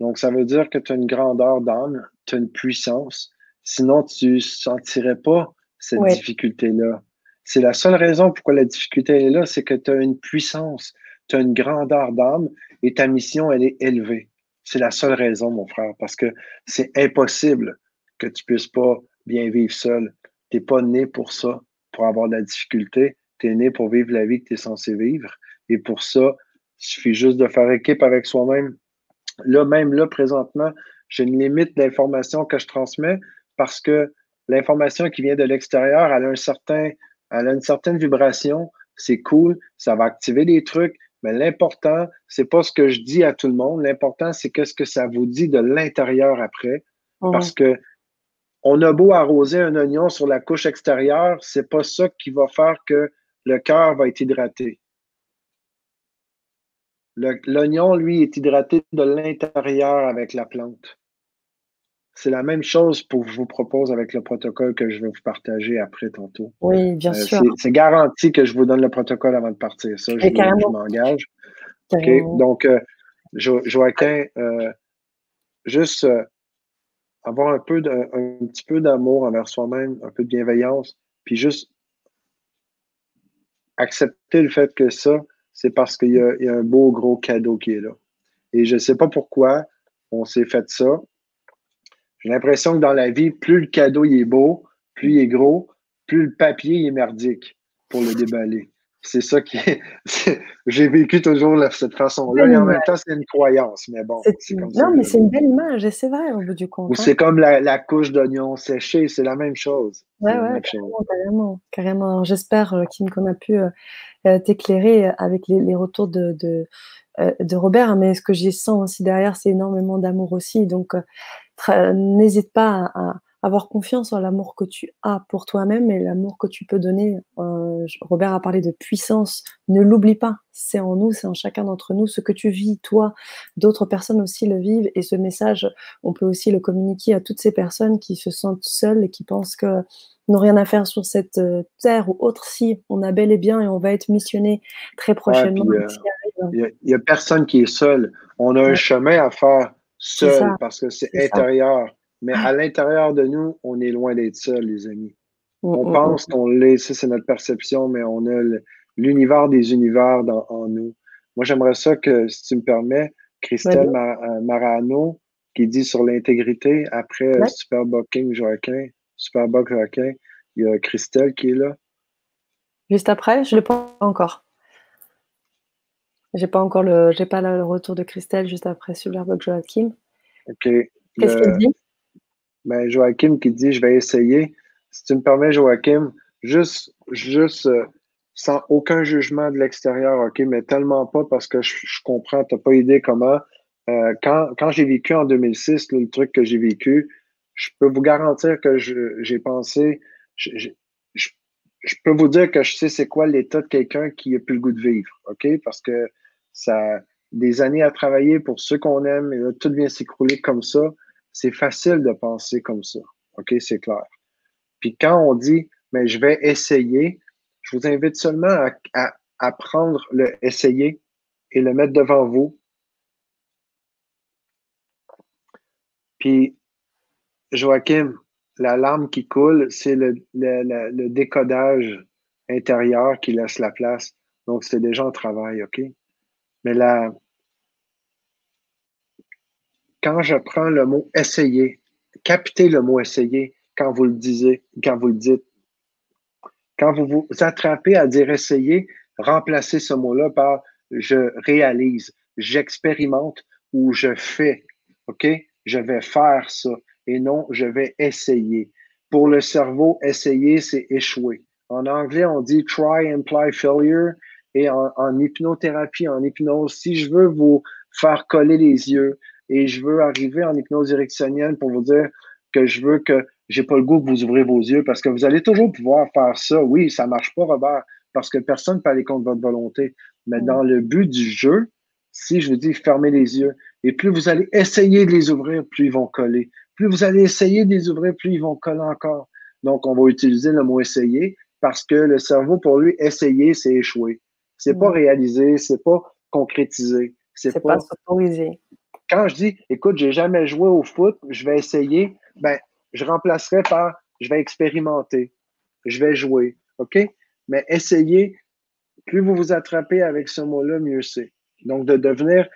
Donc, ça veut dire que tu as une grandeur d'âme, tu as une puissance. Sinon, tu ne sentirais pas cette difficulté-là. C'est la seule raison pourquoi la difficulté est là, c'est que tu as une puissance, tu as une grandeur d'âme et ta mission, elle est élevée. C'est la seule raison, mon frère, parce que c'est impossible que tu puisses pas bien vivre seul. Tu n'es pas né pour ça, pour avoir de la difficulté. Tu es né pour vivre la vie que tu es censé vivre. Et pour ça, il suffit juste de faire équipe avec soi-même. Là, même là, présentement, j'ai une limite d'information que je transmets parce que l'information qui vient de l'extérieur, elle a elle a une certaine vibration. C'est cool, ça va activer des trucs, mais l'important, c'est pas ce que je dis à tout le monde. L'important, c'est qu'est-ce que ça vous dit de l'intérieur après. Mmh. Parce que on a beau arroser un oignon sur la couche extérieure, c'est pas ça qui va faire que le cœur va être hydraté. L'oignon, lui, est hydraté de l'intérieur avec la plante. C'est la même chose pour je vous propose avec le protocole que je vais vous partager après tantôt. Oui, bien euh, sûr. C'est garanti que je vous donne le protocole avant de partir. Ça, je, m'engage. Donc, euh, Joaquin, euh, juste avoir un, peu de, un petit peu d'amour envers soi-même, un peu de bienveillance, puis juste accepter le fait que ça, c'est parce qu'il y, a un beau gros cadeau qui est là. Et je ne sais pas pourquoi on s'est fait ça. J'ai l'impression que dans la vie, plus le cadeau est beau, plus il est gros, plus le papier est merdique pour le déballer. C'est ça qui est. J'ai vécu toujours de cette façon-là. Et en même temps, c'est une croyance. Mais bon. non, mais c'est une belle image, et c'est vrai au bout du compte. Ou c'est comme la, couche d'oignon séché, c'est la même chose. Oui, ouais, carrément, carrément. J'espère, euh, Kim, qu'on a pu euh, euh, t'éclairer avec les, retours de, de, Robert. Mais ce que j'y sens aussi derrière, c'est énormément d'amour aussi. Donc, n'hésite pas à avoir confiance en l'amour que tu as pour toi-même et l'amour que tu peux donner. Euh, Robert a parlé de puissance. Ne l'oublie pas. C'est en nous, c'est en chacun d'entre nous. Ce que tu vis, toi, d'autres personnes aussi le vivent. Et ce message, on peut aussi le communiquer à toutes ces personnes qui se sentent seules et qui pensent que n'ont rien à faire sur cette euh, terre ou autre si on a bel et bien et on va être missionné très prochainement. Il n'y a, personne qui est seul. On a un chemin à faire seul parce que c'est intérieur. Mais à l'intérieur de nous, on est loin d'être seul, les amis. Mm, on mm, pense mm. qu'on l'est, ça c'est notre perception, mais on a l'univers des univers dans, en nous. Moi, j'aimerais ça que, si tu me permets, Christelle euh, Marano, qui dit sur l'intégrité, après euh, Super Bucking Joaquin, Super Joaquin, il y a Christelle qui est là. Juste après, je ne l'ai pas encore. J'ai pas encore le, j'ai pas le retour de Christelle juste après Superbug Joaquin. OK. Qu'est-ce qu'il dit? ben, Joachim qui dit Je vais essayer. Si tu me permets, Joachim, juste, juste euh, sans aucun jugement de l'extérieur, OK, mais tellement pas parce que je, comprends, tu n'as pas idée comment. Euh, quand, quand j'ai vécu en 2006, le truc que j'ai vécu, je peux vous garantir que j'ai pensé, je, peux vous dire que je sais c'est quoi l'état de quelqu'un qui n'a plus le goût de vivre, OK? Parce que ça des années à travailler pour ceux qu'on aime et là, tout vient s'écrouler comme ça. C'est facile de penser comme ça. OK, c'est clair. Puis quand on dit, mais je vais essayer, je vous invite seulement à, prendre le essayer et le mettre devant vous. Puis, Joachim, la larme qui coule, c'est le, décodage intérieur qui laisse la place. Donc, c'est déjà en travail, OK? Mais la, quand je prends le mot essayer, captez le mot essayer quand vous le disiez, quand vous le dites. Quand vous vous attrapez à dire essayer, remplacez ce mot-là par je réalise, j'expérimente ou je fais. OK? Je vais faire ça et non je vais essayer. Pour le cerveau, essayer, c'est échouer. En anglais, on dit try, imply failure. Et en, en hypnothérapie, en hypnose, si je veux vous faire coller les yeux, et je veux arriver en hypnose directionnelle pour vous dire que je veux que j'ai pas le goût que vous ouvrez vos yeux parce que vous allez toujours pouvoir faire ça. Oui, ça marche pas, Robert, parce que personne ne peut aller contre votre volonté. Mais dans le but du jeu, si je vous dis fermez les yeux, et plus vous allez essayer de les ouvrir, plus ils vont coller. Plus vous allez essayer de les ouvrir, plus ils vont coller encore. Donc, on va utiliser le mot essayer parce que le cerveau, pour lui, essayer, c'est échouer. C'est pas réaliser, c'est pas concrétiser. C'est pas, pas s'autoriser quand je dis, écoute, j'ai jamais joué au foot, je vais essayer, ben, je remplacerai par, je vais expérimenter, je vais jouer, OK? Mais essayer, plus vous vous attrapez avec ce mot-là, mieux c'est. Donc, de devenir,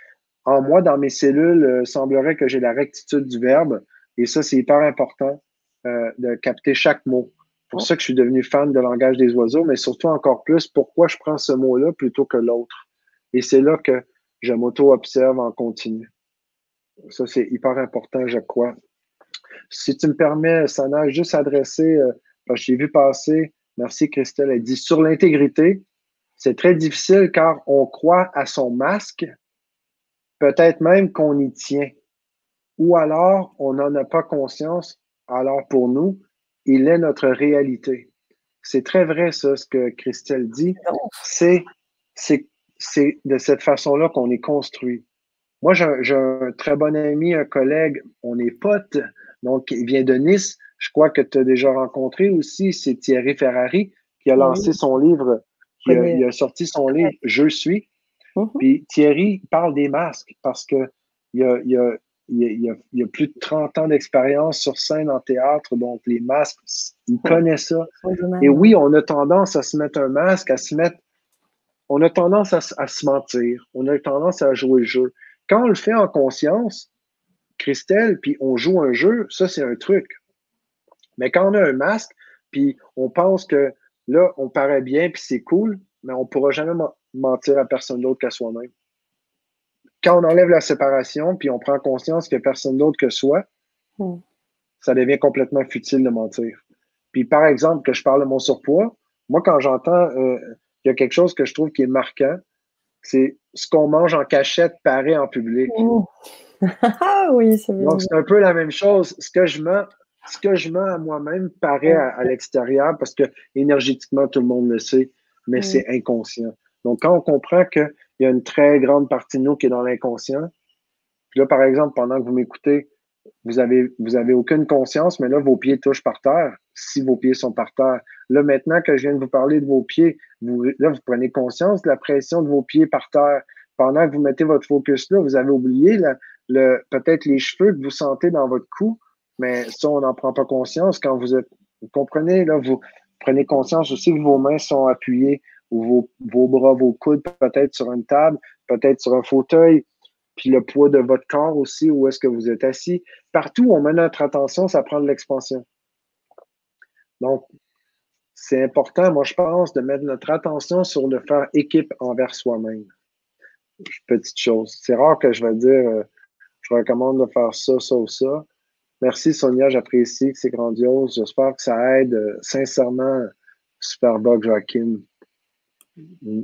en moi, dans mes cellules, euh, semblerait que j'ai la rectitude du verbe, et ça, c'est hyper important euh, de capter chaque mot. pour ça que je suis devenu fan de langage des oiseaux, mais surtout encore plus, pourquoi je prends ce mot-là plutôt que l'autre? Et c'est là que je m'auto-observe en continu. Ça, c'est hyper important, je crois. Si tu me permets, Sana, juste adresser, euh, parce que j'ai vu passer, merci Christelle, elle dit sur l'intégrité, c'est très difficile car on croit à son masque, peut-être même qu'on y tient. Ou alors, on n'en a pas conscience. Alors, pour nous, il est notre réalité. C'est très vrai, ça, ce que Christelle dit. C'est, c'est, c'est de cette façon-là qu'on est construit. Moi, j'ai un très bon ami, un collègue, on est potes, donc il vient de Nice. Je crois que tu as déjà rencontré aussi, c'est Thierry Ferrari qui a lancé son livre il a, sorti son livre Je suis. Mhm. Puis Thierry parle des masques parce que il a, il a, il a, plus de 30 ans d'expérience sur scène en théâtre, donc les masques, il connaît ça. Et oui, on a tendance à se mettre un masque, à se mettre. On a tendance à, à se mentir, on a tendance à jouer le jeu. Quand on le fait en conscience, Christelle, puis on joue un jeu, ça c'est un truc. Mais quand on a un masque, puis on pense que Là, on paraît bien, puis c'est cool, mais on ne pourra jamais mentir à personne d'autre qu'à soi-même. Quand on enlève la séparation, puis on prend conscience qu'il n'y a personne d'autre que soi, hmm. ça devient complètement futile de mentir. Puis par exemple, que je parle de mon surpoids, moi, quand j'entends euh, qu'il y a quelque chose que je trouve qui est marquant, c'est ce qu'on mange en cachette paraît en public. Ah oui, c'est Donc, c'est un peu la même chose. Ce que je mens, ce que je mens à moi-même paraît à, l'extérieur parce que énergétiquement, tout le monde le sait, mais c'est inconscient. Donc, quand on comprend qu'il y a une très grande partie de nous qui est dans l'inconscient, puis là, par exemple, pendant que vous m'écoutez, vous avez, aucune conscience, mais là, vos pieds touchent par terre, si vos pieds sont par terre. Là, maintenant que je viens de vous parler de vos pieds, là, vous prenez conscience de la pression de vos pieds par terre. Pendant que vous mettez votre focus là, vous avez oublié le, peut-être les cheveux que vous sentez dans votre cou, mais ça, on n'en prend pas conscience quand vous êtes. Vous comprenez, là, vous prenez conscience aussi que vos mains sont appuyées ou vos, bras, vos coudes peut-être sur une table, peut-être sur un fauteuil, puis le poids de votre corps aussi, où est-ce que vous êtes assis. Partout où on met notre attention, ça prend de l'expansion. Donc, c'est important, moi, je pense, de mettre notre attention sur le faire équipe envers soi-même. Petite chose. C'est rare que je vais dire, euh, je recommande de faire ça, ça ou ça. Merci Sonia, j'apprécie, c'est grandiose. J'espère que ça aide euh, sincèrement Superbug Joachim. Mm.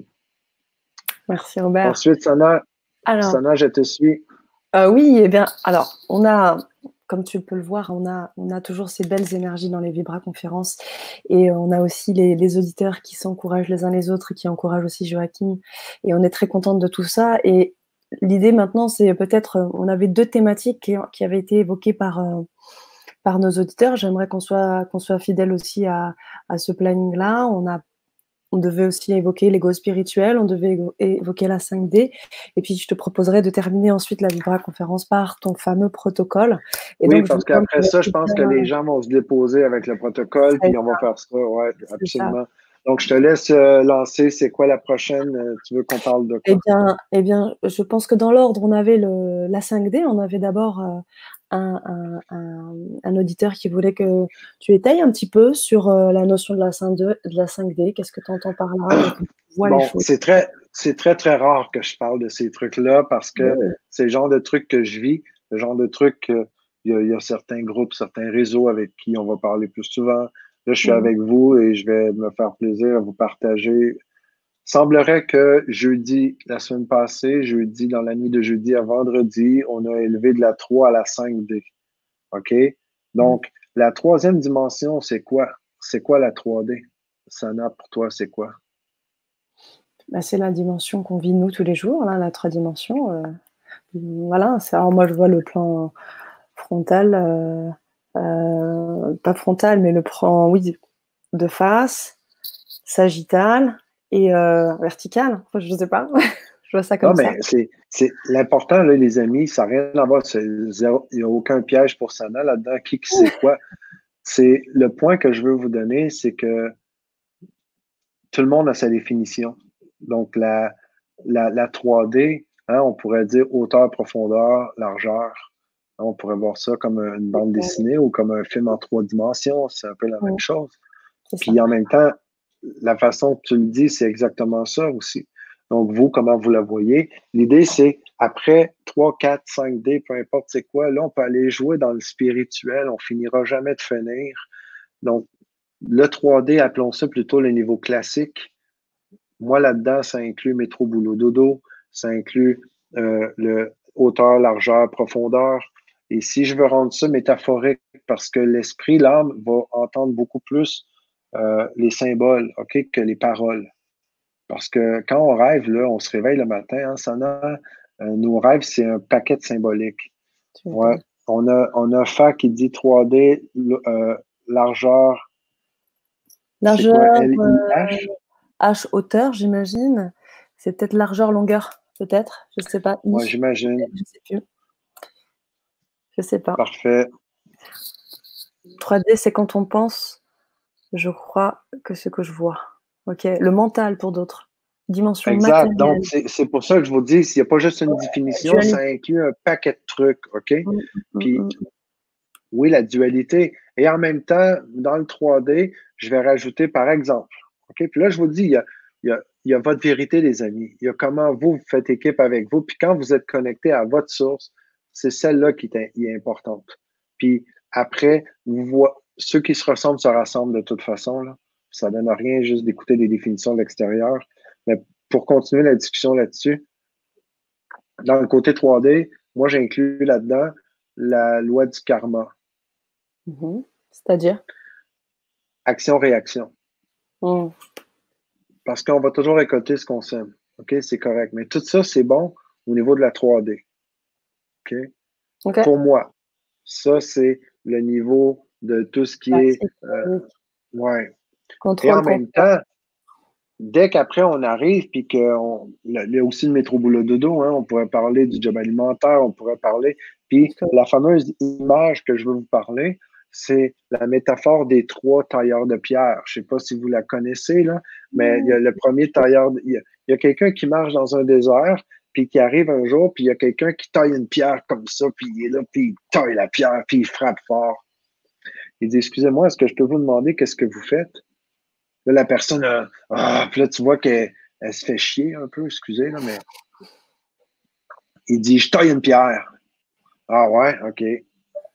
Merci Robert. Ensuite, Sana, Sana je te suis. Euh, oui, eh bien, alors, on a, comme tu peux le voir, on a, on a toujours ces belles énergies dans les Vibra conférences et on a aussi les, les auditeurs qui s'encouragent les uns les autres, qui encouragent aussi Joachim et on est très contente de tout ça. Et l'idée maintenant, c'est peut-être, euh, on avait deux thématiques qui, avaient été évoquées par, euh, par nos auditeurs. J'aimerais qu'on soit, qu'on soit fidèle aussi à, à ce planning-là. On a on devait aussi évoquer l'ego spirituel, on devait évoquer la 5D, et puis je te proposerai de terminer ensuite la Vibra conférence par ton fameux protocole. Et oui, parce qu'après ça, je pense que les gens vont se déposer avec le protocole, puis on va faire ça, oui, absolument. Donc, je te laisse euh, lancer. C'est quoi la prochaine? Euh, tu veux qu'on parle de quoi? Eh bien, eh bien, je pense que dans l'ordre, on avait le, la 5D. On avait d'abord euh, un, un, un, auditeur qui voulait que tu étayes un petit peu sur la notion de la 5D. De la 5D. Qu'est-ce que tu entends par là? Bon, c'est très, c'est très, très rare que je parle de ces trucs-là parce que c'est le genre de trucs que je vis, le genre de trucs il y, a, certains groupes, certains réseaux avec qui on va parler plus souvent. Là, je suis avec vous et je vais me faire plaisir à vous partager. Semblerait que jeudi, la semaine passée, jeudi, dans la nuit de jeudi à vendredi, on a élevé de la 3 à la 5D. OK? Donc, la troisième dimension, c'est quoi? C'est quoi la 3D? Sana, pour toi, c'est quoi? Ben, c'est la dimension qu'on vit nous tous les jours, là, la trois dimensions. Euh, voilà, alors moi je vois le plan frontal, euh, euh, pas frontal, mais le prend, oui, de face, sagittal et euh, vertical. je ne sais pas. je vois ça comme non, ça. c'est l'important, les amis, ça n'a rien à voir. Il n'y a aucun piège pour ça là-dedans. Qui sait quoi? C'est le point que je veux vous donner, c'est que tout le monde a sa définition. Donc, la, la, la 3D, hein, on pourrait dire hauteur, profondeur, largeur. On pourrait voir ça comme une bande dessinée ou comme un film en trois dimensions. C'est un peu la même chose. Puis en même temps, la façon que tu le dis, c'est exactement ça aussi. Donc, vous, comment vous la voyez? L'idée, c'est après 3, 4, 5D, peu importe c'est quoi, là, on peut aller jouer dans le spirituel, on finira jamais de finir. Donc, le 3D, appelons ça plutôt le niveau classique. Moi, là-dedans, ça inclut métro, boulot, dodo, ça inclut euh, le hauteur, largeur, profondeur. Et si je veux rendre ça métaphorique, parce que l'esprit, l'âme, va entendre beaucoup plus euh, les symboles, OK, que les paroles. Parce que quand on rêve, là, on se réveille le matin, hein, ça euh, nos rêves, c'est un paquet de symbolique. Ouais. On a, on a Fa qui dit 3D, euh, largeur. Largeur, H? H hauteur, j'imagine. C'est peut-être largeur, longueur, peut-être. Je ne sais pas. Moi, j'imagine. Je ne sais plus. Je ne sais pas. Parfait. 3D, c'est quand on pense, je crois, que ce que je vois. OK? Le mental pour d'autres. Dimension exact. Donc, c'est pour ça que je vous dis, s'il n'y a pas juste une définition, ça inclut un paquet de trucs. OK? Mm, mm, Puis, mm, oui, la dualité. Et en même temps, dans le 3D, je vais rajouter, par exemple, OK? Puis là, je vous dis, il y a, il y a, il y a votre vérité, les amis. Il y a comment vous, vous faites équipe avec vous. Puis quand vous êtes connecté à votre source, c'est celle-là qui est, importante. Puis après, vous voyez, ceux qui se ressemblent se rassemblent de toute façon. Là. Ça ne donne rien juste d'écouter des définitions de l'extérieur. Mais pour continuer la discussion là-dessus, dans le côté 3D, moi, j'inclus là-dedans la loi du karma. Mm-hmm. C'est-à-dire? Action-réaction. Mm. Parce qu'on va toujours récolter ce qu'on sème. OK? C'est correct. Mais tout ça, c'est bon au niveau de la 3D. Pour moi, ça, c'est le niveau de tout ce qui est. Euh, ouais. Et en même temps, dès qu'après on arrive, puis qu'il y a aussi le métro boulot dodo, hein, on pourrait parler du job alimentaire, on pourrait parler. Puis la fameuse image que je veux vous parler, c'est la métaphore des trois tailleurs de pierre. Je ne sais pas si vous la connaissez, là, mais il y a le premier tailleur. Il y a quelqu'un qui marche dans un désert, puis qui arrive un jour, puis il y a quelqu'un qui taille une pierre comme ça, puis il est là, puis il taille la pierre, puis il frappe fort. Il dit, excusez-moi, est-ce que je peux vous demander qu'est-ce que vous faites? Là, la personne, ah, puis là, tu vois qu'elle se fait chier un peu, excusez, là, mais il dit, je taille une pierre. Ah ouais, OK.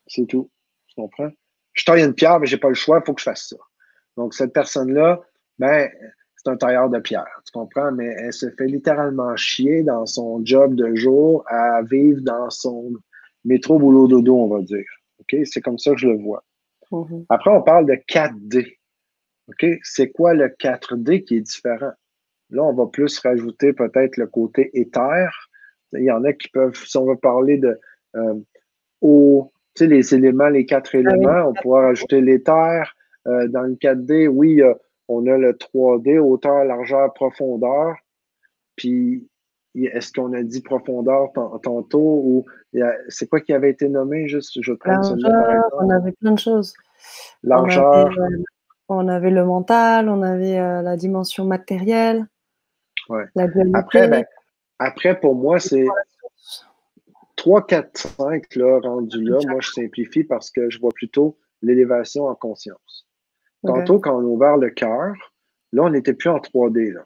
C'est tout. Tu comprends? Je taille une pierre, mais j'ai pas le choix, il faut que je fasse ça. Donc, cette personne-là, ben, c'est un tailleur de pierre, tu comprends? Mais elle se fait littéralement chier dans son job de jour à vivre dans son métro boulot dodo, on va dire. OK? C'est comme ça que je le vois. Mm-hmm. Après, on parle de 4D. OK? C'est quoi le 4D qui est différent? Là, on va plus rajouter peut-être le côté éther. Il y en a qui peuvent, si on veut parler de euh, tu sais, les éléments, les quatre ah éléments, on pourra rajouter l'éther. Euh, dans le 4D, oui, on a le 3D, hauteur, largeur, profondeur. Puis, est-ce qu'on a dit profondeur tantôt ou c'est quoi qui avait été nommé juste je largeur, on avait plein de choses. Largeur. On avait, le mental, on avait euh, la dimension matérielle. Ouais. après, ben, après, pour moi, c'est 3, 4, 5 là, rendu là. Moi, je simplifie parce que je vois plutôt l'élévation en conscience. Tantôt, quand on a ouvert le cœur, là, on n'était plus en 3D. Là.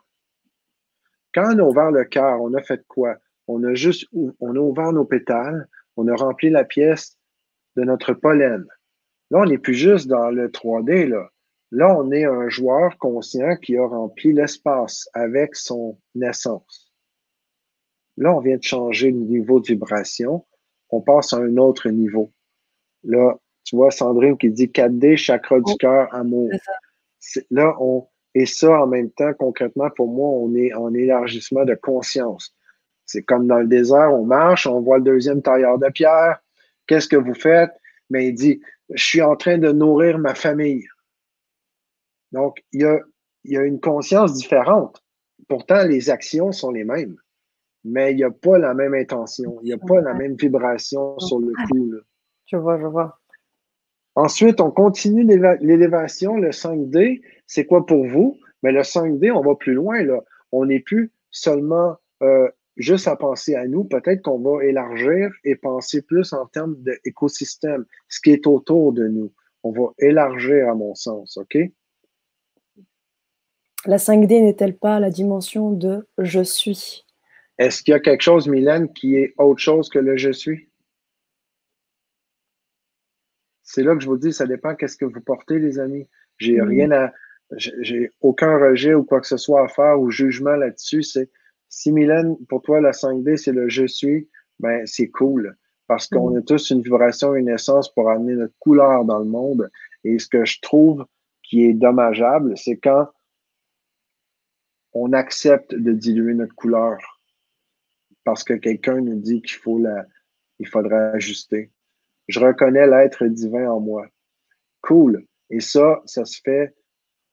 Quand on a ouvert le cœur, on a fait quoi? On a juste on a ouvert nos pétales, on a rempli la pièce de notre pollen. Là, on n'est plus juste dans le 3D. Là. là, on est un joueur conscient qui a rempli l'espace avec son naissance. Là, on vient de changer le niveau de vibration. On passe à un autre niveau. Là, tu vois, Sandrine qui dit 4D, chakra du oh, cœur, amour. Là, on, et ça, en même temps, concrètement, pour moi, on est en élargissement de conscience. C'est comme dans le désert, on marche, on voit le deuxième tailleur de pierre. Qu'est-ce que vous faites? Mais il dit, je suis en train de nourrir ma famille. Donc, il y a, il y a une conscience différente. Pourtant, les actions sont les mêmes, mais il n'y a pas la même intention, il n'y a pas la même vibration sur le coup. Je vois, je vois. Ensuite, on continue l'élévation, le 5D. C'est quoi pour vous? Mais le 5D, on va plus loin. Là. On n'est plus seulement euh, juste à penser à nous. Peut-être qu'on va élargir et penser plus en termes d'écosystème, ce qui est autour de nous. On va élargir, à mon sens, OK? La 5D n'est-elle pas la dimension de je suis Est-ce qu'il y a quelque chose, Mylène, qui est autre chose que le je suis C'est là que je vous dis, ça dépend qu'est-ce que vous portez, les amis. J'ai mm. rien à. J'ai aucun rejet ou quoi que ce soit à faire ou jugement là-dessus. C'est si Mylène, pour toi, la 5D, c'est le je suis, ben c'est cool. Parce qu'on a tous une vibration, une essence pour amener notre couleur dans le monde. Et ce que je trouve qui est dommageable, c'est quand on accepte de diluer notre couleur parce que quelqu'un nous dit qu'il faut la, il faudrait ajuster. Je reconnais l'être divin en moi. Cool. Et ça, ça se fait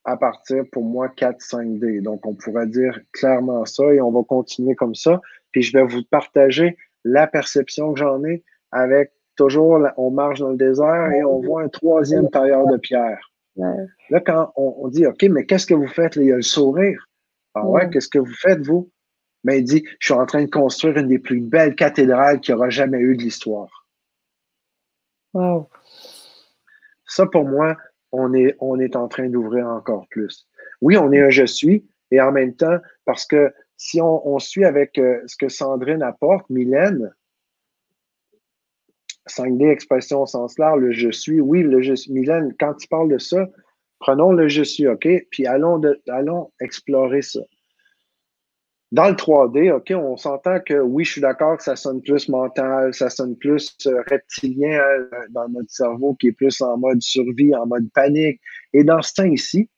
à partir pour moi 4-5D. Donc, on pourrait dire clairement ça et on va continuer comme ça. Puis je vais vous partager la perception que j'en ai avec toujours, on marche dans le désert et on voit un troisième tailleur de pierre. Là, quand on, dit, OK, mais qu'est-ce que vous faites? il y a le sourire. Ah ouais, qu'est-ce que vous faites, vous? Mais il dit, je suis en train de construire une des plus belles cathédrales qu'il y aura jamais eu de l'histoire. Wow. Ça, pour moi, on est, on est en train d'ouvrir encore plus. Oui, on est un je suis, et en même temps, parce que si on, suit avec euh, ce que Sandrine apporte, Mylène, 5D expression au sens large, le je suis, oui, le je. Mylène, quand tu parles de ça, prenons le je suis, OK? Puis allons, allons explorer ça. Dans le 3D, OK, on s'entend que oui, je suis d'accord que ça sonne plus mental, ça sonne plus euh, reptilien euh, dans notre cerveau qui est plus en mode survie, en mode panique. Et dans ce temps ici,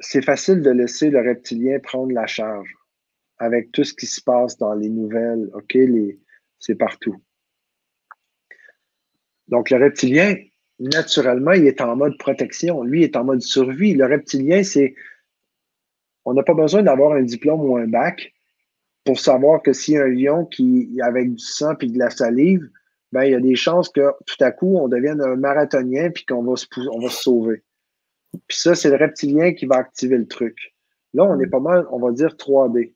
c'est facile de laisser le reptilien prendre la charge avec tout ce qui se passe dans les nouvelles. OK, c'est partout. Donc, le reptilien, naturellement, il est en mode protection. Lui, il est en mode survie. Le reptilien, c'est on n'a pas besoin d'avoir un diplôme ou un bac pour savoir que s'il y a un lion qui avec du sang et de la salive, ben, il y a des chances que tout à coup, on devienne un marathonien puis qu'on va se, on va se sauver. Puis ça, c'est le reptilien qui va activer le truc. Là, on est pas mal, on va dire 3D.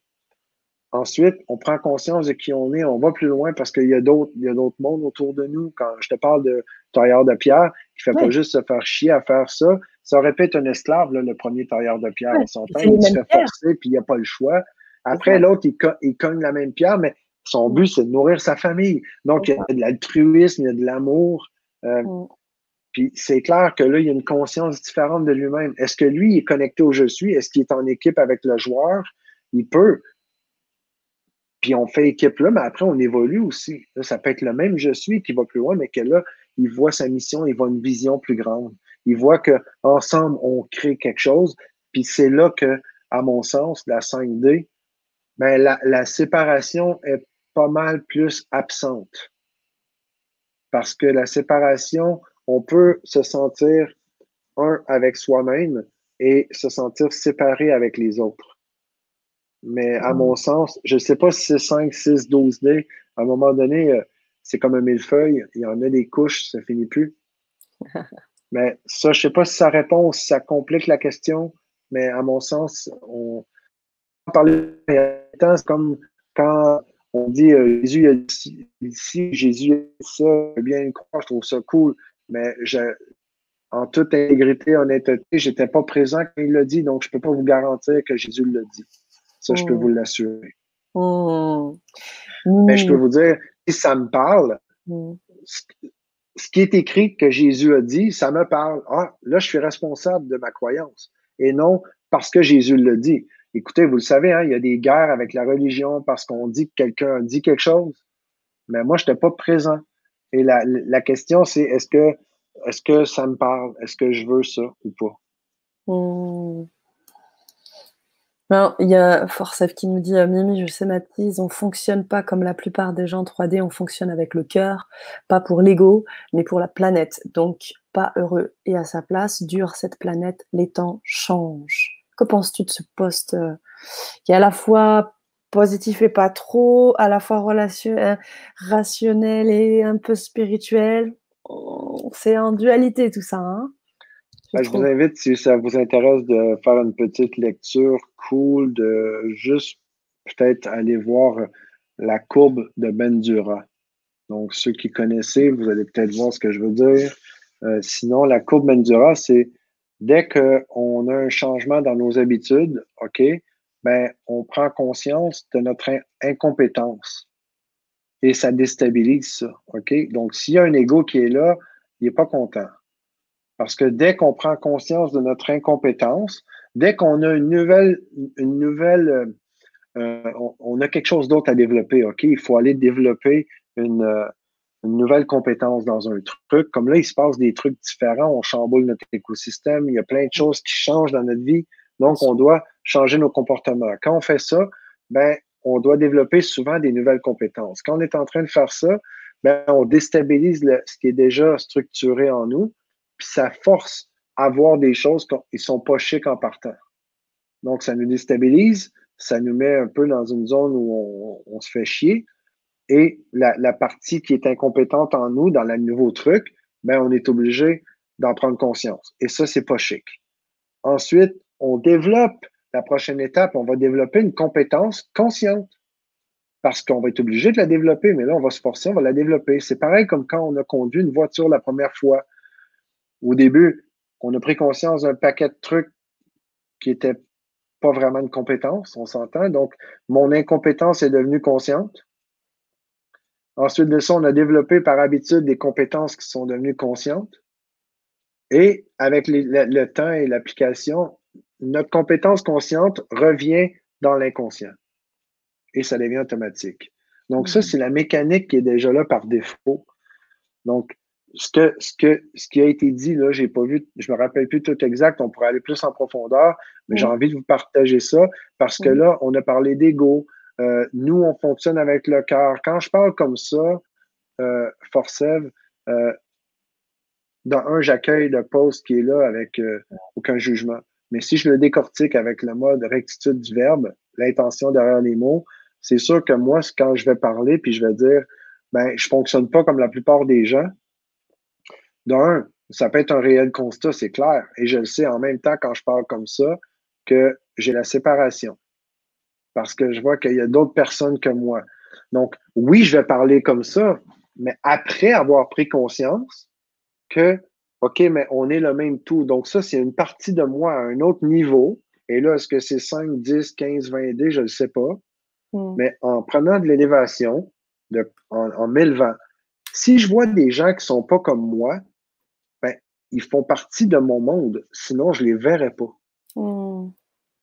Ensuite, on prend conscience de qui on est, on va plus loin parce qu'il y a d'autres, il y a d'autres mondes autour de nous. Quand je te parle de tailleur de pierre, qui fait pas juste se faire chier à faire ça, ça aurait pu être un esclave, le premier tailleur de pierre. on s'entend, il se fait forcer, puis il n'y a pas le choix. Après, l'autre, il, il, cogne la même pierre, mais son but, c'est de nourrir sa famille. Donc, il y a de l'altruisme, il y a de l'amour. Euh, puis c'est clair que là, il y a une conscience différente de lui-même. Est-ce que lui est connecté au je suis? Est-ce qu'il est en équipe avec le joueur? Il peut. Puis on fait équipe là, mais après, on évolue aussi. ça peut être le même je suis qui va plus loin, mais que là, il voit sa mission, il voit une vision plus grande. Il voit qu'ensemble, on crée quelque chose. Puis c'est là que, à mon sens, la 5D, ben, la, la séparation est pas mal plus absente. Parce que la séparation, on peut se sentir un avec soi-même et se sentir séparé avec les autres. Mais à mon sens, je ne sais pas si c'est 5, 6, 12 D. À un moment donné, euh, c'est comme un millefeuille. Il y en a des couches, ça finit plus. mais ça, je ne sais pas si ça répond, si ça complique la question. Mais à mon sens, on parler c'est comme quand on dit euh, Jésus a dit ici, Jésus a dit ça, bien croire, je trouve ça cool. Mais je, en toute intégrité, honnêteté, je n'étais pas présent quand il l'a dit, donc je ne peux pas vous garantir que Jésus l'a dit. Ça, je peux mm. vous l'assurer. Mm. Mais je peux vous dire, si ça me parle, mm. ce qui est écrit que Jésus a dit, ça me parle. Ah, là, je suis responsable de ma croyance. Et non parce que Jésus l'a dit. Écoutez, vous le savez, hein, il y a des guerres avec la religion parce qu'on dit que quelqu'un a dit quelque chose. Mais moi, je n'étais pas présent. Et la, la question, c'est est-ce que, est-ce que ça me parle? Est-ce que je veux ça ou pas? Il y a Forcev qui nous dit euh, Mimi, je sais schématise, on fonctionne pas comme la plupart des gens 3D, on fonctionne avec le cœur, pas pour l'ego, mais pour la planète. Donc, pas heureux. Et à sa place, dure cette planète, les temps changent. Que penses-tu de ce poste euh, qui est à la fois positif et pas trop, à la fois euh, rationnel et un peu spirituel? C'est en dualité tout ça. Hein je, vous invite, si ça vous intéresse, de faire une petite lecture cool, de juste peut-être aller voir la courbe de Bendura. Donc, ceux qui connaissez, vous allez peut-être voir ce que je veux dire. Euh, sinon, la courbe Bendura, c'est dès qu'on a un changement dans nos habitudes, OK, ben, on prend conscience de notre incompétence. Et ça déstabilise ça. OK? Donc, s'il y a un ego qui est là, il n'est pas content. Parce que dès qu'on prend conscience de notre incompétence, dès qu'on a une nouvelle, une nouvelle, euh, euh, on, a quelque chose d'autre à développer, OK? Il faut aller développer une, euh, une nouvelle compétence dans un truc. Comme là, il se passe des trucs différents, on chamboule notre écosystème, il y a plein de choses qui changent dans notre vie. Donc, on doit changer nos comportements. Quand on fait ça, ben, on doit développer souvent des nouvelles compétences. Quand on est en train de faire ça, ben, on déstabilise ce qui est déjà structuré en nous, puis ça force à voir des choses qui ne sont pas chics en partant. Donc, ça nous déstabilise, ça nous met un peu dans une zone où on, se fait chier. Et la, partie qui est incompétente en nous, dans le nouveau truc, ben, on est obligé d'en prendre conscience. Et ça, c'est pas chic. Ensuite, on développe la prochaine étape, on va développer une compétence consciente. Parce qu'on va être obligé de la développer, mais là, on va se forcer, on va la développer. C'est pareil comme quand on a conduit une voiture la première fois. Au début, on a pris conscience d'un paquet de trucs qui n'étaient pas vraiment une compétence, on s'entend. Donc, mon incompétence est devenue consciente. Ensuite de ça, on a développé par habitude des compétences qui sont devenues conscientes. Et avec le temps et l'application, notre compétence consciente revient dans l'inconscient et ça devient automatique. Donc, ça, mm-hmm. c'est la mécanique qui est déjà là par défaut. Donc, ce, que, ce, que, ce qui a été dit, là, j'ai pas vu, je me rappelle plus tout exact, on pourrait aller plus en profondeur, mais j'ai envie de vous partager ça parce que là, on a parlé d'ego. Euh, nous, on fonctionne avec le cœur. Quand je parle comme ça, euh, Forcev, euh, dans un, j'accueille le poste qui est là avec euh, aucun jugement. Mais si je le décortique avec le mode rectitude du verbe, l'intention derrière les mots, c'est sûr que moi, quand je vais parler, puis je vais dire, ben, je fonctionne pas comme la plupart des gens. D'un, ça peut être un réel constat, c'est clair. Et je le sais en même temps quand je parle comme ça, que j'ai la séparation. Parce que je vois qu'il y a d'autres personnes que moi. Donc, oui, je vais parler comme ça, mais après avoir pris conscience que OK, mais on est le même tout. Donc, ça, c'est une partie de moi à un autre niveau. Et là, est-ce que c'est 5, 10, 15, 20 D? Je ne sais pas. Hmm. Mais en prenant de l'élévation, en, en m'élevant, si je vois des gens qui ne sont pas comme moi, ils font partie de mon monde. Sinon, je ne les verrais pas. Hmm.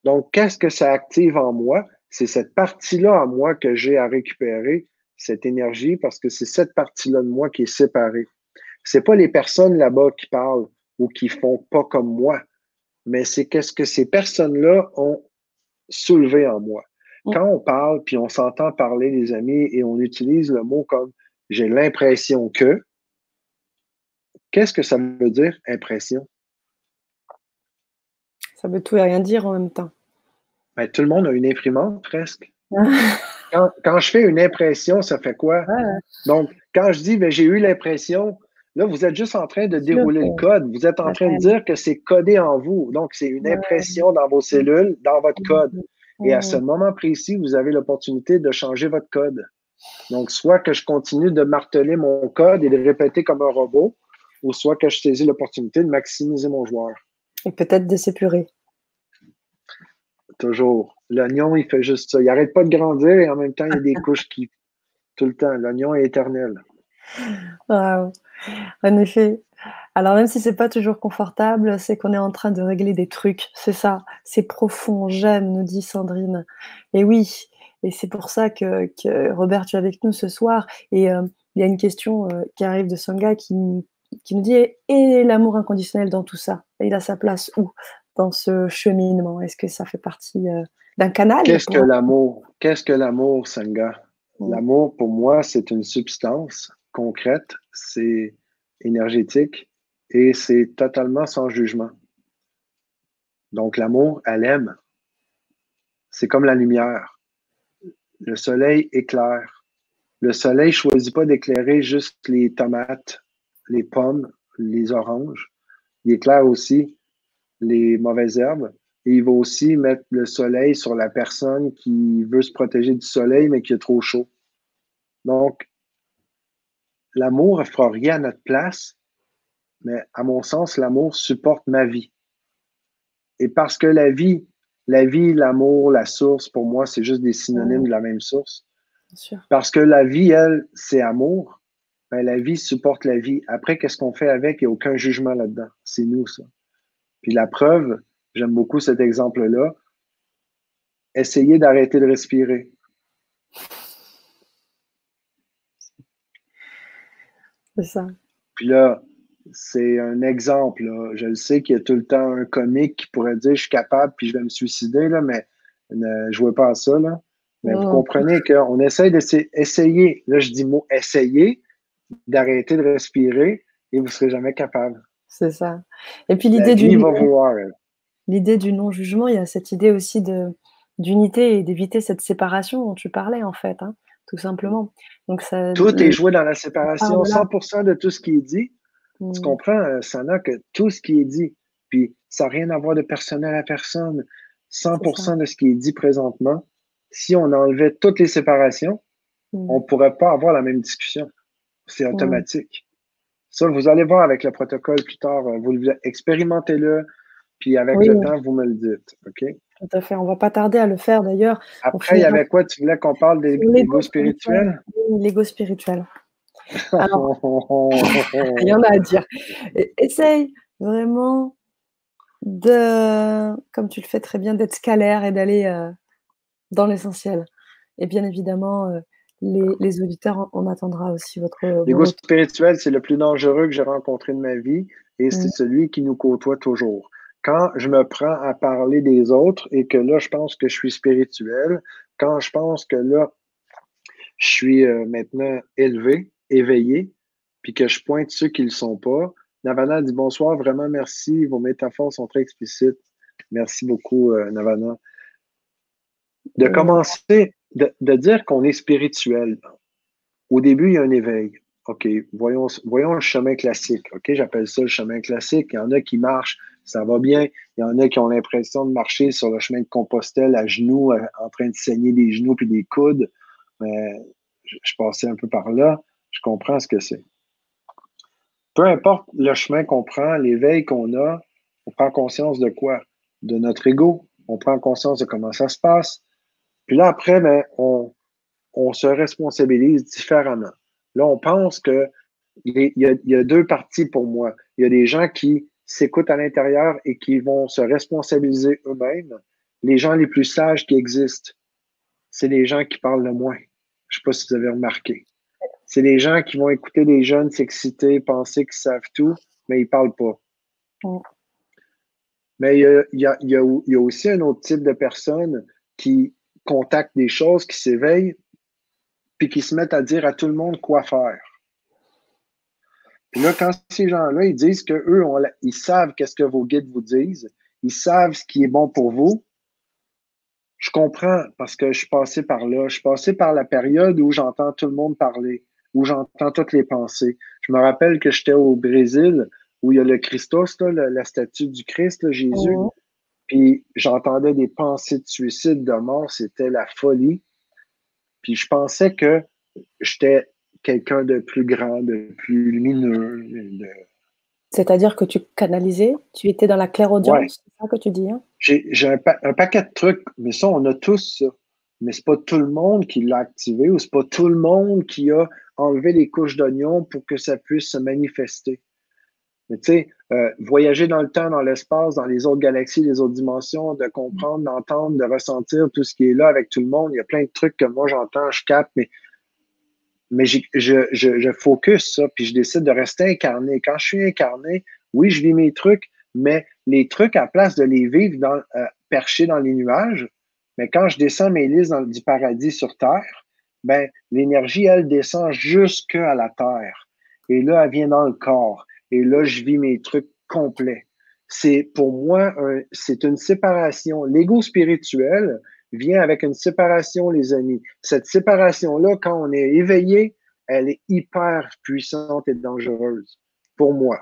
Donc, qu'est-ce que ça active en moi? C'est cette partie-là en moi que j'ai à récupérer, cette énergie, parce que c'est cette partie-là de moi qui est séparée c'est pas les personnes là-bas qui parlent ou qui font pas comme moi, mais c'est qu'est-ce que ces personnes-là ont soulevé en moi. Mm. Quand on parle, puis on s'entend parler, les amis, et on utilise le mot comme j'ai l'impression que, qu'est-ce que ça veut dire, impression? Ça veut tout et rien dire en même temps. Ben, tout le monde a une imprimante presque. quand, je fais une impression, ça fait quoi? Donc, quand je dis ben, j'ai eu l'impression, Là, vous êtes juste en train de dérouler le code. Vous êtes en train de dire que c'est codé en vous. Donc, c'est une impression dans vos cellules, dans votre code. Et à ce moment précis, vous avez l'opportunité de changer votre code. Donc, soit que je continue de marteler mon code et de répéter comme un robot, ou soit que je saisis l'opportunité de maximiser mon joueur. Et peut-être de s'épurer. Toujours. L'oignon, il fait juste ça. Il n'arrête pas de grandir et en même temps, il y a des couches qui. Tout le temps. L'oignon est éternel. Wow. En effet. Alors même si c'est pas toujours confortable, c'est qu'on est en train de régler des trucs. C'est ça. C'est profond. J'aime, nous dit Sandrine. Et oui. Et c'est pour ça que, Robert, tu es avec nous ce soir. Et euh, il y a une question euh, qui arrive de Songa qui, qui nous dit Et l'amour inconditionnel dans tout ça? Il a sa place où? Dans ce cheminement Est-ce que ça fait partie euh, d'un canal Qu'est-ce que l'amour? Qu'est-ce que l'amour, Sanga mm. L'amour, pour moi, c'est une substance concrète, c'est énergétique et c'est totalement sans jugement. Donc l'amour, elle aime. C'est comme la lumière. Le soleil éclaire. Le soleil ne choisit pas d'éclairer juste les tomates, les pommes, les oranges. Il éclaire aussi les mauvaises herbes. Et il va aussi mettre le soleil sur la personne qui veut se protéger du soleil, mais qui est trop chaud. Donc, l'amour ne fera rien à notre place, mais à mon sens, l'amour supporte ma vie. et parce que la vie, la vie, l'amour, la source, pour moi, c'est juste des synonymes de la même source. Parce que la vie, elle, c'est amour. Ben, la vie supporte la vie. Après, qu'est-ce qu'on fait avec? Il n'y a aucun jugement là-dedans. C'est nous, ça. Puis la preuve, j'aime beaucoup cet exemple-là. Essayez d'arrêter de respirer. C'est ça. Puis là, c'est un exemple. Je le sais qu'il y a tout le temps un comique qui pourrait dire je suis capable puis je vais me suicider, là, mais ne jouez pas à ça. Là. Mais vous comprenez qu'on essaye d'essayer, là je dis mot essayer, d'arrêter de respirer et vous ne serez jamais capable. C'est ça. Et puis l'idée du l'idée du non-jugement, il y a cette idée aussi de d'unité et d'éviter cette séparation dont tu parlais en fait, hein, tout simplement. Donc ça, tout est joué dans la séparation, 100% ah, de tout ce qui est dit. Tu mmh. comprends, euh, Sana, que tout ce qui est dit, puis ça n'a rien à voir de personnel à personne, 100% de ce qui est dit présentement, si on enlevait toutes les séparations, mmh. on ne pourrait pas avoir la même discussion. C'est automatique. Ça, vous allez voir avec le protocole plus tard. Euh, vous expérimentez-le, puis avec le temps, vous me le dites. OK? Tout à fait. On ne va pas tarder à le faire d'ailleurs. Après, il y avait quoi? Tu voulais qu'on parle des l'ego spirituel? L'ego spirituel. il y en a à dire. Essaye vraiment de, comme tu le fais très bien, d'être scalaire et d'aller euh, dans l'essentiel. Et bien évidemment, euh, les, auditeurs, on attendra aussi votre. L'ego spirituel, c'est le plus dangereux que j'ai rencontré de ma vie et c'est celui qui nous côtoie toujours. Quand je me prends à parler des autres et que là, je pense que je suis spirituel, quand je pense que là, je suis euh, maintenant élevé, éveillé, puis que je pointe ceux qui ne le sont pas, Navana dit bonsoir, vraiment merci, vos métaphores sont très explicites. Merci beaucoup, euh, Navana. De commencer de, dire qu'on est spirituel. Au début, il y a un éveil. OK, voyons, le chemin classique. OK, j'appelle ça le chemin classique. Il y en a qui marchent, ça va bien. Il y en a qui ont l'impression de marcher sur le chemin de Compostelle à genoux, euh, en train de saigner des genoux puis des coudes. Je passais un peu par là. Je comprends ce que c'est. Peu importe le chemin qu'on prend, l'éveil qu'on a, on prend conscience de quoi? De notre ego. On prend conscience de comment ça se passe. Puis là, après, ben, on, se responsabilise différemment. Là, on pense que il y, a, deux parties pour moi. Il y a des gens qui s'écoutent à l'intérieur et qui vont se responsabiliser eux-mêmes. Les gens les plus sages qui existent, c'est les gens qui parlent le moins. Je ne sais pas si vous avez remarqué. C'est les gens qui vont écouter les jeunes s'exciter, penser qu'ils savent tout, mais ils ne parlent pas. Mais il y, a, il y a aussi un autre type de personnes qui contactent des choses, qui s'éveillent, puis qui se mettent à dire à tout le monde quoi faire. Puis là, quand ces gens-là, ils disent qu'eux, ils savent qu'est-ce que vos guides vous disent, ils savent ce qui est bon pour vous, je comprends parce que je suis passé par là. Je suis passé par la période où j'entends tout le monde parler, où j'entends toutes les pensées. Je me rappelle que j'étais au Brésil où il y a le Christos, la, statue du Christ, Jésus. Puis j'entendais des pensées de suicide, de mort, c'était la folie. Puis je pensais que j'étais quelqu'un de plus grand, de plus lumineux. C'est-à-dire que tu canalisais, tu étais dans la claire audience, c'est ça que tu dis? Hein? J'ai un, un, paquet de trucs, mais ça, on a tous ça. Mais c'est pas tout le monde qui l'a activé ou c'est pas tout le monde qui a enlevé les couches d'oignon pour que ça puisse se manifester. Mais tu sais, euh, voyager dans le temps, dans l'espace, dans les autres galaxies, les autres dimensions, de comprendre, d'entendre, de ressentir tout ce qui est là avec tout le monde. Il y a plein de trucs que moi j'entends, je capte, mais, mais je, je, je, focus ça, puis je décide de rester incarné. Quand je suis incarné, oui, je vis mes trucs, mais les trucs, à place de les vivre dans, euh, perchés dans les nuages, mais quand je descends mes listes dans, du paradis sur Terre, ben, l'énergie, elle descend jusque à la Terre. Et là, elle vient dans le corps et là, je vis mes trucs complets. C'est pour moi, c'est une séparation. L'ego spirituel vient avec une séparation, les amis. Cette séparation-là, quand on est éveillé, elle est hyper puissante et dangereuse pour moi.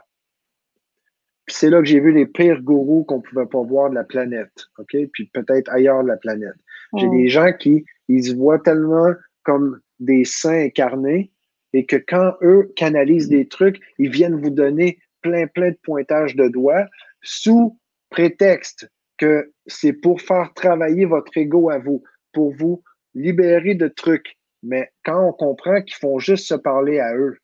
c'est là que j'ai vu les pires gourous qu'on pouvait pas voir de la planète, OK? Puis peut-être ailleurs de la planète. J'ai des gens qui, ils se voient tellement comme des saints incarnés et que quand eux canalisent des trucs, ils viennent vous donner plein, plein de pointages de doigts sous prétexte que c'est pour faire travailler votre ego à vous, pour vous libérer de trucs. Mais quand on comprend qu'ils font juste se parler à eux,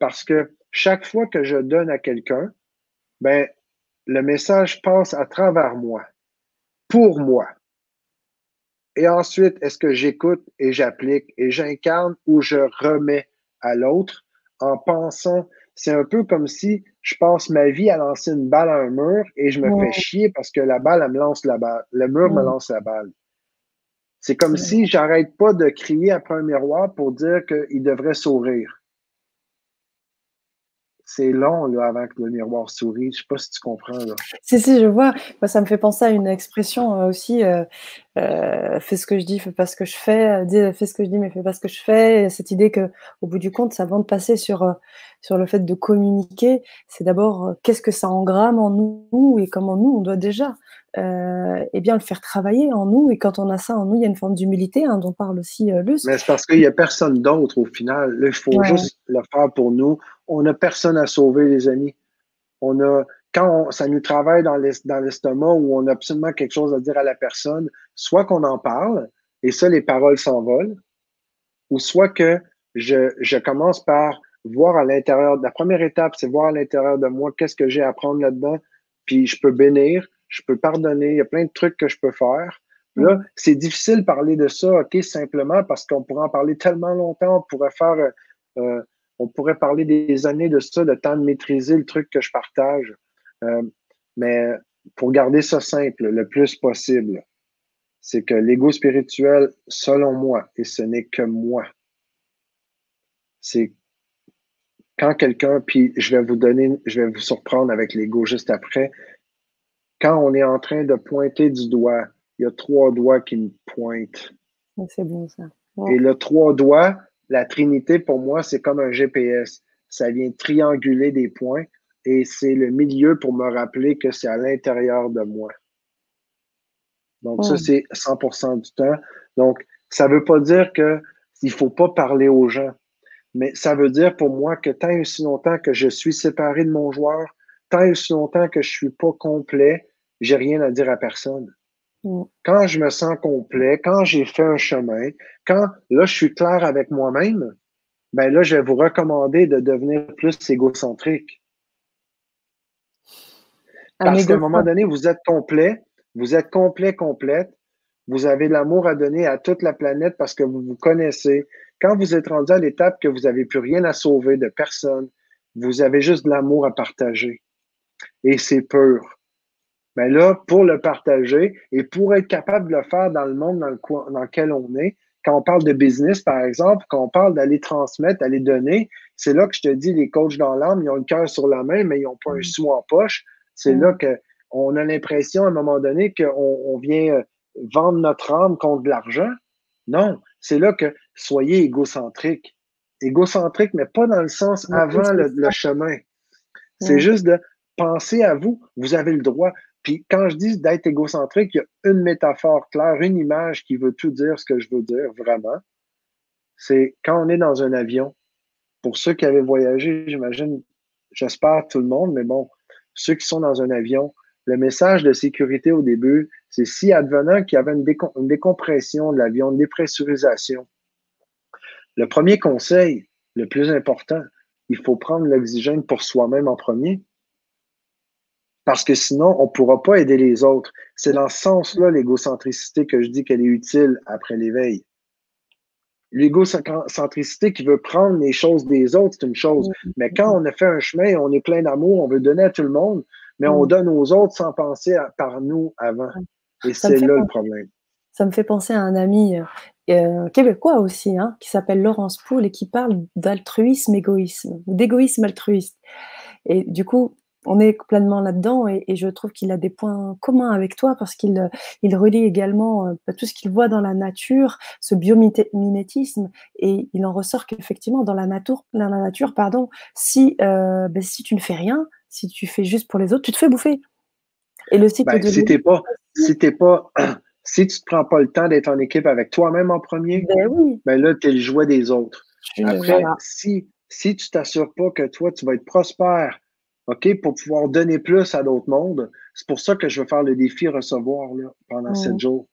parce que chaque fois que je donne à quelqu'un, ben, le message passe à travers moi, pour moi. Et ensuite, est-ce que j'écoute et j'applique et j'incarne ou je remets à l'autre en pensant, c'est un peu comme si je passe ma vie à lancer une balle à un mur et je me fais chier parce que la balle, elle me lance la balle. Le mur me lance la balle. C'est comme si j'arrête pas de crier après un miroir pour dire qu'il devrait sourire c'est long là, avant que le miroir sourit. Je sais pas si tu comprends. Là. Si, si, je vois. ça me fait penser à une expression euh, aussi euh, euh, fais ce que je dis, fais pas ce que je fais. fais ce que je dis, mais fais pas ce que je fais. cette idée que, au bout du compte, avant de passer sur, sur le fait de communiquer, c'est d'abord qu'est-ce que ça engramme en nous et comment nous, on doit déjà euh, eh bien, le faire travailler en nous. Et quand on a ça en nous, il y a une forme d'humilité hein, dont parle aussi euh, Luce. Mais c'est parce qu'il n'y a personne d'autre au final. il faut juste le faire pour nous. On n'a personne à sauver, les amis. On a, quand ça nous travaille dans l'estomac où on a absolument quelque chose à dire à la personne, soit qu'on en parle, et ça, les paroles s'envolent, ou soit que je, je commence par voir à l'intérieur. La première étape, c'est voir à l'intérieur de moi qu'est-ce que j'ai à apprendre là-dedans, puis je peux bénir, je peux pardonner, il y a plein de trucs que je peux faire. Là, mm. c'est difficile de parler de ça, OK, simplement parce qu'on pourrait en parler tellement longtemps, on pourrait faire, euh, euh, on pourrait parler des années de ça, le temps de maîtriser le truc que je partage. Euh, mais pour garder ça simple le plus possible, c'est que l'ego spirituel, selon moi, et ce n'est que moi, c'est quand quelqu'un, puis je vais vous donner, je vais vous surprendre avec l'ego juste après, quand on est en train de pointer du doigt, il y a trois doigts qui me pointent. C'est bon ça. Et le trois doigts, la Trinité, pour moi, c'est comme un GPS. Ça vient trianguler des points et c'est le milieu pour me rappeler que c'est à l'intérieur de moi. Donc, ça, c'est 100% du temps. Donc, ça ne veut pas dire qu'il ne faut pas parler aux gens, mais ça veut dire pour moi que tant et aussi longtemps que je suis séparé de mon joueur, tant et aussi longtemps que je ne suis pas complet, j'ai rien à dire à personne. Mm. Quand je me sens complet, quand j'ai fait un chemin, quand là, je suis clair avec moi-même, ben là, je vais vous recommander de devenir plus égocentrique. Parce qu'à un moment donné, vous êtes complet, vous êtes complet, complète, vous avez l'amour à donner à toute la planète parce que vous vous connaissez. Quand vous êtes rendu à l'étape que vous n'avez plus rien à sauver de personne, vous avez juste de l'amour à partager. Et c'est pur. Mais là, pour le partager et pour être capable de le faire dans le monde dans, lequel on est, quand on parle de business, par exemple, quand on parle d'aller transmettre, d'aller donner, c'est là que je te dis, les coachs dans l'âme, ils ont le cœur sur la main, mais ils n'ont pas un mm. sou en poche. C'est mm. là qu'on a l'impression, à un moment donné, qu'on vient euh, vendre notre âme contre de l'argent. Non, c'est là que soyez égocentrique. Égocentrique, mais pas dans le sens avant le, chemin. C'est mm. juste de penser à vous. Vous avez le droit. Puis quand je dis d'être égocentrique, il y a une métaphore claire, une image qui veut tout dire ce que je veux dire vraiment. C'est quand on est dans un avion, pour ceux qui avaient voyagé, j'imagine, j'espère tout le monde, mais bon, ceux qui sont dans un avion, le message de sécurité au début, c'est si advenant qu'il y avait une, une décompression de l'avion, une dépressurisation. Le premier conseil, le plus important, il faut prendre l'oxygène pour soi-même en premier parce que sinon, on ne pourra pas aider les autres. C'est dans ce sens-là, l'égocentricité, que je dis qu'elle est utile après l'éveil. L'égocentricité qui veut prendre les choses des autres, c'est une chose. Mais quand on a fait un chemin, on est plein d'amour, on veut donner à tout le monde, mais on donne aux autres sans penser par nous avant. Et c'est là le problème. Ça me fait penser à un ami euh, québécois aussi, hein, qui s'appelle Laurence Poul et qui parle d'altruisme égoïsme, ou d'égoïsme altruiste. Et du coup, on est pleinement là-dedans et, je trouve qu'il a des points communs avec toi parce qu'il euh, il relie également euh, bah, tout ce qu'il voit dans la nature, ce biomimétisme, et il en ressort qu'effectivement dans la nature, dans la nature pardon, si, euh, ben, si tu ne fais rien, si tu fais juste pour les autres, tu te fais bouffer. Et le cycle ben, de si t'es pas, si pas, si tu te prends pas le temps d'être en équipe avec toi-même en premier, ben, ben là, tu es le jouet des autres. Après, si, si tu t'assures pas que toi, tu vas être prospère, OK, pour pouvoir donner plus à d'autres mondes. C'est pour ça que je vais faire le défi recevoir là, pendant sept jours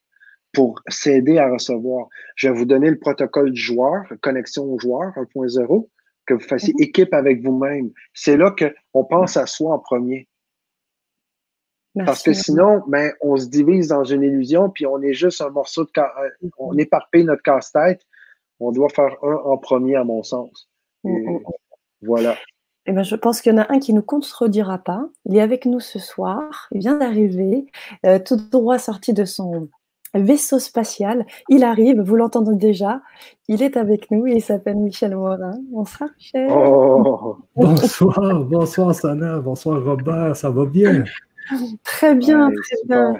pour s'aider à recevoir. Je vais vous donner le protocole du joueur, connexion au joueur 1.0, que vous fassiez mhm. équipe avec vous-même. C'est là qu'on pense à soi en premier. Parce que sinon, ben, on se divise dans une illusion, puis on est juste un morceau de. Euh, on éparpille notre casse-tête. On doit faire un en premier, à mon sens. Mm, mm, mm. Voilà. Eh ben, je pense qu'il y en a un qui ne nous contredira pas. Il est avec nous ce soir. Il vient d'arriver, euh, tout droit sorti de son vaisseau spatial. Il arrive, vous l'entendez déjà. Il est avec nous. Il s'appelle Michel Morin. Bonsoir, Michel. Oh, bonsoir, bonsoir, Sana. Bonsoir, Robert. Ça va bien? Très bien, très bien.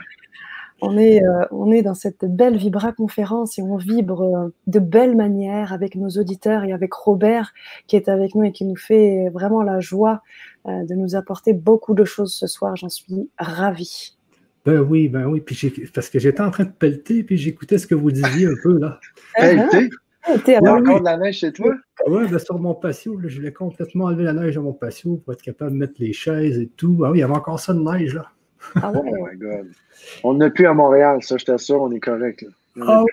On est, euh, on est dans cette belle Vibra conférence et on vibre euh, de belle manière avec nos auditeurs et avec Robert qui est avec nous et qui nous fait vraiment la joie euh, de nous apporter beaucoup de choses ce soir. J'en suis ravie. Ben oui, ben oui. Puis parce que j'étais en train de pelleter puis j'écoutais ce que vous disiez un peu là. Pelleter? Il y a encore de la neige chez toi? Oui, ben sur mon patio, je voulais complètement enlever la neige de mon patio pour être capable de mettre les chaises et tout. Ah oui, il y avait encore ça de neige, là. Ah oh my God. On n'a plus à Montréal, ça, je t'assure, on est correct. Ah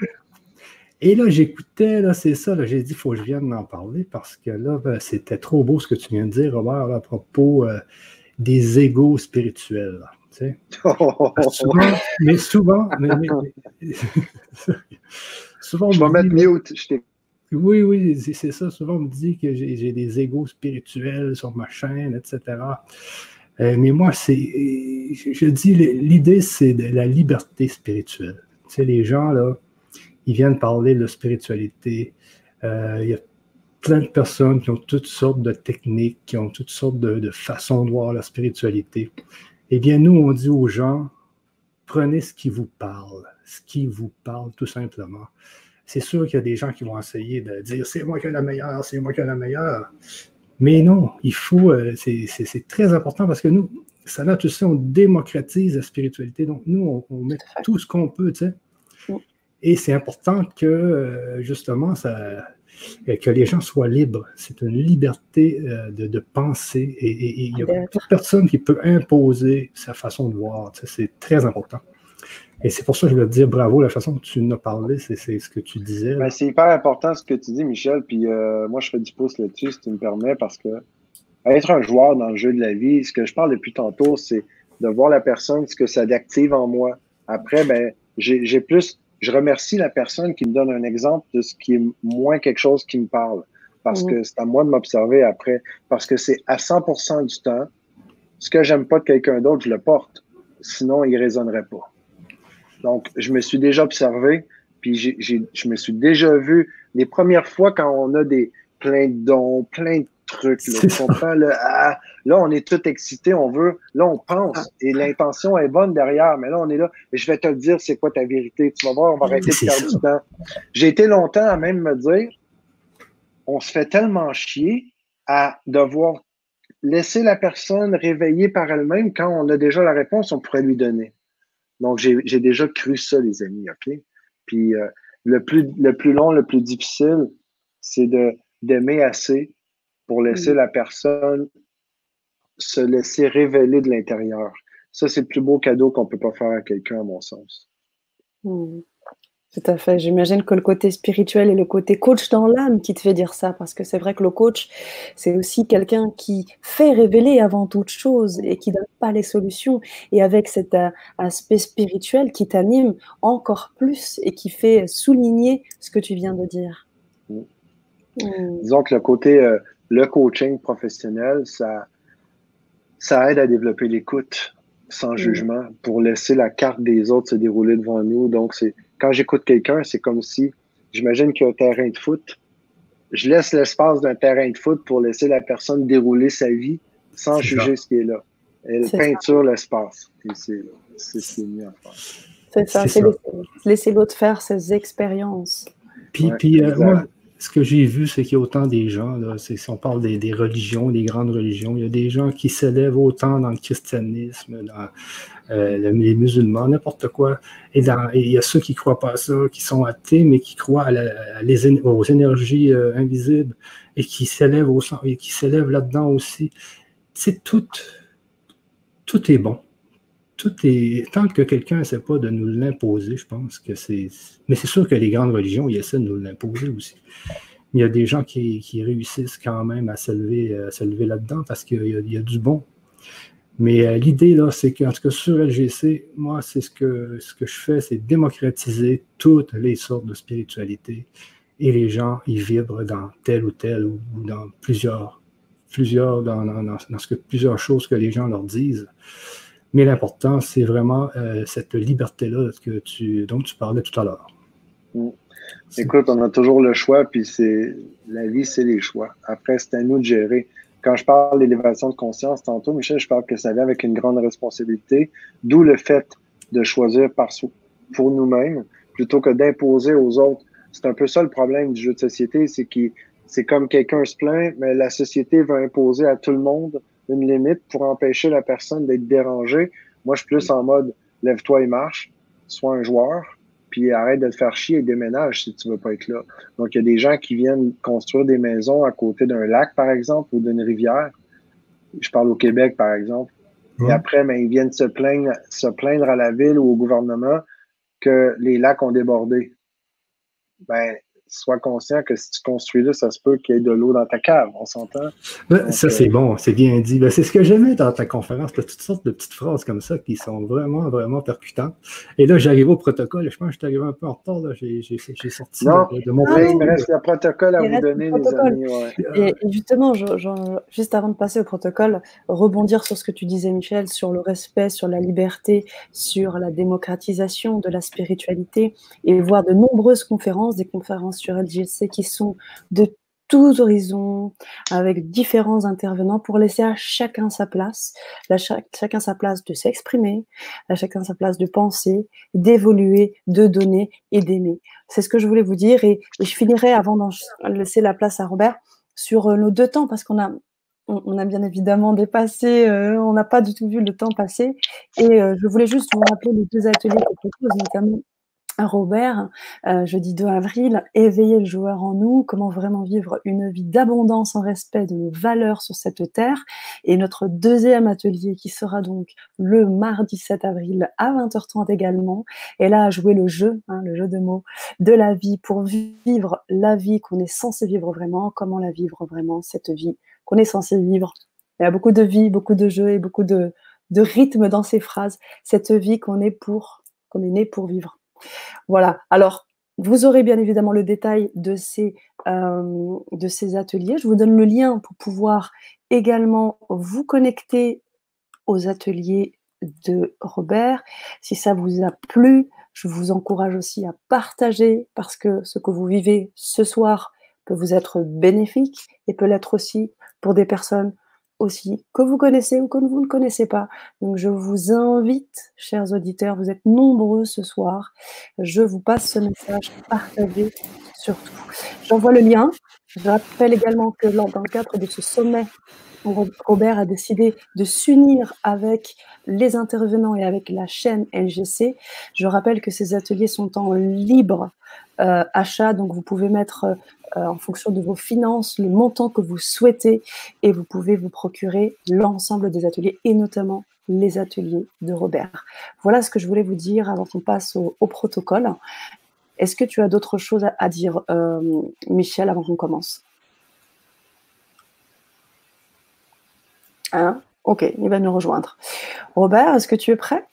et là, j'écoutais, là, c'est ça, là, j'ai dit, il faut que je vienne en parler parce que là, ben, c'était trop beau ce que tu viens de dire, Robert, à propos euh, des égaux spirituels. tu sais. souvent, mais souvent, mais, souvent, je vais mettre mute. Je oui, oui, c'est ça. Souvent, on me dit que j'ai des égaux spirituels sur ma chaîne, etc. Euh, mais moi, c'est, je, dis, l'idée, c'est de la liberté spirituelle. Tu sais, les gens, là, ils viennent parler de spiritualité. Euh, il y a plein de personnes qui ont toutes sortes de techniques, qui ont toutes sortes de, de façons de voir la spiritualité. Eh bien, nous, on dit aux gens, prenez ce qui vous parle, ce qui vous parle tout simplement c'est sûr qu'il y a des gens qui vont essayer de dire c'est moi qui ai la meilleure, c'est moi qui ai la meilleure. Mais non, il faut, euh, c'est très important parce que nous, ça là, tu sais, on démocratise la spiritualité. Donc, nous, on, met tout ce qu'on peut, tu sais. Et c'est important que, euh, justement, ça, que les gens soient libres. C'est une liberté euh, de, penser et il n'y a personne qui peut imposer sa façon de voir. C'est très important. Et c'est pour ça que je voulais te dire bravo, la façon que tu nous as parlé, c'est ce que tu disais. Ben, c'est hyper important ce que tu dis, Michel. Puis euh, moi, je fais du pouce là-dessus, si tu me permets, parce que être un joueur dans le jeu de la vie, ce que je parle depuis tantôt, c'est de voir la personne, ce que ça active en moi. Après, ben, j'ai plus. Je remercie la personne qui me donne un exemple de ce qui est moins quelque chose qui me parle. Parce que c'est à moi de m'observer après. Parce que c'est à 100% du temps, ce que j'aime pas de quelqu'un d'autre, je le porte. Sinon, il résonnerait pas. Donc, je me suis déjà observé, puis je me suis déjà vu les premières fois quand on a des plein de dons, plein de trucs. Là, ah, là, on est tout excité, on veut, là, on pense, ah. et l'intention est bonne derrière, mais là, on est là, et je vais te le dire, c'est quoi ta vérité? Tu vas voir, on va arrêter de perdre du temps. J'ai été longtemps à même me dire, on se fait tellement chier à devoir laisser la personne réveiller par elle-même quand on a déjà la réponse, on pourrait lui donner. Donc, j'ai déjà cru ça, les amis, OK? Puis euh, le, plus, le plus long, le plus difficile, c'est d'aimer assez pour laisser la personne se laisser révéler de l'intérieur. Ça, c'est le plus beau cadeau qu'on peut pas faire à quelqu'un, à mon sens. Hmm. Tout à fait. J'imagine que le côté spirituel et le côté coach dans l'âme qui te fait dire ça, parce que c'est vrai que le coach, c'est aussi quelqu'un qui fait révéler avant toute chose et qui donne pas les solutions. Et avec cet euh, aspect spirituel qui t'anime encore plus et qui fait souligner ce que tu viens de dire. Mm. Mm. Disons que le côté, euh, le coaching professionnel, ça, ça aide à développer l'écoute sans mm. jugement pour laisser la carte des autres se dérouler devant nous. Donc, c'est quand j'écoute quelqu'un, c'est comme si, j'imagine qu'il y a un terrain de foot. Je laisse l'espace d'un terrain de foot pour laisser la personne dérouler sa vie sans juger ce qui est là. Elle peinture l'espace. C'est ce qui est mieux à faire. C'est ça, c'est laisser, l'autre faire ses expériences. Puis, puis euh, moi, ce que j'ai vu, c'est qu'il y a autant des gens, là, si on parle des, religions, des grandes religions, il y a des gens qui s'élèvent autant dans le christianisme, dans euh, les musulmans, n'importe quoi. Et, il y a ceux qui ne croient pas à ça, qui sont athées, mais qui croient aux énergies euh, invisibles et qui s'élèvent là-dedans aussi. c'est tout, tout est bon. Tant que quelqu'un ne pas de nous l'imposer, je pense que c'est. Mais c'est sûr que les grandes religions, ils essaient de nous l'imposer aussi. Il y a des gens qui, réussissent quand même à se lever, lever là-dedans parce qu'il y, a du bon. Mais euh, l'idée, là, c'est qu'en tout cas, sur LGC, moi, c'est ce que, ce que je fais, c'est démocratiser toutes les sortes de spiritualité. Et les gens, ils vibrent dans telle ou telle ou, dans plusieurs, plusieurs, dans, dans, ce que, plusieurs choses que les gens leur disent. Mais l'important, c'est vraiment euh, cette liberté-là que tu, dont tu parlais tout à l'heure. Mm. Écoute, on a toujours le choix, puis c'est la vie, c'est les choix. Après, c'est à nous de gérer. Quand je parle d'élévation de conscience tantôt, Michel, je parle que ça vient avec une grande responsabilité, d'où le fait de choisir par pour nous-mêmes plutôt que d'imposer aux autres. C'est un peu ça le problème du jeu de société, c'est que c'est comme quelqu'un se plaint, mais la société va imposer à tout le monde une limite pour empêcher la personne d'être dérangée. Moi, je suis plus en mode lève-toi et marche, sois un joueur, puis arrête de te faire chier et déménage si tu veux pas être là. Donc, il y a des gens qui viennent construire des maisons à côté d'un lac, par exemple, ou d'une rivière. Je parle au Québec, par exemple. Et après, ben, ils viennent se plaindre, se plaindre à la ville ou au gouvernement que les lacs ont débordé. Ben, sois conscient que si tu construis là, ça se peut qu'il y ait de l'eau dans ta cave, on s'entend? ça, c'est euh, bon, c'est bien dit. Ben, c'est ce que j'aimais dans ta conférence, toutes sortes de petites phrases comme ça qui sont vraiment, vraiment percutantes. Et là, j'arrive au protocole, je pense que je suis arrivé un peu en retard, j'ai sorti de, mon ah, Il me reste le protocole à vous donner, les amis. Et, justement, juste avant de passer au protocole, rebondir sur ce que tu disais, Michel, sur le respect, sur la liberté, sur la démocratisation de la spiritualité, et voir de nombreuses conférences, des conférences sur LGC qui sont de tous horizons, avec différents intervenants pour laisser à chacun sa place, à chacun sa place de s'exprimer, à chacun sa place de penser, d'évoluer, de donner et d'aimer. C'est ce que je voulais vous dire et, je finirai avant de laisser la place à Robert sur euh, nos deux temps parce qu'on a on, a bien évidemment dépassé, euh, on n'a pas du tout vu le temps passer. Et euh, je voulais juste vous rappeler les deux ateliers que propose, notamment Robert, euh, jeudi 2 avril, éveiller le joueur en nous, comment vraiment vivre une vie d'abondance en respect de nos valeurs sur cette terre. Et notre deuxième atelier qui sera donc le mardi 7 avril à 20h30 également. Et là, à jouer le jeu, hein, le jeu de mots de la vie pour vivre la vie qu'on est censé vivre vraiment, comment la vivre vraiment, cette vie qu'on est censé vivre. Il y a beaucoup de vie, beaucoup de jeux et beaucoup de, de rythme dans ces phrases. Cette vie qu'on est pour, qu'on est né pour vivre. Voilà. Alors, vous aurez bien évidemment le détail de ces, euh, de ces ateliers. Je vous donne le lien pour pouvoir également vous connecter aux ateliers de Robert. Si ça vous a plu, je vous encourage aussi à partager parce que ce que vous vivez ce soir peut vous être bénéfique et peut l'être aussi pour des personnes que vous connaissez ou que vous ne connaissez pas. Donc je vous invite, chers auditeurs, vous êtes nombreux ce soir. Je vous passe ce message, partagez surtout. J'envoie le lien. Je rappelle également que dans le cadre de ce sommet, Robert a décidé de s'unir avec les intervenants et avec la chaîne LGC. Je rappelle que ces ateliers sont en libre euh, achat, donc vous pouvez mettre euh, euh, en fonction de vos finances le montant que vous souhaitez et vous pouvez vous procurer l'ensemble des ateliers et notamment les ateliers de Robert. Voilà ce que je voulais vous dire avant qu'on passe au, protocole. Est-ce que tu as d'autres choses à, dire, Michel, avant qu'on commence? Hein? Ok, il va nous rejoindre. Robert, est-ce que tu es prêt?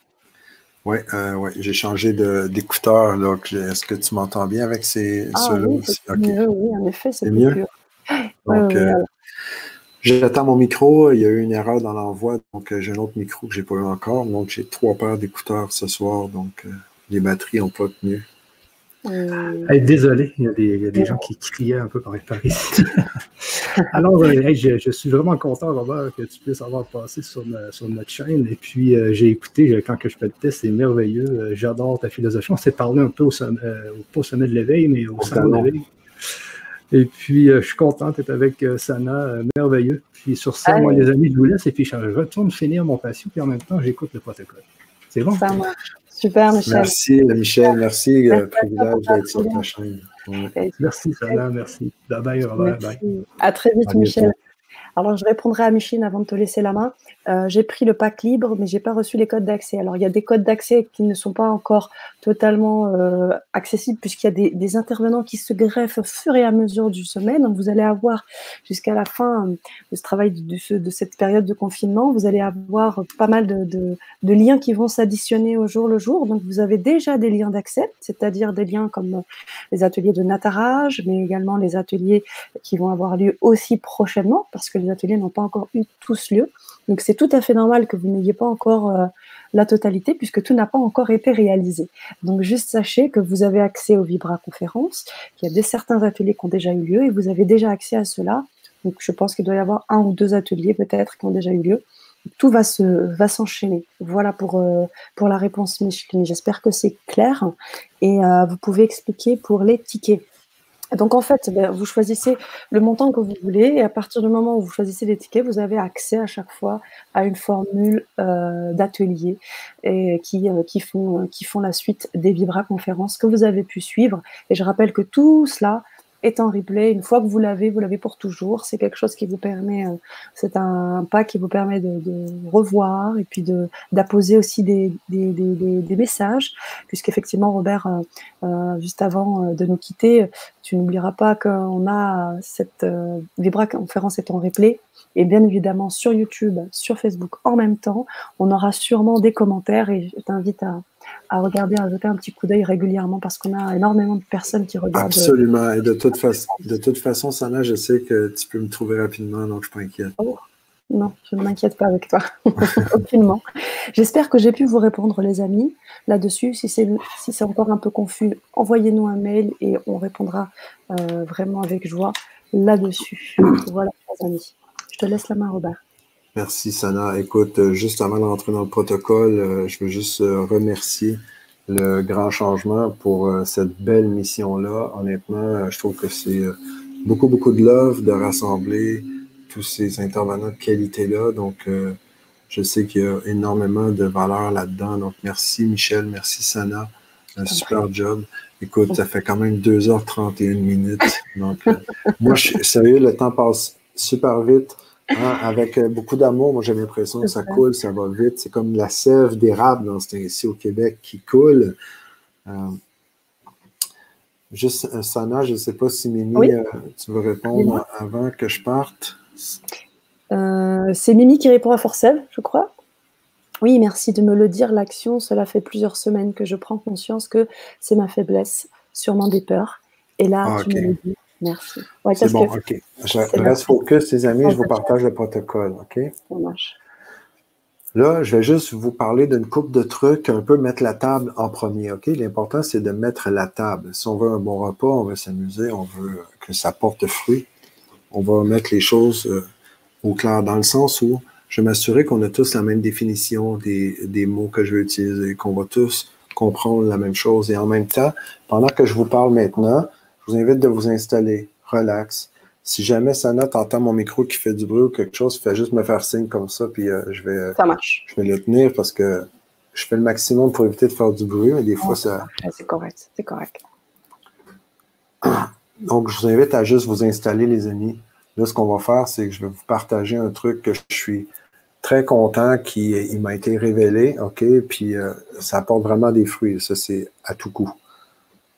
Oui, euh, ouais, j'ai changé d'écouteur. Est-ce que tu m'entends bien avec ces, ah, ceux-là oui, oui, en effet, c'est mieux? Donc, euh, j'attends mon micro. Il y a eu une erreur dans l'envoi, donc euh, j'ai un autre micro que je n'ai pas eu encore. Donc, j'ai trois paires d'écouteurs ce soir. Donc, les batteries n'ont pas tenu. Euh, désolé, il y a des, gens qui criaient un peu par, ici. Alors, euh, je, suis vraiment content, Robert, que tu puisses avoir passé sur, notre chaîne. Et puis, euh, j'ai écouté quand que je fais le test, c'est merveilleux. J'adore ta philosophie. On s'est parlé un peu au sommet, pas au sommet de l'éveil, mais au sommet de l'éveil. Et puis, je suis content d'être avec Sana, merveilleux. Puis, sur ça, moi, les amis, je vous laisse et puis je retourne finir mon patient, puis en même temps, j'écoute le protocole. C'est bon? Ça marche. Super, Michel. Merci, Michel. Merci. merci euh, privilège d'être sur ta chaîne. Merci, Sana. Merci. Bye bye, bye, bye. À très vite, Michel. Alors, je répondrai à Micheline avant de te laisser la main. Euh, j'ai pris le pack libre, mais j'ai pas reçu les codes d'accès. Alors, il y a des codes d'accès qui ne sont pas encore totalement euh, accessibles puisqu'il y a des, intervenants qui se greffent au fur et à mesure du semaine. Donc, vous allez avoir jusqu'à la fin de ce travail de, de, cette période de confinement, vous allez avoir pas mal de, de liens qui vont s'additionner au jour le jour. Donc, vous avez déjà des liens d'accès, c'est-à-dire des liens comme les ateliers de natarage, mais également les ateliers qui vont avoir lieu aussi prochainement parce que les ateliers n'ont pas encore eu tous lieu. Donc c'est tout à fait normal que vous n'ayez pas encore euh, la totalité puisque tout n'a pas encore été réalisé. Donc juste sachez que vous avez accès aux Vibra conférences, qu'il y a des certains ateliers qui ont déjà eu lieu et vous avez déjà accès à cela. Donc je pense qu'il doit y avoir un ou deux ateliers peut-être qui ont déjà eu lieu. Tout va se va s'enchaîner. Voilà pour euh, pour la réponse Micheline. J'espère que c'est clair et euh, vous pouvez expliquer pour les tickets. Donc en fait, ben, vous choisissez le montant que vous voulez et à partir du moment où vous choisissez les tickets, vous avez accès à chaque fois à une formule euh, d'atelier qui, euh, qui, font, qui font la suite des Vibra conférences que vous avez pu suivre. Et je rappelle que tout cela est en replay. Une fois que vous l'avez, vous l'avez pour toujours. C'est quelque chose qui vous permet, euh, c'est un pas qui vous permet de, de revoir et puis de d'apposer aussi des, des, des, des messages, puisqu'effectivement, Robert, euh, euh juste avant euh, de nous quitter, tu n'oublieras pas qu'on a cette euh, Vibra conférence est en replay. Et bien évidemment, sur YouTube, sur Facebook en même temps, on aura sûrement des commentaires et je t'invite à, à regarder, à jeter un petit coup d'œil régulièrement parce qu'on a énormément de personnes qui regardent. Absolument. Et de toute, façon, de toute façon, Sana, je sais que tu peux me trouver rapidement, donc je ne suis pas. Oh, non, je ne m'inquiète pas avec toi. Aucunement. J'espère que j'ai pu vous répondre, les amis, là-dessus. Si c'est si encore un peu confus, envoyez-nous un mail et on répondra euh, vraiment avec joie là-dessus. Voilà, les amis. Je te laisse la main, Robert. Merci, Sana. Écoute, euh, juste avant d'entrer dans le protocole, euh, je veux juste euh, remercier le grand changement pour cette belle mission-là. Honnêtement, je trouve que c'est beaucoup, beaucoup de love de rassembler tous ces intervenants de qualité-là. Donc, je sais qu'il y a énormément de valeur là-dedans. Donc, merci Michel, merci Sana. Un super job. Écoute, ça fait quand même 2h31 minutes. Donc, moi, je, sérieux, le temps passe super vite. Hein, avec euh, beaucoup d'amour, moi j'ai l'impression que ça coule, ça va vite. C'est comme la sève d'érable dans ici au Québec qui coule. Euh, juste, euh, Sana, je ne sais pas si Mimi, tu veux répondre avant que je parte. c'est Mimi qui répond à Forcel, je crois. Oui, merci de me le dire. L'action, cela fait plusieurs semaines que je prends conscience que c'est ma faiblesse, sûrement des peurs. Et là, ah, tu me le dis. Merci. c'est bon, OK. Je reste focus, les amis, je vous partage le protocole, OK? Ça marche. Là, je vais juste vous parler d'une coupe de trucs, un peu mettre la table en premier, OK? L'important, c'est de mettre la table. Si on veut un bon repas, on veut s'amuser, on veut que ça porte fruit, on va mettre les choses euh, au clair, dans le sens où je vais m'assurer qu'on a tous la même définition des, des mots que je vais utiliser, qu'on va tous comprendre la même chose. Et en même temps, pendant que je vous parle maintenant, vous invite de vous installer, relax. Si jamais Sana t'entend mon micro qui fait du bruit ou quelque chose, fais juste me faire signe comme ça, puis euh, je vais. Ça marche. Je vais le tenir parce que je fais le maximum pour éviter de faire du bruit, mais des fois ça. C'est correct, c'est correct. Donc, je vous invite à juste vous installer, les amis. Là, ce qu'on va faire, c'est que je vais vous partager un truc que je suis très content qui il m'a été révélé, OK? Puis euh, ça apporte vraiment des fruits. Ça, c'est à tout coup.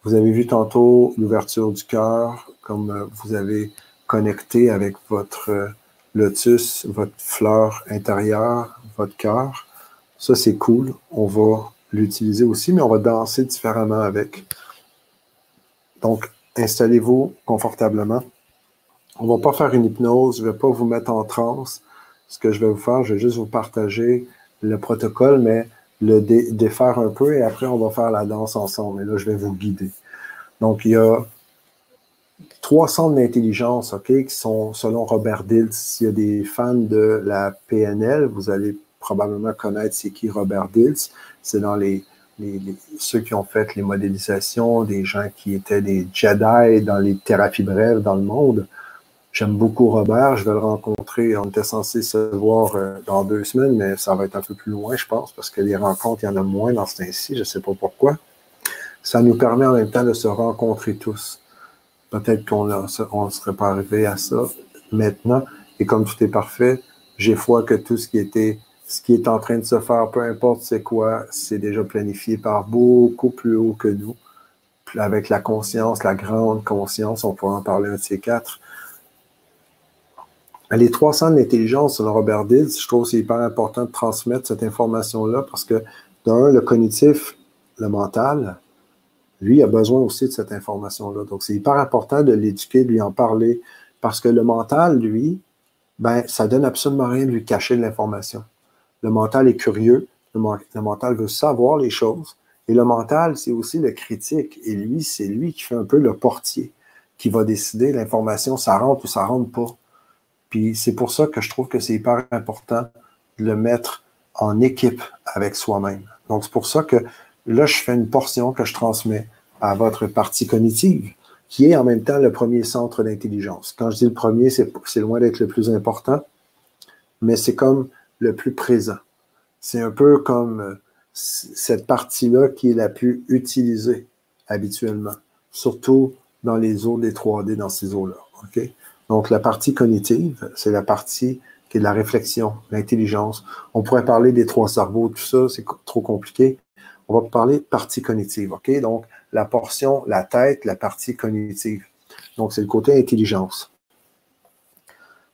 Vous avez vu tantôt l'ouverture du cœur, comme euh, vous avez connecté avec votre euh, lotus, votre fleur intérieure, votre cœur. Ça, c'est cool. On va l'utiliser aussi, mais on va danser différemment avec. Donc, installez-vous confortablement. On ne va pas faire une hypnose, je ne vais pas vous mettre en transe. Ce que je vais vous faire, je vais juste vous partager le protocole, mais le défaire un peu et après on va faire la danse ensemble. Et là, je vais vous guider. Donc, il y a trois centres d'intelligence, OK, qui sont selon Robert Diltz. S'il y a des fans de la PNL, vous allez probablement connaître c'est qui Robert Diltz. C'est dans les, ceux qui ont fait les modélisations, des gens qui étaient des Jedi dans les thérapies brèves dans le monde. J'aime beaucoup Robert, je vais le rencontrer. On était censé se voir euh, dans deux semaines, mais ça va être un peu plus loin, je pense, parce que les rencontres, il y en a moins dans ce temps-ci, je ne sais pas pourquoi. Ça nous permet en même temps de se rencontrer tous. Peut-être qu'on ne serait pas arrivé à ça maintenant. Et comme tout est parfait, j'ai foi que tout ce qui était, ce qui est en train de se faire, peu importe c'est quoi, c'est déjà planifié par beaucoup plus haut que nous. avec la conscience, la grande conscience, on pourra en parler un de ces quatre. Les 300 de l'intelligence, selon Robert Dills, je trouve que c'est hyper important de transmettre cette information-là parce que, d'un, le cognitif, le mental, lui, a besoin aussi de cette information-là. Donc, c'est hyper important de l'éduquer, de lui en parler parce que le mental, lui, ben, ça donne absolument rien de lui cacher de l'information. Le mental est curieux, le, le, mental veut savoir les choses, et le mental, c'est aussi le critique, et lui, c'est lui qui fait un peu le portier, qui va décider l'information, ça rentre ou ça rentre pas. Puis c'est pour ça que je trouve que c'est hyper important de le mettre en équipe avec soi-même. Donc c'est pour ça que là, je fais une portion que je transmets à votre partie cognitive, qui est en même temps le premier centre d'intelligence. Quand je dis le premier, c'est loin d'être le plus important, mais c'est comme le plus présent. C'est un peu comme euh, cette partie-là qui est la plus utilisée habituellement, surtout dans les eaux des 3D, dans ces eaux-là. Donc, la partie cognitive, c'est la partie qui est de la réflexion, l'intelligence. On pourrait parler des trois cerveaux, tout ça, c'est trop compliqué. On va parler de partie cognitive, OK? Donc, la portion, la tête, la partie cognitive. Donc, c'est le côté intelligence.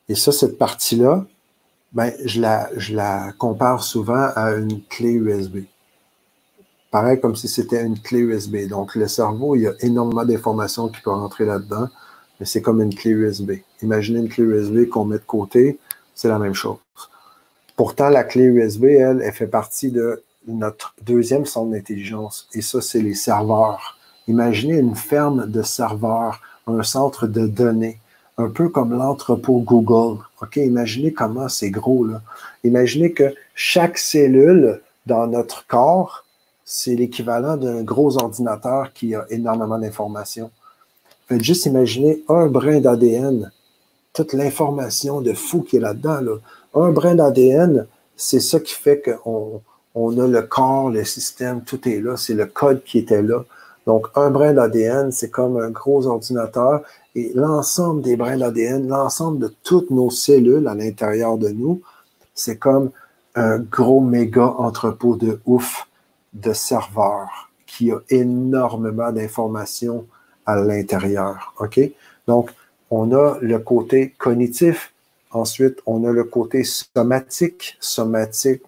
Et ça, cette partie-là, ben, je, la, je la compare souvent à une clé USB. Pareil comme si c'était une clé USB. Donc, le cerveau, il y a énormément d'informations qui peuvent rentrer là-dedans mais c'est comme une clé USB. Imaginez une clé USB qu'on met de côté, c'est la même chose. Pourtant, la clé USB, elle, elle fait partie de notre deuxième centre d'intelligence, et ça, c'est les serveurs. Imaginez une ferme de serveurs, un centre de données, un peu comme l'entrepôt Google. OK? Imaginez comment c'est gros, là. Imaginez que chaque cellule dans notre corps, c'est l'équivalent d'un gros ordinateur qui a énormément d'informations. Faites juste imaginer un brin d'ADN, toute l'information de fou qui est là-dedans. Là. Un brin d'ADN, c'est ça qui fait qu'on on a le corps, le système, tout est là. C'est le code qui était là. Donc, un brin d'ADN, c'est comme un gros ordinateur et l'ensemble des brins d'ADN, l'ensemble de toutes nos cellules à l'intérieur de nous, c'est comme un gros méga entrepôt de ouf de serveurs qui a énormément d'informations à l'intérieur. OK? Donc, on a le côté cognitif. Ensuite, on a le côté somatique. Somatique,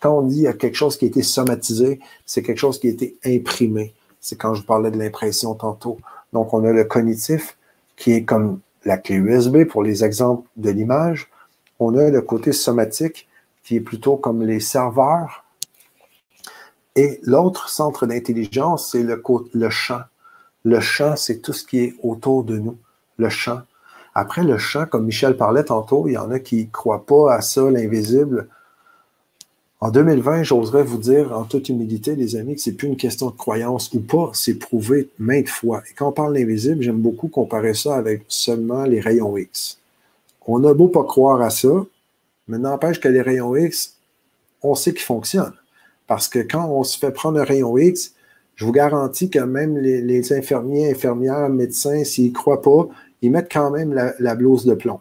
quand on dit a quelque chose qui a été somatisé, c'est quelque chose qui a été imprimé. C'est quand je parlais de l'impression tantôt. Donc, on a le cognitif qui est comme la clé USB pour les exemples de l'image. On a le côté somatique qui est plutôt comme les serveurs. Et l'autre centre d'intelligence, c'est le champ. Le champ, c'est tout ce qui est autour de nous. Le champ. Après, le champ, comme Michel parlait tantôt, il y en a qui ne croient pas à ça, l'invisible. En 2020, j'oserais vous dire en toute humilité, les amis, que ce n'est plus une question de croyance ou pas, c'est prouvé maintes fois. Et quand on parle d'invisible, j'aime beaucoup comparer ça avec seulement les rayons X. On a beau pas croire à ça, mais n'empêche que les rayons X, on sait qu'ils fonctionnent. Parce que quand on se fait prendre un rayon X, je vous garantis que même les, infirmiers, infirmières, médecins, s'ils ne croient pas, ils mettent quand même la, blouse de plomb.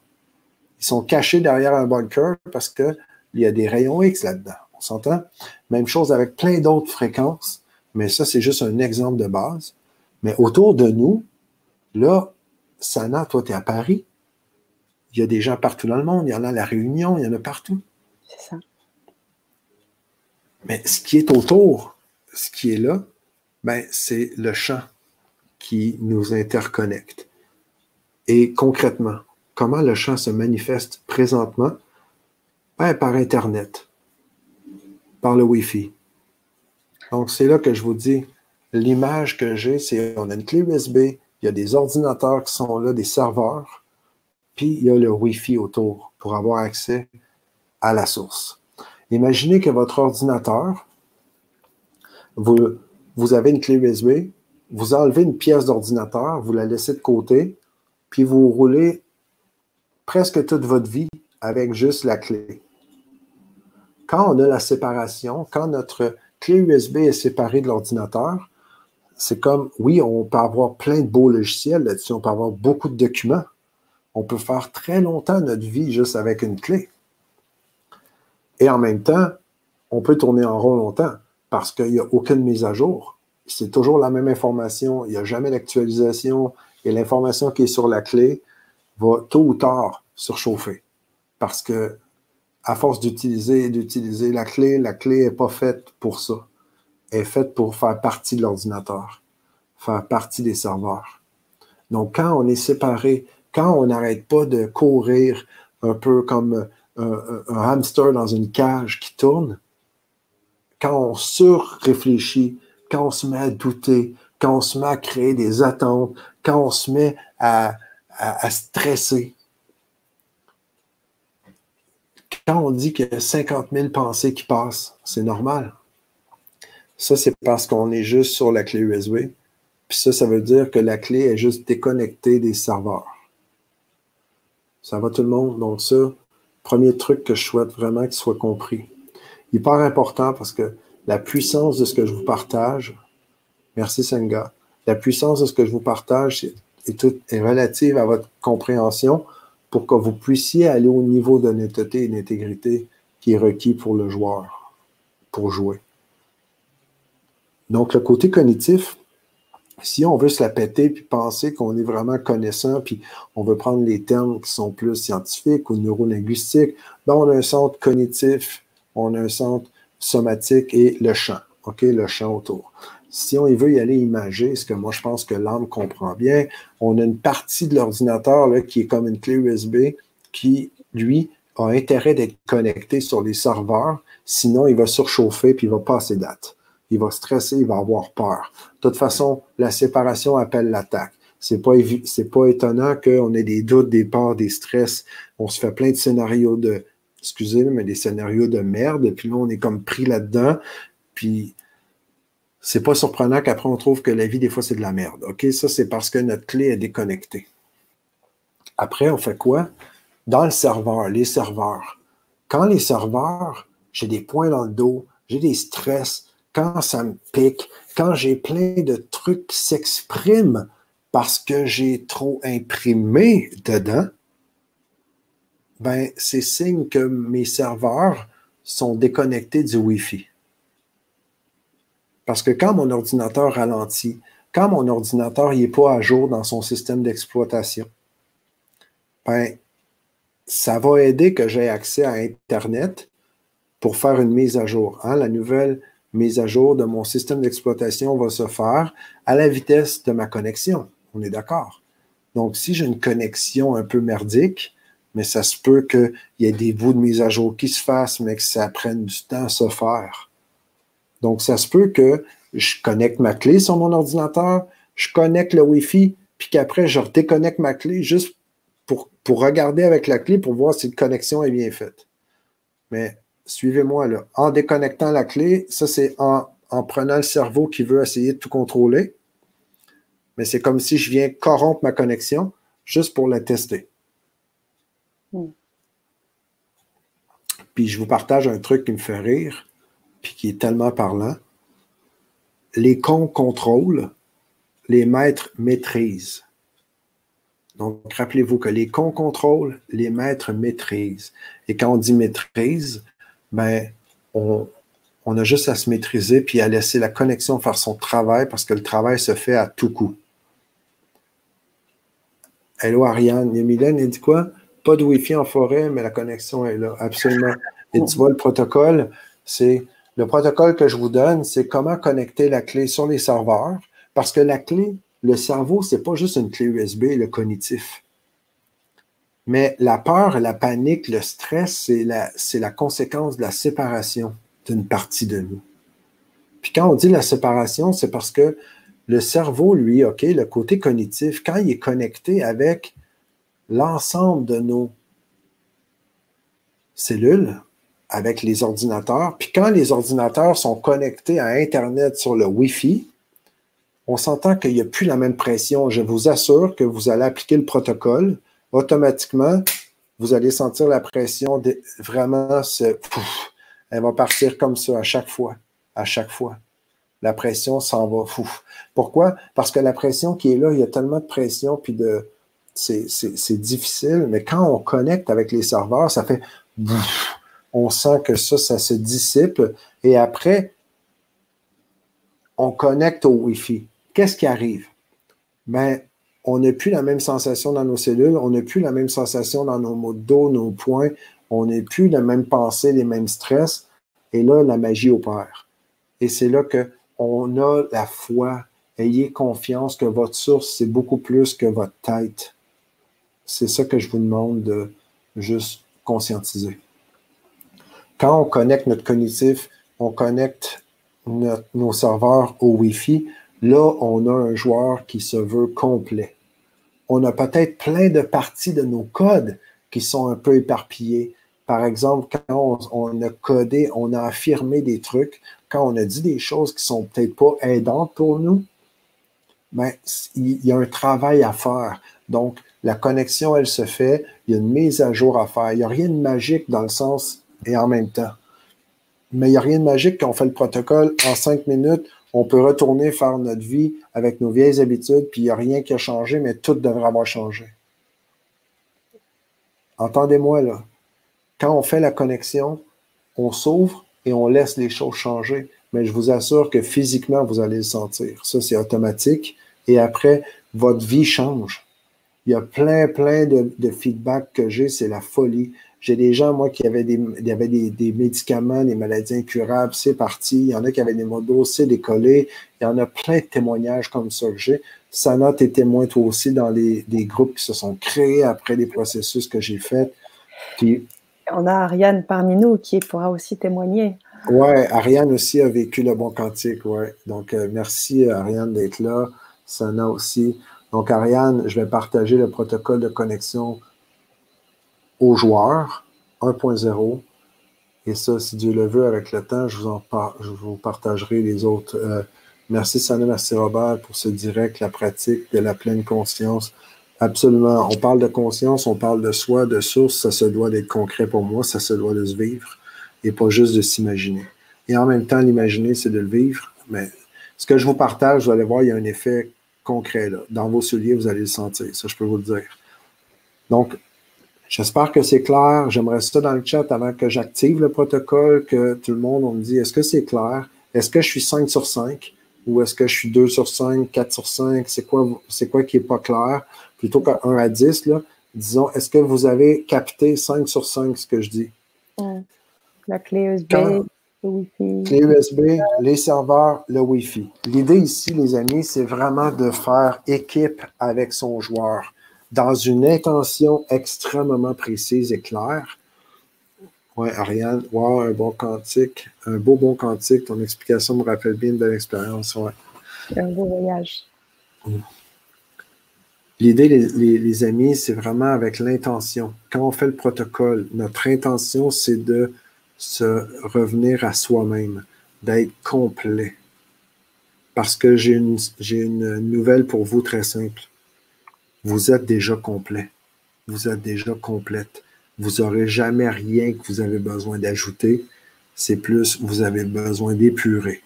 Ils sont cachés derrière un bunker parce qu'il y a des rayons X là-dedans. On s'entend? Même chose avec plein d'autres fréquences, mais ça, c'est juste un exemple de base. Mais autour de nous, là, Sana, toi, tu es à Paris. Il y a des gens partout dans le monde. Il y en a à La Réunion, il y en a partout. C'est ça. Mais ce qui est autour, ce qui est là, ben, c'est le champ qui nous interconnecte. Et concrètement, comment le champ se manifeste présentement? Ben, par Internet, par le Wi-Fi. Donc, c'est là que je vous dis, l'image que j'ai, c'est on a une clé USB, il y a des ordinateurs qui sont là, des serveurs, puis il y a le Wi-Fi autour pour avoir accès à la source. Imaginez que votre ordinateur, vous, vous avez une clé USB, vous enlevez une pièce d'ordinateur, vous la laissez de côté, puis vous roulez presque toute votre vie avec juste la clé. Quand on a la séparation, quand notre clé USB est séparée de l'ordinateur, c'est comme, oui, on peut avoir plein de beaux logiciels là-dessus, on peut avoir beaucoup de documents, on peut faire très longtemps notre vie juste avec une clé. Et en même temps, on peut tourner en rond longtemps parce qu'il n'y a aucune mise à jour. C'est toujours la même information, il n'y a jamais d'actualisation et l'information qui est sur la clé va tôt ou tard surchauffer. Parce que à force d'utiliser et d'utiliser la clé, la clé n'est pas faite pour ça. Elle est faite pour faire partie de l'ordinateur, faire partie des serveurs. Donc, quand on est séparé, quand on n'arrête pas de courir un peu comme un, hamster dans une cage qui tourne, quand on surréfléchit, quand on se met à douter, quand on se met à créer des attentes, quand on se met à, stresser, quand on dit qu'il y a 50 000 pensées qui passent, c'est normal. Ça, c'est parce qu'on est juste sur la clé USB. Puis ça, ça veut dire que la clé est juste déconnectée des serveurs. Ça va tout le monde? Donc ça, premier truc que je souhaite vraiment qu'il soit compris. Part important parce que la puissance de ce que je vous partage, merci Senga, la puissance de ce que je vous partage est, relative à votre compréhension, pour que vous puissiez aller au niveau d'honnêteté et d'intégrité qui est requis pour le joueur, pour jouer. Donc, le côté cognitif, si on veut se la péter puis penser qu'on est vraiment connaissant, puis on veut prendre les termes qui sont plus scientifiques ou neurolinguistiques, ben on a un centre cognitif, on a un centre somatique et le champ, le champ autour. Si on veut y aller imager, ce que moi je pense que l'âme comprend bien, on a une partie de l'ordinateur qui est comme une clé USB qui, lui, a intérêt d'être connecté sur les serveurs, sinon il va surchauffer puis il va passer date. Il va stresser, il va avoir peur. De toute façon, la séparation appelle l'attaque. C'est pas, pas étonnant qu'on ait des doutes, des peurs, des stress. On se fait plein de scénarios de, excusez, mais des scénarios de merde, puis là, on est comme pris là-dedans. Puis c'est pas surprenant qu'après on trouve que la vie, des fois, c'est de la merde. OK? Ça, c'est parce que notre clé est déconnectée. Après, on fait quoi? Dans le serveur, les serveurs. Quand les serveurs, j'ai des points dans le dos, j'ai des stress, quand ça me pique, quand j'ai plein de trucs qui s'expriment parce que j'ai trop imprimé dedans, ben, c'est signe que mes serveurs sont déconnectés du Wi-Fi. Parce que quand mon ordinateur ralentit, quand mon ordinateur n'est pas à jour dans son système d'exploitation, ben, ça va aider que j'ai accès à Internet pour faire une mise à jour. Hein. La nouvelle mise à jour de mon système d'exploitation va se faire à la vitesse de ma connexion. On est d'accord. Donc, si j'ai une connexion un peu merdique, mais ça se peut qu'il y ait des bouts de mise à jour qui se fassent, mais que ça prenne du temps à se faire. Donc, ça se peut que je connecte ma clé sur mon ordinateur, je connecte le Wi-Fi, puis qu'après, je déconnecte ma clé juste pour, regarder avec la clé pour voir si la connexion est bien faite. Mais suivez-moi là. En déconnectant la clé, ça c'est en, prenant le cerveau qui veut essayer de tout contrôler. Mais c'est comme si je viens corrompre ma connexion juste pour la tester. Hmm. Puis je vous partage un truc qui me fait rire puis qui est tellement parlant. Les cons contrôlent, les maîtres maîtrisent. Donc, rappelez-vous que les cons contrôlent, les maîtres maîtrisent. Et quand on dit maîtrise, ben, on, a juste à se maîtriser puis à laisser la connexion faire son travail parce que le travail se fait à tout coup. Hello Ariane, Mylène, elle dit quoi? Pas de Wi-Fi en forêt, mais la connexion est là. Absolument. Et tu vois, le protocole, c'est le protocole que je vous donne, c'est comment connecter la clé sur les serveurs, parce que la clé, le cerveau, ce n'est pas juste une clé USB, le cognitif. Mais la peur, la panique, le stress, c'est la, la conséquence de la séparation d'une partie de nous. Puis quand on dit la séparation, c'est parce que le cerveau, lui, OK, le côté cognitif, quand il est connecté avec l'ensemble de nos cellules, avec les ordinateurs. Puis quand les ordinateurs sont connectés à Internet sur le Wi-Fi, on s'entend qu'il n'y a plus la même pression. Je vous assure que vous allez appliquer le protocole, automatiquement, vous allez sentir la pression vraiment se, elle va partir comme ça à chaque fois, à chaque fois. La pression s'en va fou. Pourquoi? Parce que la pression qui est là, il y a tellement de pression puis de, c'est difficile, mais quand on connecte avec les serveurs, ça fait on sent que ça, ça se dissipe. Et après, on connecte au Wi-Fi. Qu'est-ce qui arrive? Ben, on n'a plus la même sensation dans nos cellules, on n'a plus la même sensation dans nos mots de dos, nos points, on n'a plus la même pensée, les mêmes stress. Et là, la magie opère. Et c'est là qu'on a la foi. Ayez confiance que votre source, c'est beaucoup plus que votre tête. C'est ça que je vous demande de juste conscientiser. Quand on connecte notre cognitif, on connecte nos serveurs au Wi-Fi, là, on a un joueur qui se veut complet. On a peut-être plein de parties de nos codes qui sont un peu éparpillées. Par exemple, quand on, a codé, on a affirmé des trucs, quand on a dit des choses qui sont peut-être pas aidantes pour nous, mais ben, il y a un travail à faire. Donc, la connexion, elle se fait, il y a une mise à jour à faire. Il n'y a rien de magique dans le sens et en même temps. Mais il n'y a rien de magique quand on fait le protocole en cinq minutes. On peut retourner faire notre vie avec nos vieilles habitudes, puis il n'y a rien qui a changé, mais tout devrait avoir changé. Entendez-moi là. Quand on fait la connexion, on s'ouvre et on laisse les choses changer. Mais je vous assure que physiquement, vous allez le sentir. Ça, c'est automatique. Et après, votre vie change. Il y a plein, plein de, de feedback que j'ai, c'est la folie. J'ai des gens, moi, qui avaient des, avaient des, médicaments, des maladies incurables, c'est parti. Il y en a qui avaient des modos, c'est décollé. Il y en a plein de témoignages comme ça que j'ai. Sana, tu es témoin toi aussi dans les, groupes qui se sont créés après les processus que j'ai faits. Puis, On a Ariane parmi nous qui pourra aussi témoigner. Oui, Ariane aussi a vécu le bon cantique, ouais. Donc, euh, merci Ariane d'être là. Sana aussi. Donc, Ariane, je vais partager le protocole de connexion aux joueurs 1.0. Et ça, si Dieu le veut, avec le temps, je vous, en partagerai les autres. Euh, merci Sana, merci Robert pour ce direct, la pratique de la pleine conscience. Absolument. On parle de conscience, on parle de soi, de source. Ça se doit d'être concret pour moi, ça se doit de se vivre et pas juste de s'imaginer. Et en même temps, l'imaginer, c'est de le vivre. Mais ce que je vous partage, vous allez voir, il y a un effet concret là. Dans vos souliers, vous allez le sentir. Ça, je peux vous le dire. Donc, J'espère que c'est clair. J'aimerais ça dans le chat avant que j'active le protocole, que tout le monde, on me dit, est-ce que c'est clair? Est-ce que je suis 5 sur 5? Ou est-ce que je suis 2 sur 5, 4 sur 5? C'est quoi, c'est quoi qui n'est pas clair? Plutôt qu'un 1 à 10, là, disons, est-ce que vous avez capté 5 sur 5 ce que je dis? La clé USB, le Wi-Fi. Clé USB, les serveurs, le Wi-Fi. L'idée ici, les amis, c'est vraiment de faire équipe avec son joueur dans une intention extrêmement précise et claire. Oui, Ariane, wow, un bon quantique, un beau bon quantique. Ton explication me rappelle bien une belle expérience. Ouais. Un beau voyage. L'idée, les, amis, c'est vraiment avec l'intention. Quand on fait le protocole, notre intention, c'est de se revenir à soi-même, d'être complet. Parce que j'ai une, nouvelle pour vous très simple vous êtes déjà complet. Vous êtes déjà complète. Vous n'aurez jamais rien que vous avez besoin d'ajouter. C'est plus, vous avez besoin d'épurer,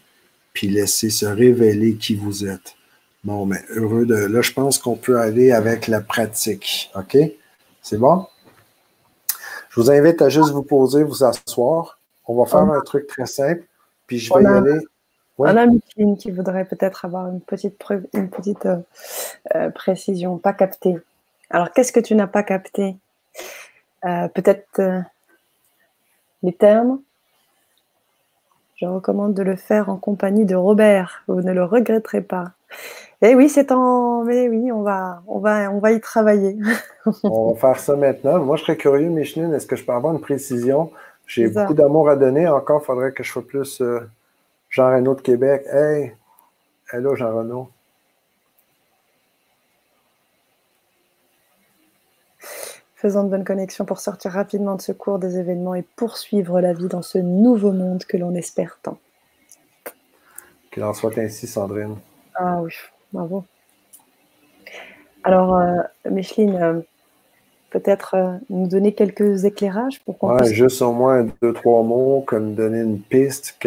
puis laisser se révéler qui vous êtes. Bon, mais heureux de. Là, je pense qu'on peut aller avec la pratique. OK? C'est bon? Je vous invite à juste vous poser, vous asseoir. On va faire un truc très simple, puis je vais y aller. On a Micheline qui voudrait peut-être avoir une petite, preuve, une petite euh, euh, précision, pas captée. Alors, qu'est-ce que tu n'as pas capté? Euh, Peut-être les termes? Je recommande de le faire en compagnie de Robert. Vous ne le regretterez pas. Eh oui, c'est en. Mais oui, on va, on va, on va y travailler. on va faire ça maintenant. Moi, je serais curieux, Micheline, est-ce que je peux avoir une précision? J'ai beaucoup d'amour à donner. Encore, il faudrait que je sois plus. Jean Renaud de Québec. Hey! Hello, Jean Renaud. Faisons de bonnes connexions pour sortir rapidement de ce cours des événements et poursuivre la vie dans ce nouveau monde que l'on espère tant. Qu'il en soit ainsi, Sandrine. Ah oui, bravo. Alors, euh, Micheline, euh, peut-être euh, nous donner quelques éclairages pour qu'on ouais, Juste au moins deux, trois mots, comme donner une piste,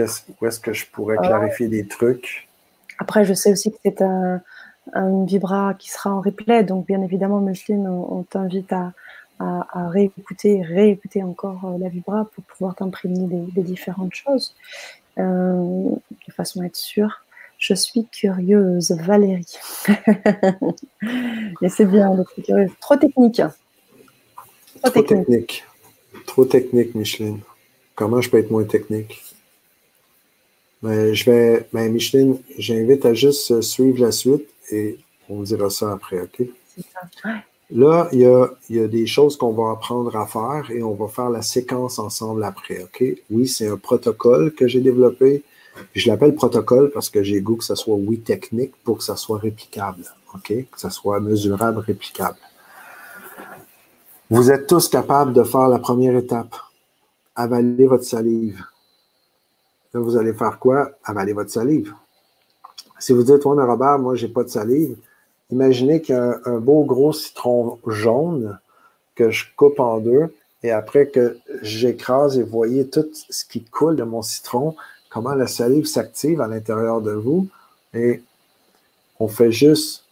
où est-ce que je pourrais ah clarifier des trucs. Après, je sais aussi que c'est un, une vibra qui sera en replay. Donc, bien évidemment, Micheline, on, t'invite à, à, réécouter, réécouter encore la vibra pour pouvoir t'imprégner des, différentes choses de façon à être sûre. Je suis curieuse, Valérie. Et c'est bien d'être curieuse. Trop technique. Trop, technique. Trop technique, Micheline. Comment je peux être moins technique? Mais je vais, mais Micheline, j'invite à juste suivre la suite et on dira ça après, OK? Là, il y, a, il y a, des choses qu'on va apprendre à faire et on va faire la séquence ensemble après, OK? Oui, c'est un protocole que j'ai développé. Je l'appelle protocole parce que j'ai goût que ce soit, oui, technique pour que ça soit réplicable, OK? Que ça soit mesurable, réplicable. Vous êtes tous capables de faire la première étape. Avaler votre salive. Là, vous allez faire quoi? Avaler votre salive. Si vous dites, ouais, Robert, moi, j'ai pas de salive, imaginez qu'il y a un, beau gros citron jaune que je coupe en deux et après que j'écrase et voyez tout ce qui coule de mon citron, comment la salive s'active à l'intérieur de vous et on fait juste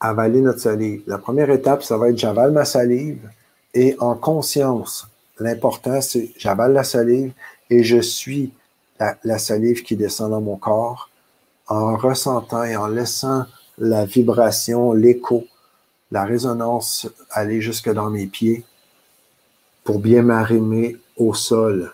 avaler notre salive. La première étape, ça va être j'avale ma salive et en conscience. L'important, c'est j'avale la salive et je suis la, salive qui descend dans mon corps, en ressentant et en laissant la vibration, l'écho, la résonance aller jusque dans mes pieds pour bien m'arrimer au sol.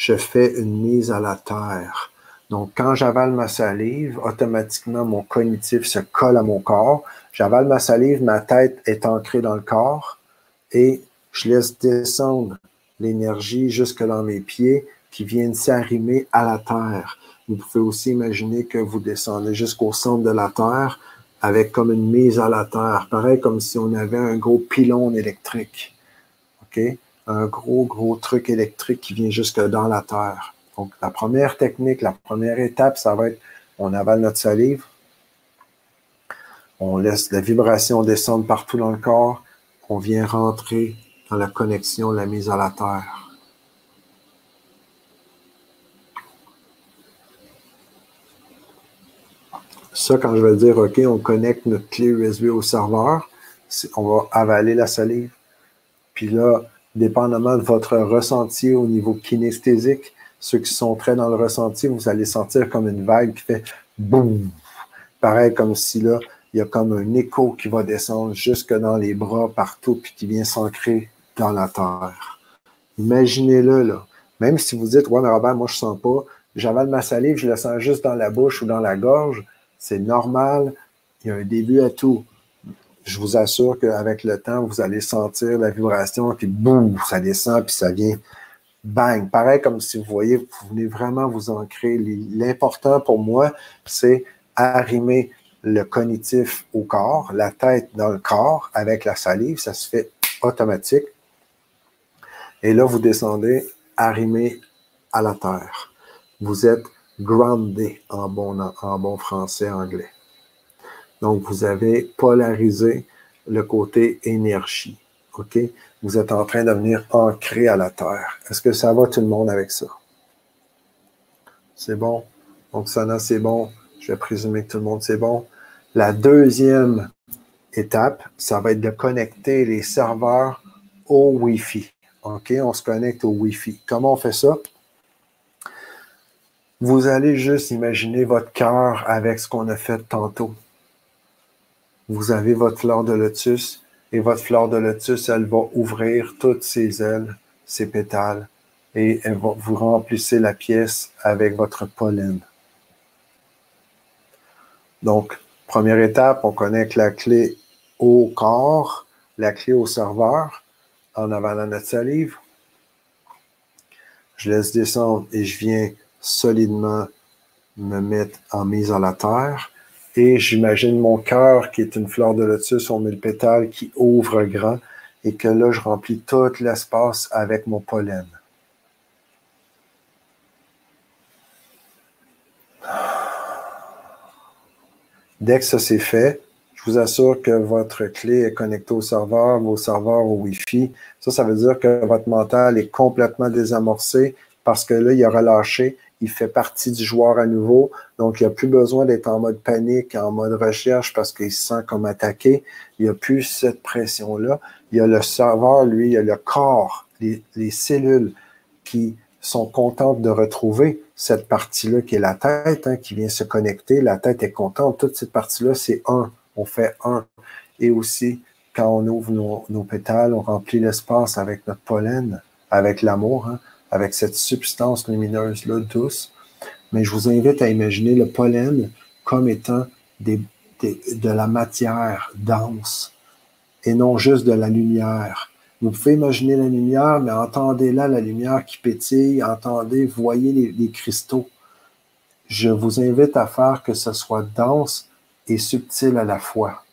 Je fais une mise à la terre. Donc, quand j'avale ma salive, automatiquement, mon cognitif se colle à mon corps. J'avale ma salive, ma tête est ancrée dans le corps et je laisse descendre l'énergie jusque dans mes pieds qui viennent s'arrimer à la terre. Vous pouvez aussi imaginer que vous descendez jusqu'au centre de la terre avec comme une mise à la terre, pareil comme si on avait un gros pylône électrique. OK? Un gros, gros truc électrique qui vient jusque dans la terre. Donc, la première technique, la première étape, ça va être on avale notre salive, on laisse la vibration descendre partout dans le corps, on vient rentrer dans la connexion, la mise à la terre. Ça, quand je vais dire, OK, on connecte notre clé USB au serveur, on va avaler la salive. Puis là, dépendamment de votre ressenti au niveau kinesthésique, ceux qui sont très dans le ressenti, vous allez sentir comme une vague qui fait boum. Pareil comme si là, il y a comme un écho qui va descendre jusque dans les bras partout, puis qui vient s'ancrer dans la terre. Imaginez-le, là. Même si vous dites, ouais, mais Robert, moi, je sens pas, j'avale ma salive, je la sens juste dans la bouche ou dans la gorge, c'est normal. Il y a un début à tout. Je vous assure qu'avec le temps, vous allez sentir la vibration, puis boum, ça descend, puis ça vient bang. Pareil comme si vous voyez, vous voulez vraiment vous ancrer. L'important pour moi, c'est arrimer le cognitif au corps, la tête dans le corps avec la salive. Ça se fait automatique. Et là, vous descendez, arrimé à la terre. Vous êtes groundé en bon, en bon français anglais. Donc, vous avez polarisé le côté énergie. OK? Vous êtes en train de venir ancré à la terre. Est-ce que ça va tout le monde avec ça? C'est bon? Donc, ça, c'est bon. Je vais présumer que tout le monde, c'est bon. La deuxième étape, ça va être de connecter les serveurs au Wi-Fi. OK? On se connecte au Wi-Fi. Comment on fait ça? Vous allez juste imaginer votre cœur avec ce qu'on a fait tantôt. Vous avez votre fleur de lotus et votre fleur de lotus, elle va ouvrir toutes ses ailes, ses pétales et elle va vous remplissez la pièce avec votre pollen. Donc, première étape, on connecte la clé au corps, la clé au serveur en avalant notre salive. Je laisse descendre et je viens solidement me mettre en mise à la terre. Et j'imagine mon cœur qui est une fleur de lotus aux mille pétales qui ouvre grand et que là, je remplis tout l'espace avec mon pollen. Dès que ça c'est fait, je vous assure que votre clé est connectée au serveur, vos serveurs au Wi-Fi. Ça, ça veut dire que votre mental est complètement désamorcé parce que là, il a relâché il fait partie du joueur à nouveau. Donc, il n'y a plus besoin d'être en mode panique, en mode recherche parce qu'il se sent comme attaqué. Il n'y a plus cette pression-là. Il y a le serveur, lui, il y a le corps, les, cellules qui sont contentes de retrouver cette partie-là qui est la tête, hein, qui vient se connecter. La tête est contente. Toute cette partie-là, c'est un. On fait un. Et aussi, quand on ouvre nos, pétales, on remplit l'espace avec notre pollen, avec l'amour. Hein avec cette substance lumineuse-là douce. Mais je vous invite à imaginer le pollen comme étant de la matière dense et non juste de la lumière. Vous pouvez imaginer la lumière, mais entendez là la lumière qui pétille, entendez, voyez les, les cristaux. Je vous invite à faire que ce soit dense et subtil à la fois.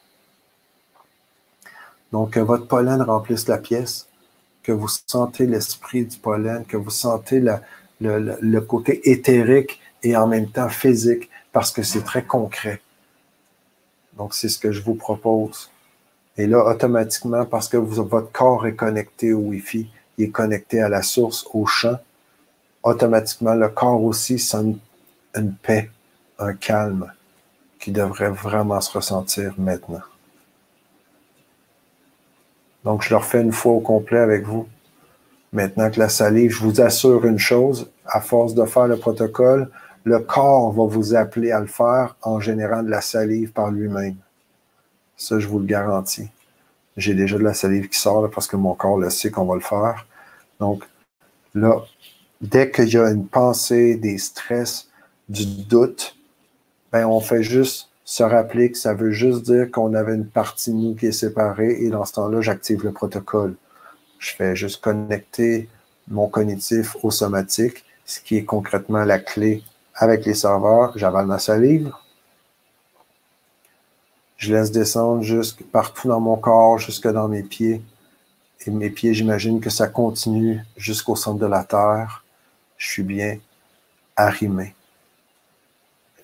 Donc, que votre pollen remplisse la pièce que vous sentez l'esprit du pollen, que vous sentez le, côté éthérique et en même temps physique, parce que c'est très concret. Donc, c'est ce que je vous propose. Et là, automatiquement, parce que votre corps est connecté au Wi-Fi, il est connecté à la source, au champ, automatiquement, le corps aussi sent une paix, un calme qui devrait vraiment se ressentir maintenant. Donc, je le refais une fois au complet avec vous. Maintenant que la salive, je vous assure une chose, à force de faire le protocole, le corps va vous appeler à le faire en générant de la salive par lui-même. Ça, je vous le garantis. J'ai déjà de la salive qui sort parce que mon corps le sait qu'on va le faire. Donc, là, dès qu'il y a une pensée, des stress, du doute, ben, on fait juste se rappeler que ça veut juste dire qu'on avait une partie de nous qui est séparée et dans ce temps-là, j'active le protocole. Je fais juste connecter mon cognitif au somatique, ce qui est concrètement la clé avec les serveurs. J'avale ma salive. Je laisse descendre jusque partout dans mon corps, jusque dans mes pieds. Et mes pieds, j'imagine que ça continue jusqu'au centre de la terre. Je suis bien arrimé.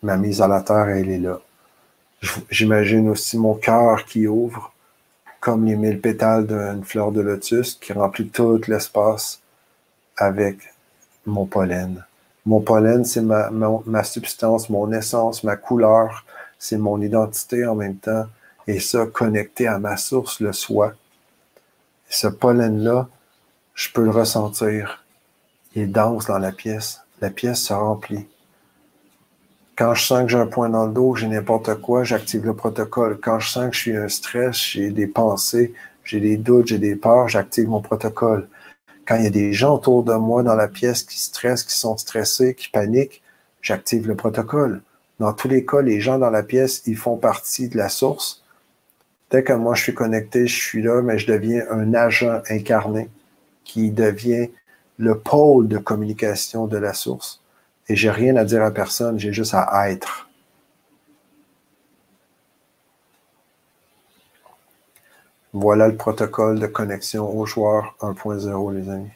Ma mise à la terre, elle est là. J'imagine aussi mon cœur qui ouvre, comme les mille pétales d'une fleur de lotus qui remplit tout l'espace avec mon pollen. Mon pollen, c'est ma, substance, mon essence, ma couleur, c'est mon identité en même temps, et ça connecté à ma source, le soi. ce pollen-là, je peux le ressentir. Il est dense dans la pièce. La pièce se remplit. Quand je sens que j'ai un point dans le dos, j'ai n'importe quoi, j'active le protocole. Quand je sens que je suis un stress, j'ai des pensées, j'ai des doutes, j'ai des peurs, j'active mon protocole. Quand il y a des gens autour de moi dans la pièce qui stressent, qui sont stressés, qui paniquent, j'active le protocole. Dans tous les cas, les gens dans la pièce, ils font partie de la source. Dès que moi je suis connecté, je suis là, mais je deviens un agent incarné qui devient le pôle de communication de la source. Et j'ai rien à dire à personne, j'ai juste à être. Voilà le protocole de connexion au joueur 1.0, les amis.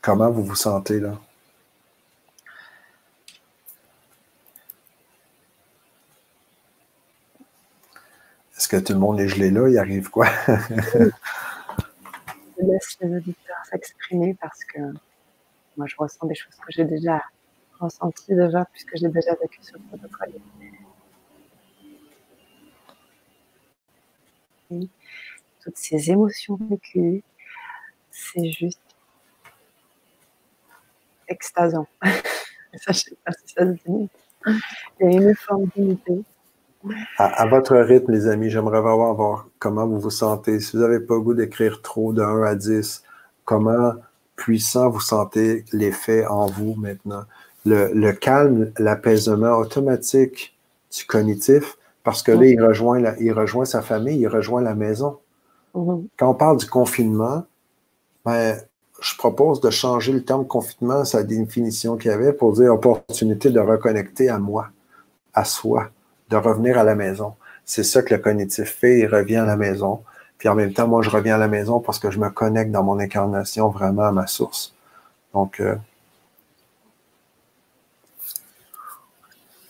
Comment vous vous sentez là? Est-ce que tout le monde est gelé là? Il arrive quoi? laisse les auditeurs s'exprimer parce que moi, je ressens des choses que j'ai déjà ressenties déjà, puisque j'ai déjà vécu ce protocole. toutes ces émotions vécues, c'est juste extasant. ça, je sais pas si ça se dit. Il y a une forme d'unité à, votre rythme, les amis, j'aimerais voir, comment vous vous sentez. Si vous n'avez pas le goût d'écrire trop de 1 à 10, comment puissant vous sentez l'effet en vous maintenant? Le, calme, l'apaisement automatique du cognitif, parce que là, il rejoint, il rejoint sa famille, il rejoint la maison. Mm-hmm. Quand on parle du confinement, ben, je propose de changer le terme confinement, sa définition qu'il y avait, pour dire opportunité de reconnecter à moi, à soi de revenir à la maison. C'est ça que le cognitif fait, il revient à la maison. Puis en même temps, moi, je reviens à la maison parce que je me connecte dans mon incarnation vraiment à ma source. Donc, euh,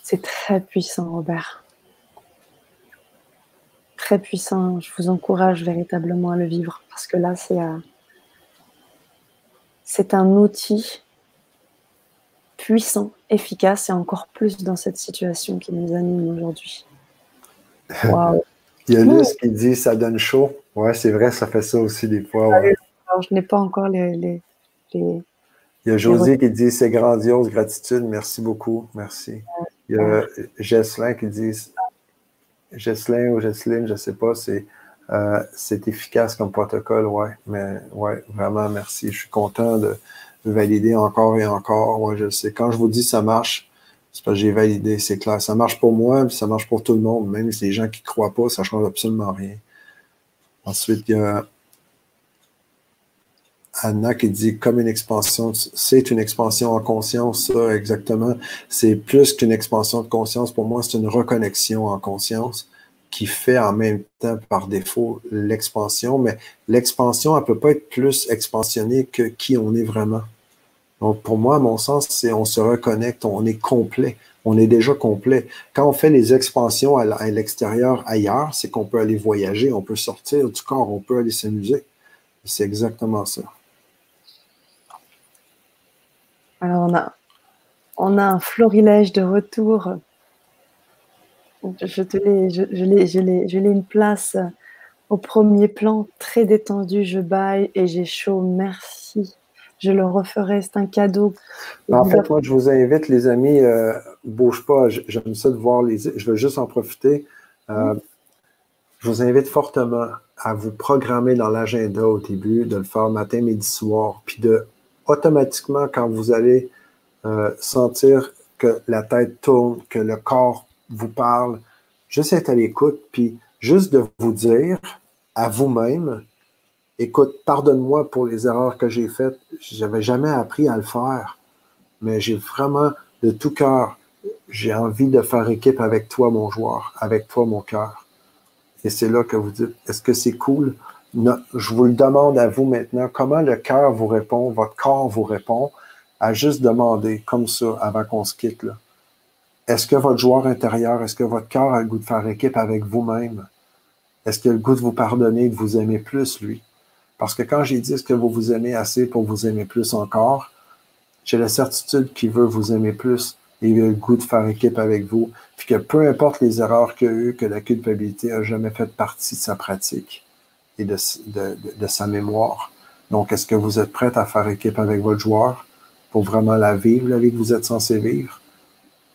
c'est très puissant, Robert. Très puissant. Je vous encourage véritablement à le vivre parce que là, c'est à, c'est un outil puissant, efficace et encore plus dans cette situation qui nous anime aujourd'hui. Il y a Luce qui dit ça donne chaud. Ouais, c'est vrai, ça fait ça aussi des fois. Alors, je n'ai pas encore les. les, Il y a Josie qui dit c'est grandiose, gratitude, merci beaucoup, merci. Il y a Jesselin qui dit Jesselin ou Jesseline, je ne sais pas, c'est euh, c'est efficace comme protocole, ouais. Mais ouais, vraiment, merci. Je suis content de, valider encore et encore. Je sais. Quand je vous dis ça marche, c'est parce que j'ai validé, c'est clair. Ça marche pour moi, ça marche pour tout le monde. Même si les gens qui ne croient pas, ça ne change absolument rien. Ensuite, il y a Anna qui dit comme une expansion, c'est une expansion en conscience, ça, exactement. C'est plus qu'une expansion de conscience. Pour moi, c'est une reconnexion en conscience qui fait en même temps par défaut l'expansion, mais l'expansion, elle ne peut pas être plus expansionnée que qui on est vraiment. Donc, pour moi, mon sens, c'est on se reconnecte, on est complet, on est déjà complet. Quand on fait les expansions à l'extérieur, ailleurs, c'est qu'on peut aller voyager, on peut sortir du corps, on peut aller s'amuser. C'est exactement ça. Alors, on a, un florilège de retour je te l'ai, je, l'ai, je l'ai, je l'ai une place au premier plan, très détendue. Je baille et j'ai chaud. Merci. Je le referai. C'est un cadeau. En fait, moi, je vous invite, les amis, euh, bouge pas. J'aime ça de voir les. Je veux juste en profiter. Euh, je vous invite fortement à vous programmer dans l'agenda au début, de le faire matin, midi, soir, puis de automatiquement, quand vous allez euh, sentir que la tête tourne, que le corps vous parle, juste être à l'écoute, puis juste de vous dire à vous-même, écoute, pardonne-moi pour les erreurs que j'ai faites, j'avais jamais appris à le faire, mais j'ai vraiment de tout cœur, j'ai envie de faire équipe avec toi, mon joueur, avec toi, mon cœur. Et c'est là que vous dites, est-ce que c'est cool? je vous le demande à vous maintenant, comment le cœur vous répond, votre corps vous répond, à juste demander comme ça avant qu'on se quitte. Là. Est-ce que votre joueur intérieur, est-ce que votre cœur a le goût de faire équipe avec vous-même? Est-ce qu'il a le goût de vous pardonner, de vous aimer plus, lui? Parce que quand j'ai dit est-ce que vous vous aimez assez pour vous aimer plus encore, j'ai la certitude qu'il veut vous aimer plus et il a le goût de faire équipe avec vous, puis que peu importe les erreurs qu'il a eues, que la culpabilité n'a jamais fait partie de sa pratique et de, de sa mémoire. Donc, est-ce que vous êtes prêt à faire équipe avec votre joueur pour vraiment la vivre, la vie que vous êtes censé vivre?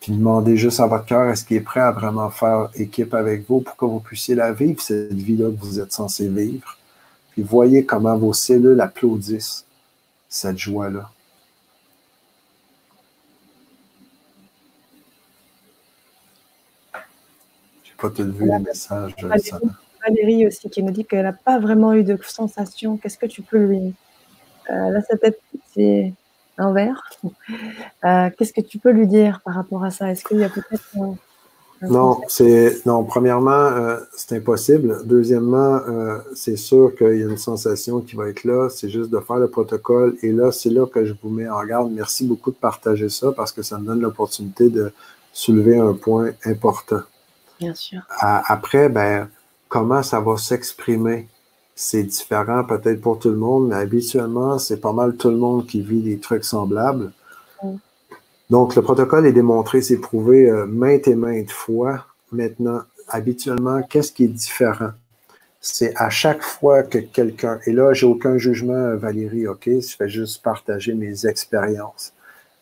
Puis demandez juste à votre cœur, est-ce qu'il est prêt à vraiment faire équipe avec vous pour que vous puissiez la vivre, cette vie-là que vous êtes censé vivre? Puis voyez comment vos cellules applaudissent cette joie-là. J'ai pas tout vu les messages. Valérie, aussi qui nous dit qu'elle n'a pas vraiment eu de sensation. Qu'est-ce que tu peux lui. Euh, là, sa tête, c'est. Euh, qu'est-ce que tu peux lui dire par rapport à ça? Est-ce qu'il y a peut-être non, c'est non. Premièrement, euh, c'est impossible. Deuxièmement, euh, c'est sûr qu'il y a une sensation qui va être là. C'est juste de faire le protocole. Et là, c'est là que je vous mets en garde. Merci beaucoup de partager ça parce que ça me donne l'opportunité de soulever un point important. Bien sûr. après, ben, comment ça va s'exprimer? C'est différent peut-être pour tout le monde, mais habituellement, c'est pas mal tout le monde qui vit des trucs semblables. Donc, le protocole est démontré, c'est prouvé euh, maintes et maintes fois. Maintenant, habituellement, qu'est-ce qui est différent? C'est à chaque fois que quelqu'un, et là, j'ai aucun jugement, Valérie, OK? Je fais juste partager mes expériences.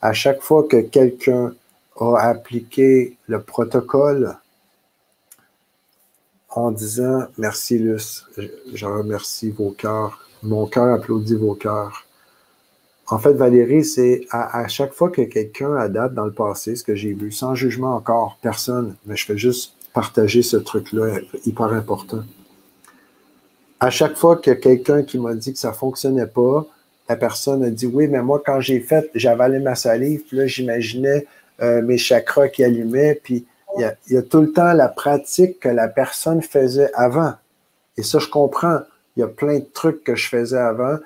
À chaque fois que quelqu'un a appliqué le protocole, en disant merci Luce, je remercie vos cœurs. Mon cœur applaudit vos cœurs. En fait, Valérie, c'est à, chaque fois que quelqu'un a date dans le passé, ce que j'ai vu, sans jugement encore, personne, mais je fais juste partager ce truc-là, hyper important. À chaque fois que quelqu'un qui m'a dit que ça fonctionnait pas, la personne a dit oui, mais moi, quand j'ai fait, j'avalais ma salive, puis là, j'imaginais euh, mes chakras qui allumaient, puis il y, a, tout le temps la pratique que la personne faisait avant. Et ça, je comprends. Il y a plein de trucs que je faisais avant.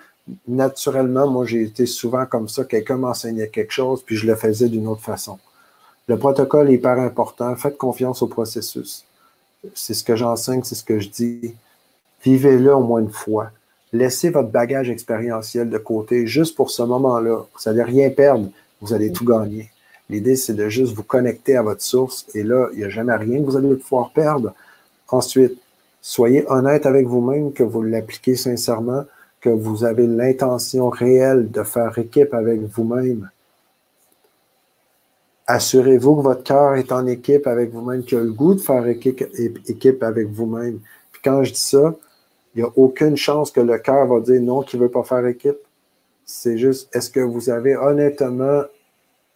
Naturellement, moi, j'ai été souvent comme ça. Quelqu'un m'enseignait quelque chose, puis je le faisais d'une autre façon. Le protocole est hyper important. Faites confiance au processus. C'est ce que j'enseigne, c'est ce que je dis. Vivez-le au moins une fois. laissez votre bagage expérientiel de côté juste pour ce moment-là. Vous n'allez rien perdre, vous allez tout gagner. L'idée, c'est de juste vous connecter à votre source et là, il n'y a jamais rien que vous allez pouvoir perdre. Ensuite, soyez honnête avec vous-même, que vous l'appliquez sincèrement, que vous avez l'intention réelle de faire équipe avec vous-même. Assurez-vous que votre cœur est en équipe avec vous-même, qu'il a le goût de faire équipe, avec vous-même. Puis quand je dis ça, il n'y a aucune chance que le cœur va dire non, qu'il ne veut pas faire équipe. C'est juste, est-ce que vous avez honnêtement,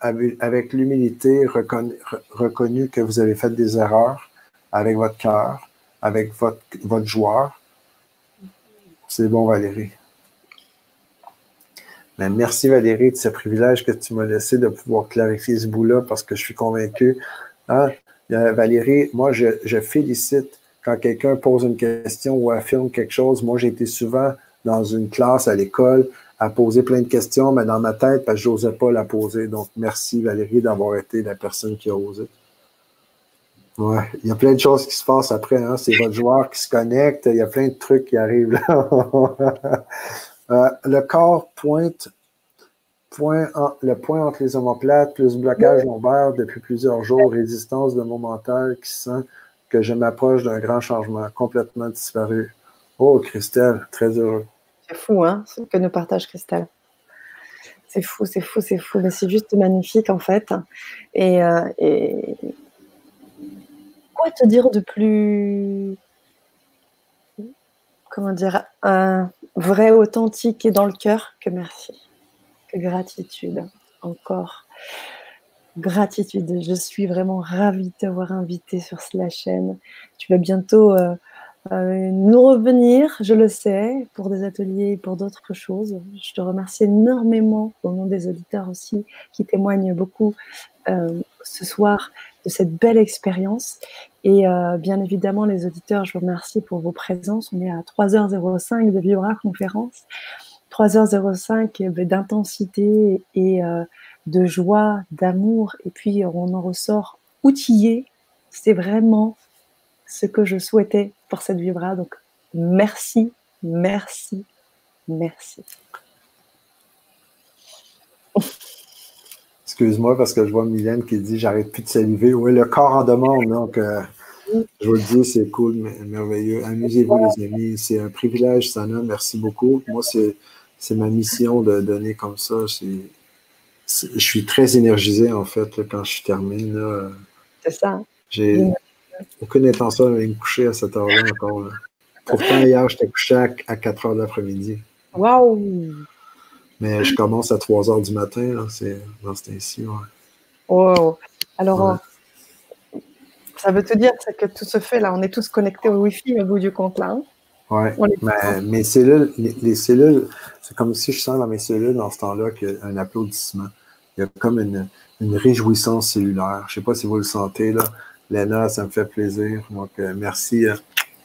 avec l'humilité, reconnu, que vous avez fait des erreurs avec votre cœur, avec votre joueur? C'est bon, Valérie. Mais merci, Valérie, de ce privilège que tu m'as laissé de pouvoir clarifier ce bout-là parce que je suis convaincu. Hein? Valérie, moi, je félicite quand quelqu'un pose une question ou affirme quelque chose, moi, j'ai été souvent dans une classe à l'école à poser plein de questions, mais dans ma tête, parce que je n'osais pas la poser. Donc, merci Valérie d'avoir été la personne qui a osé. Ouais, il y a plein de choses qui se passent après. Hein? C'est votre joueur qui se connecte. Il y a plein de trucs qui arrivent là. Euh, le corps pointe, point le point entre les omoplates, plus blocage lombaire depuis plusieurs jours, résistance de mon mental qui sent que je m'approche d'un grand changement, complètement disparu. Oh, Christelle, très heureux. C'est fou, hein, ce que nous partage Christelle. C'est fou, c'est fou, c'est fou. Mais c'est juste magnifique, en fait. Et, euh, et, quoi te dire de plus. Comment dire Vrai, authentique et dans le cœur que merci. Que gratitude, encore gratitude. Je suis vraiment ravie de t'avoir invité sur la chaîne. Tu vas bientôt euh, euh, nous revenir, je le sais, pour des ateliers et pour d'autres choses. Je te remercie énormément au nom des auditeurs aussi qui témoignent beaucoup ce soir de cette belle expérience. Et bien évidemment, les auditeurs, je vous remercie pour vos présences. On est à 3h05 de Vibra Conférence. 3h05 d'intensité et de joie, d'amour, et puis on en ressort outillé. C'est vraiment ce que je souhaitais pour cette vibra. Donc, merci, merci, merci. Excuse-moi parce que je vois Mylène qui dit j'arrête plus de saliver. Oui, le corps en demande. Donc, euh, je vous le dis, c'est cool, merveilleux. Amusez-vous, les amis. C'est un privilège, Sana. Merci beaucoup. Moi, c'est ma mission de donner comme ça. Je suis très énergisé, en fait, quand je termine. C'est ça. J'ai aucune intention d'aller me coucher à cette heure-là encore. Pourtant, hier, j'étais couché à, 4 heures de l'après-midi. Waouh! Mais je commence à 3 heures du matin, c'est dans ce temps-ci. Wow! Alors, ça veut te dire que tout se fait là, on est tous connectés au Wi-Fi au bout du compte là. Hein? Oui, mais mes cellules, les, cellules, c'est comme si je sens dans mes cellules dans ce temps-là qu'il y a un applaudissement. Il y a comme une, réjouissance cellulaire. Je ne sais pas si vous le sentez, là. Léna, ça me fait plaisir. Donc, euh, merci. Euh,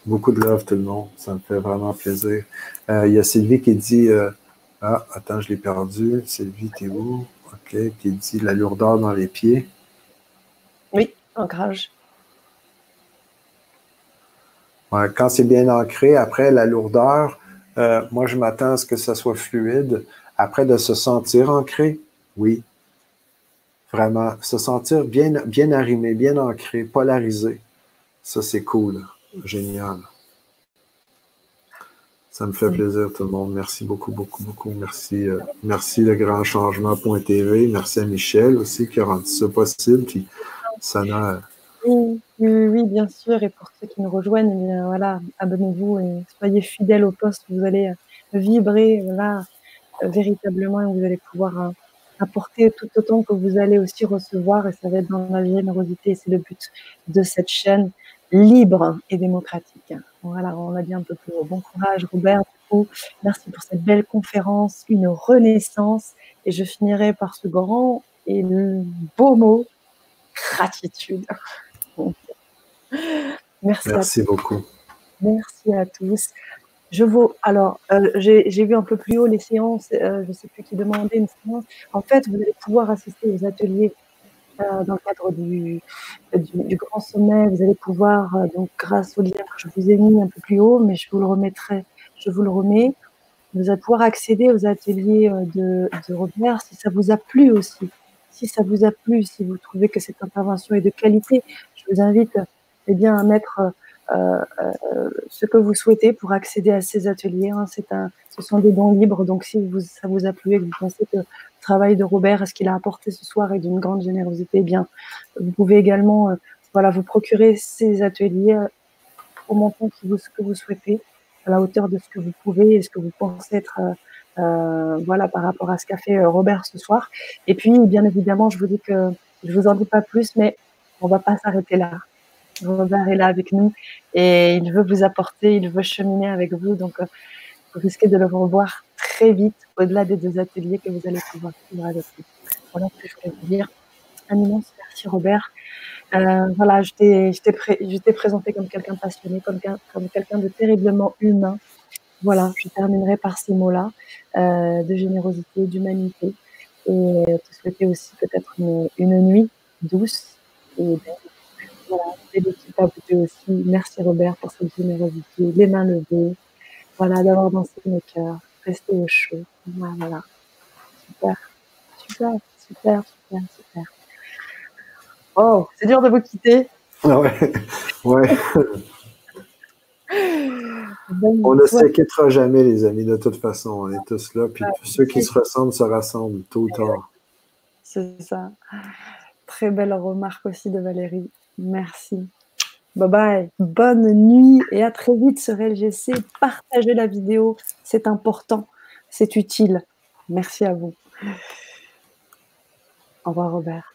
beaucoup de love, tout le monde. Ça me fait vraiment plaisir. Euh, il y a Sylvie qui dit Ah, attends, je l'ai perdu. Sylvie, t'es où? OK. Qui dit la lourdeur dans les pieds. Oui, ancrage quand c'est bien ancré, après la lourdeur, euh, moi je m'attends à ce que ça soit fluide. Après de se sentir ancré, oui. Vraiment, se sentir bien, bien arrimé, bien ancré, polarisé. Ça, c'est cool. Génial. Ça me fait plaisir, tout le monde. Merci beaucoup, beaucoup, beaucoup. Merci, euh, merci le grand changement.tv. Merci à Michel aussi qui a rendu ça possible. Puis, ça n'a oui, oui, bien sûr. Et pour ceux qui nous rejoignent, eh bien, voilà, abonnez-vous et soyez fidèles au poste. Vous allez euh, vibrer, voilà, euh, véritablement, et vous allez pouvoir euh, apporter tout autant que vous allez aussi recevoir. Et ça va être dans la générosité. C'est le but de cette chaîne libre et démocratique. Voilà, on a dit un peu plus haut. Bon courage, Robert. Merci pour cette belle conférence, une renaissance. Et je finirai par ce grand et beau mot, gratitude. Merci. Merci beaucoup. Merci à tous. Je vous, alors, euh, j'ai vu un peu plus haut les séances, euh, je ne sais plus qui demandait une séance. En fait, vous allez pouvoir assister aux ateliers euh, dans le cadre du, du, grand sommet. Vous allez pouvoir, donc, grâce au lien que je vous ai mis un peu plus haut, mais je vous le remettrai, je vous le remets. vous allez pouvoir accéder aux ateliers euh, de, de Robert si ça vous a plu aussi. Si ça vous a plu, si vous trouvez que cette intervention est de qualité, je vous invite eh bien, à mettre euh, euh, ce que vous souhaitez pour accéder à ces ateliers. Hein. C'est un, ce sont des dons libres, donc si vous, ça vous a plu et que vous pensez que le travail de Robert, ce qu'il a apporté ce soir est d'une grande générosité, eh bien, vous pouvez également voilà, vous procurer ces ateliers au montant que vous, que vous souhaitez à la hauteur de ce que vous pouvez et ce que vous pensez être euh, euh, voilà par rapport à ce qu'a fait euh, Robert ce soir. Et puis bien évidemment, je vous dis que je vous en dis pas plus, mais on va pas s'arrêter là. Robert est là avec nous et il veut vous apporter, il veut cheminer avec vous. Donc, vous risquez de le revoir très vite au-delà des deux ateliers que vous allez pouvoir suivre avec lui. Voilà ce que je voulais vous dire. Un immense merci Robert. Euh, voilà, je t'ai présenté comme quelqu'un passionné, comme, comme quelqu'un de terriblement humain. Voilà, je terminerai par ces mots-là, euh, de générosité, d'humanité, et te souhaiter aussi peut-être une, une, nuit douce et belle. Voilà, et l'équipe à vous aussi. Merci Robert pour cette générosité, les mains levées, voilà, d'avoir dansé mes cœurs, rester au chaud. Voilà, super, super, super, super, super. Oh, c'est dur de vous quitter. Ah ouais, ouais. on ne s'inquiétera jamais, les amis, de toute façon. On est tous là. Puis ceux qui se ressemblent se rassemblent tôt ou tard. C'est ça. Très belle remarque aussi de Valérie. Merci. Bye bye. Bonne nuit et à très vite sur LGC. Partagez la vidéo. C'est important. C'est utile. Merci à vous. Au revoir, Robert.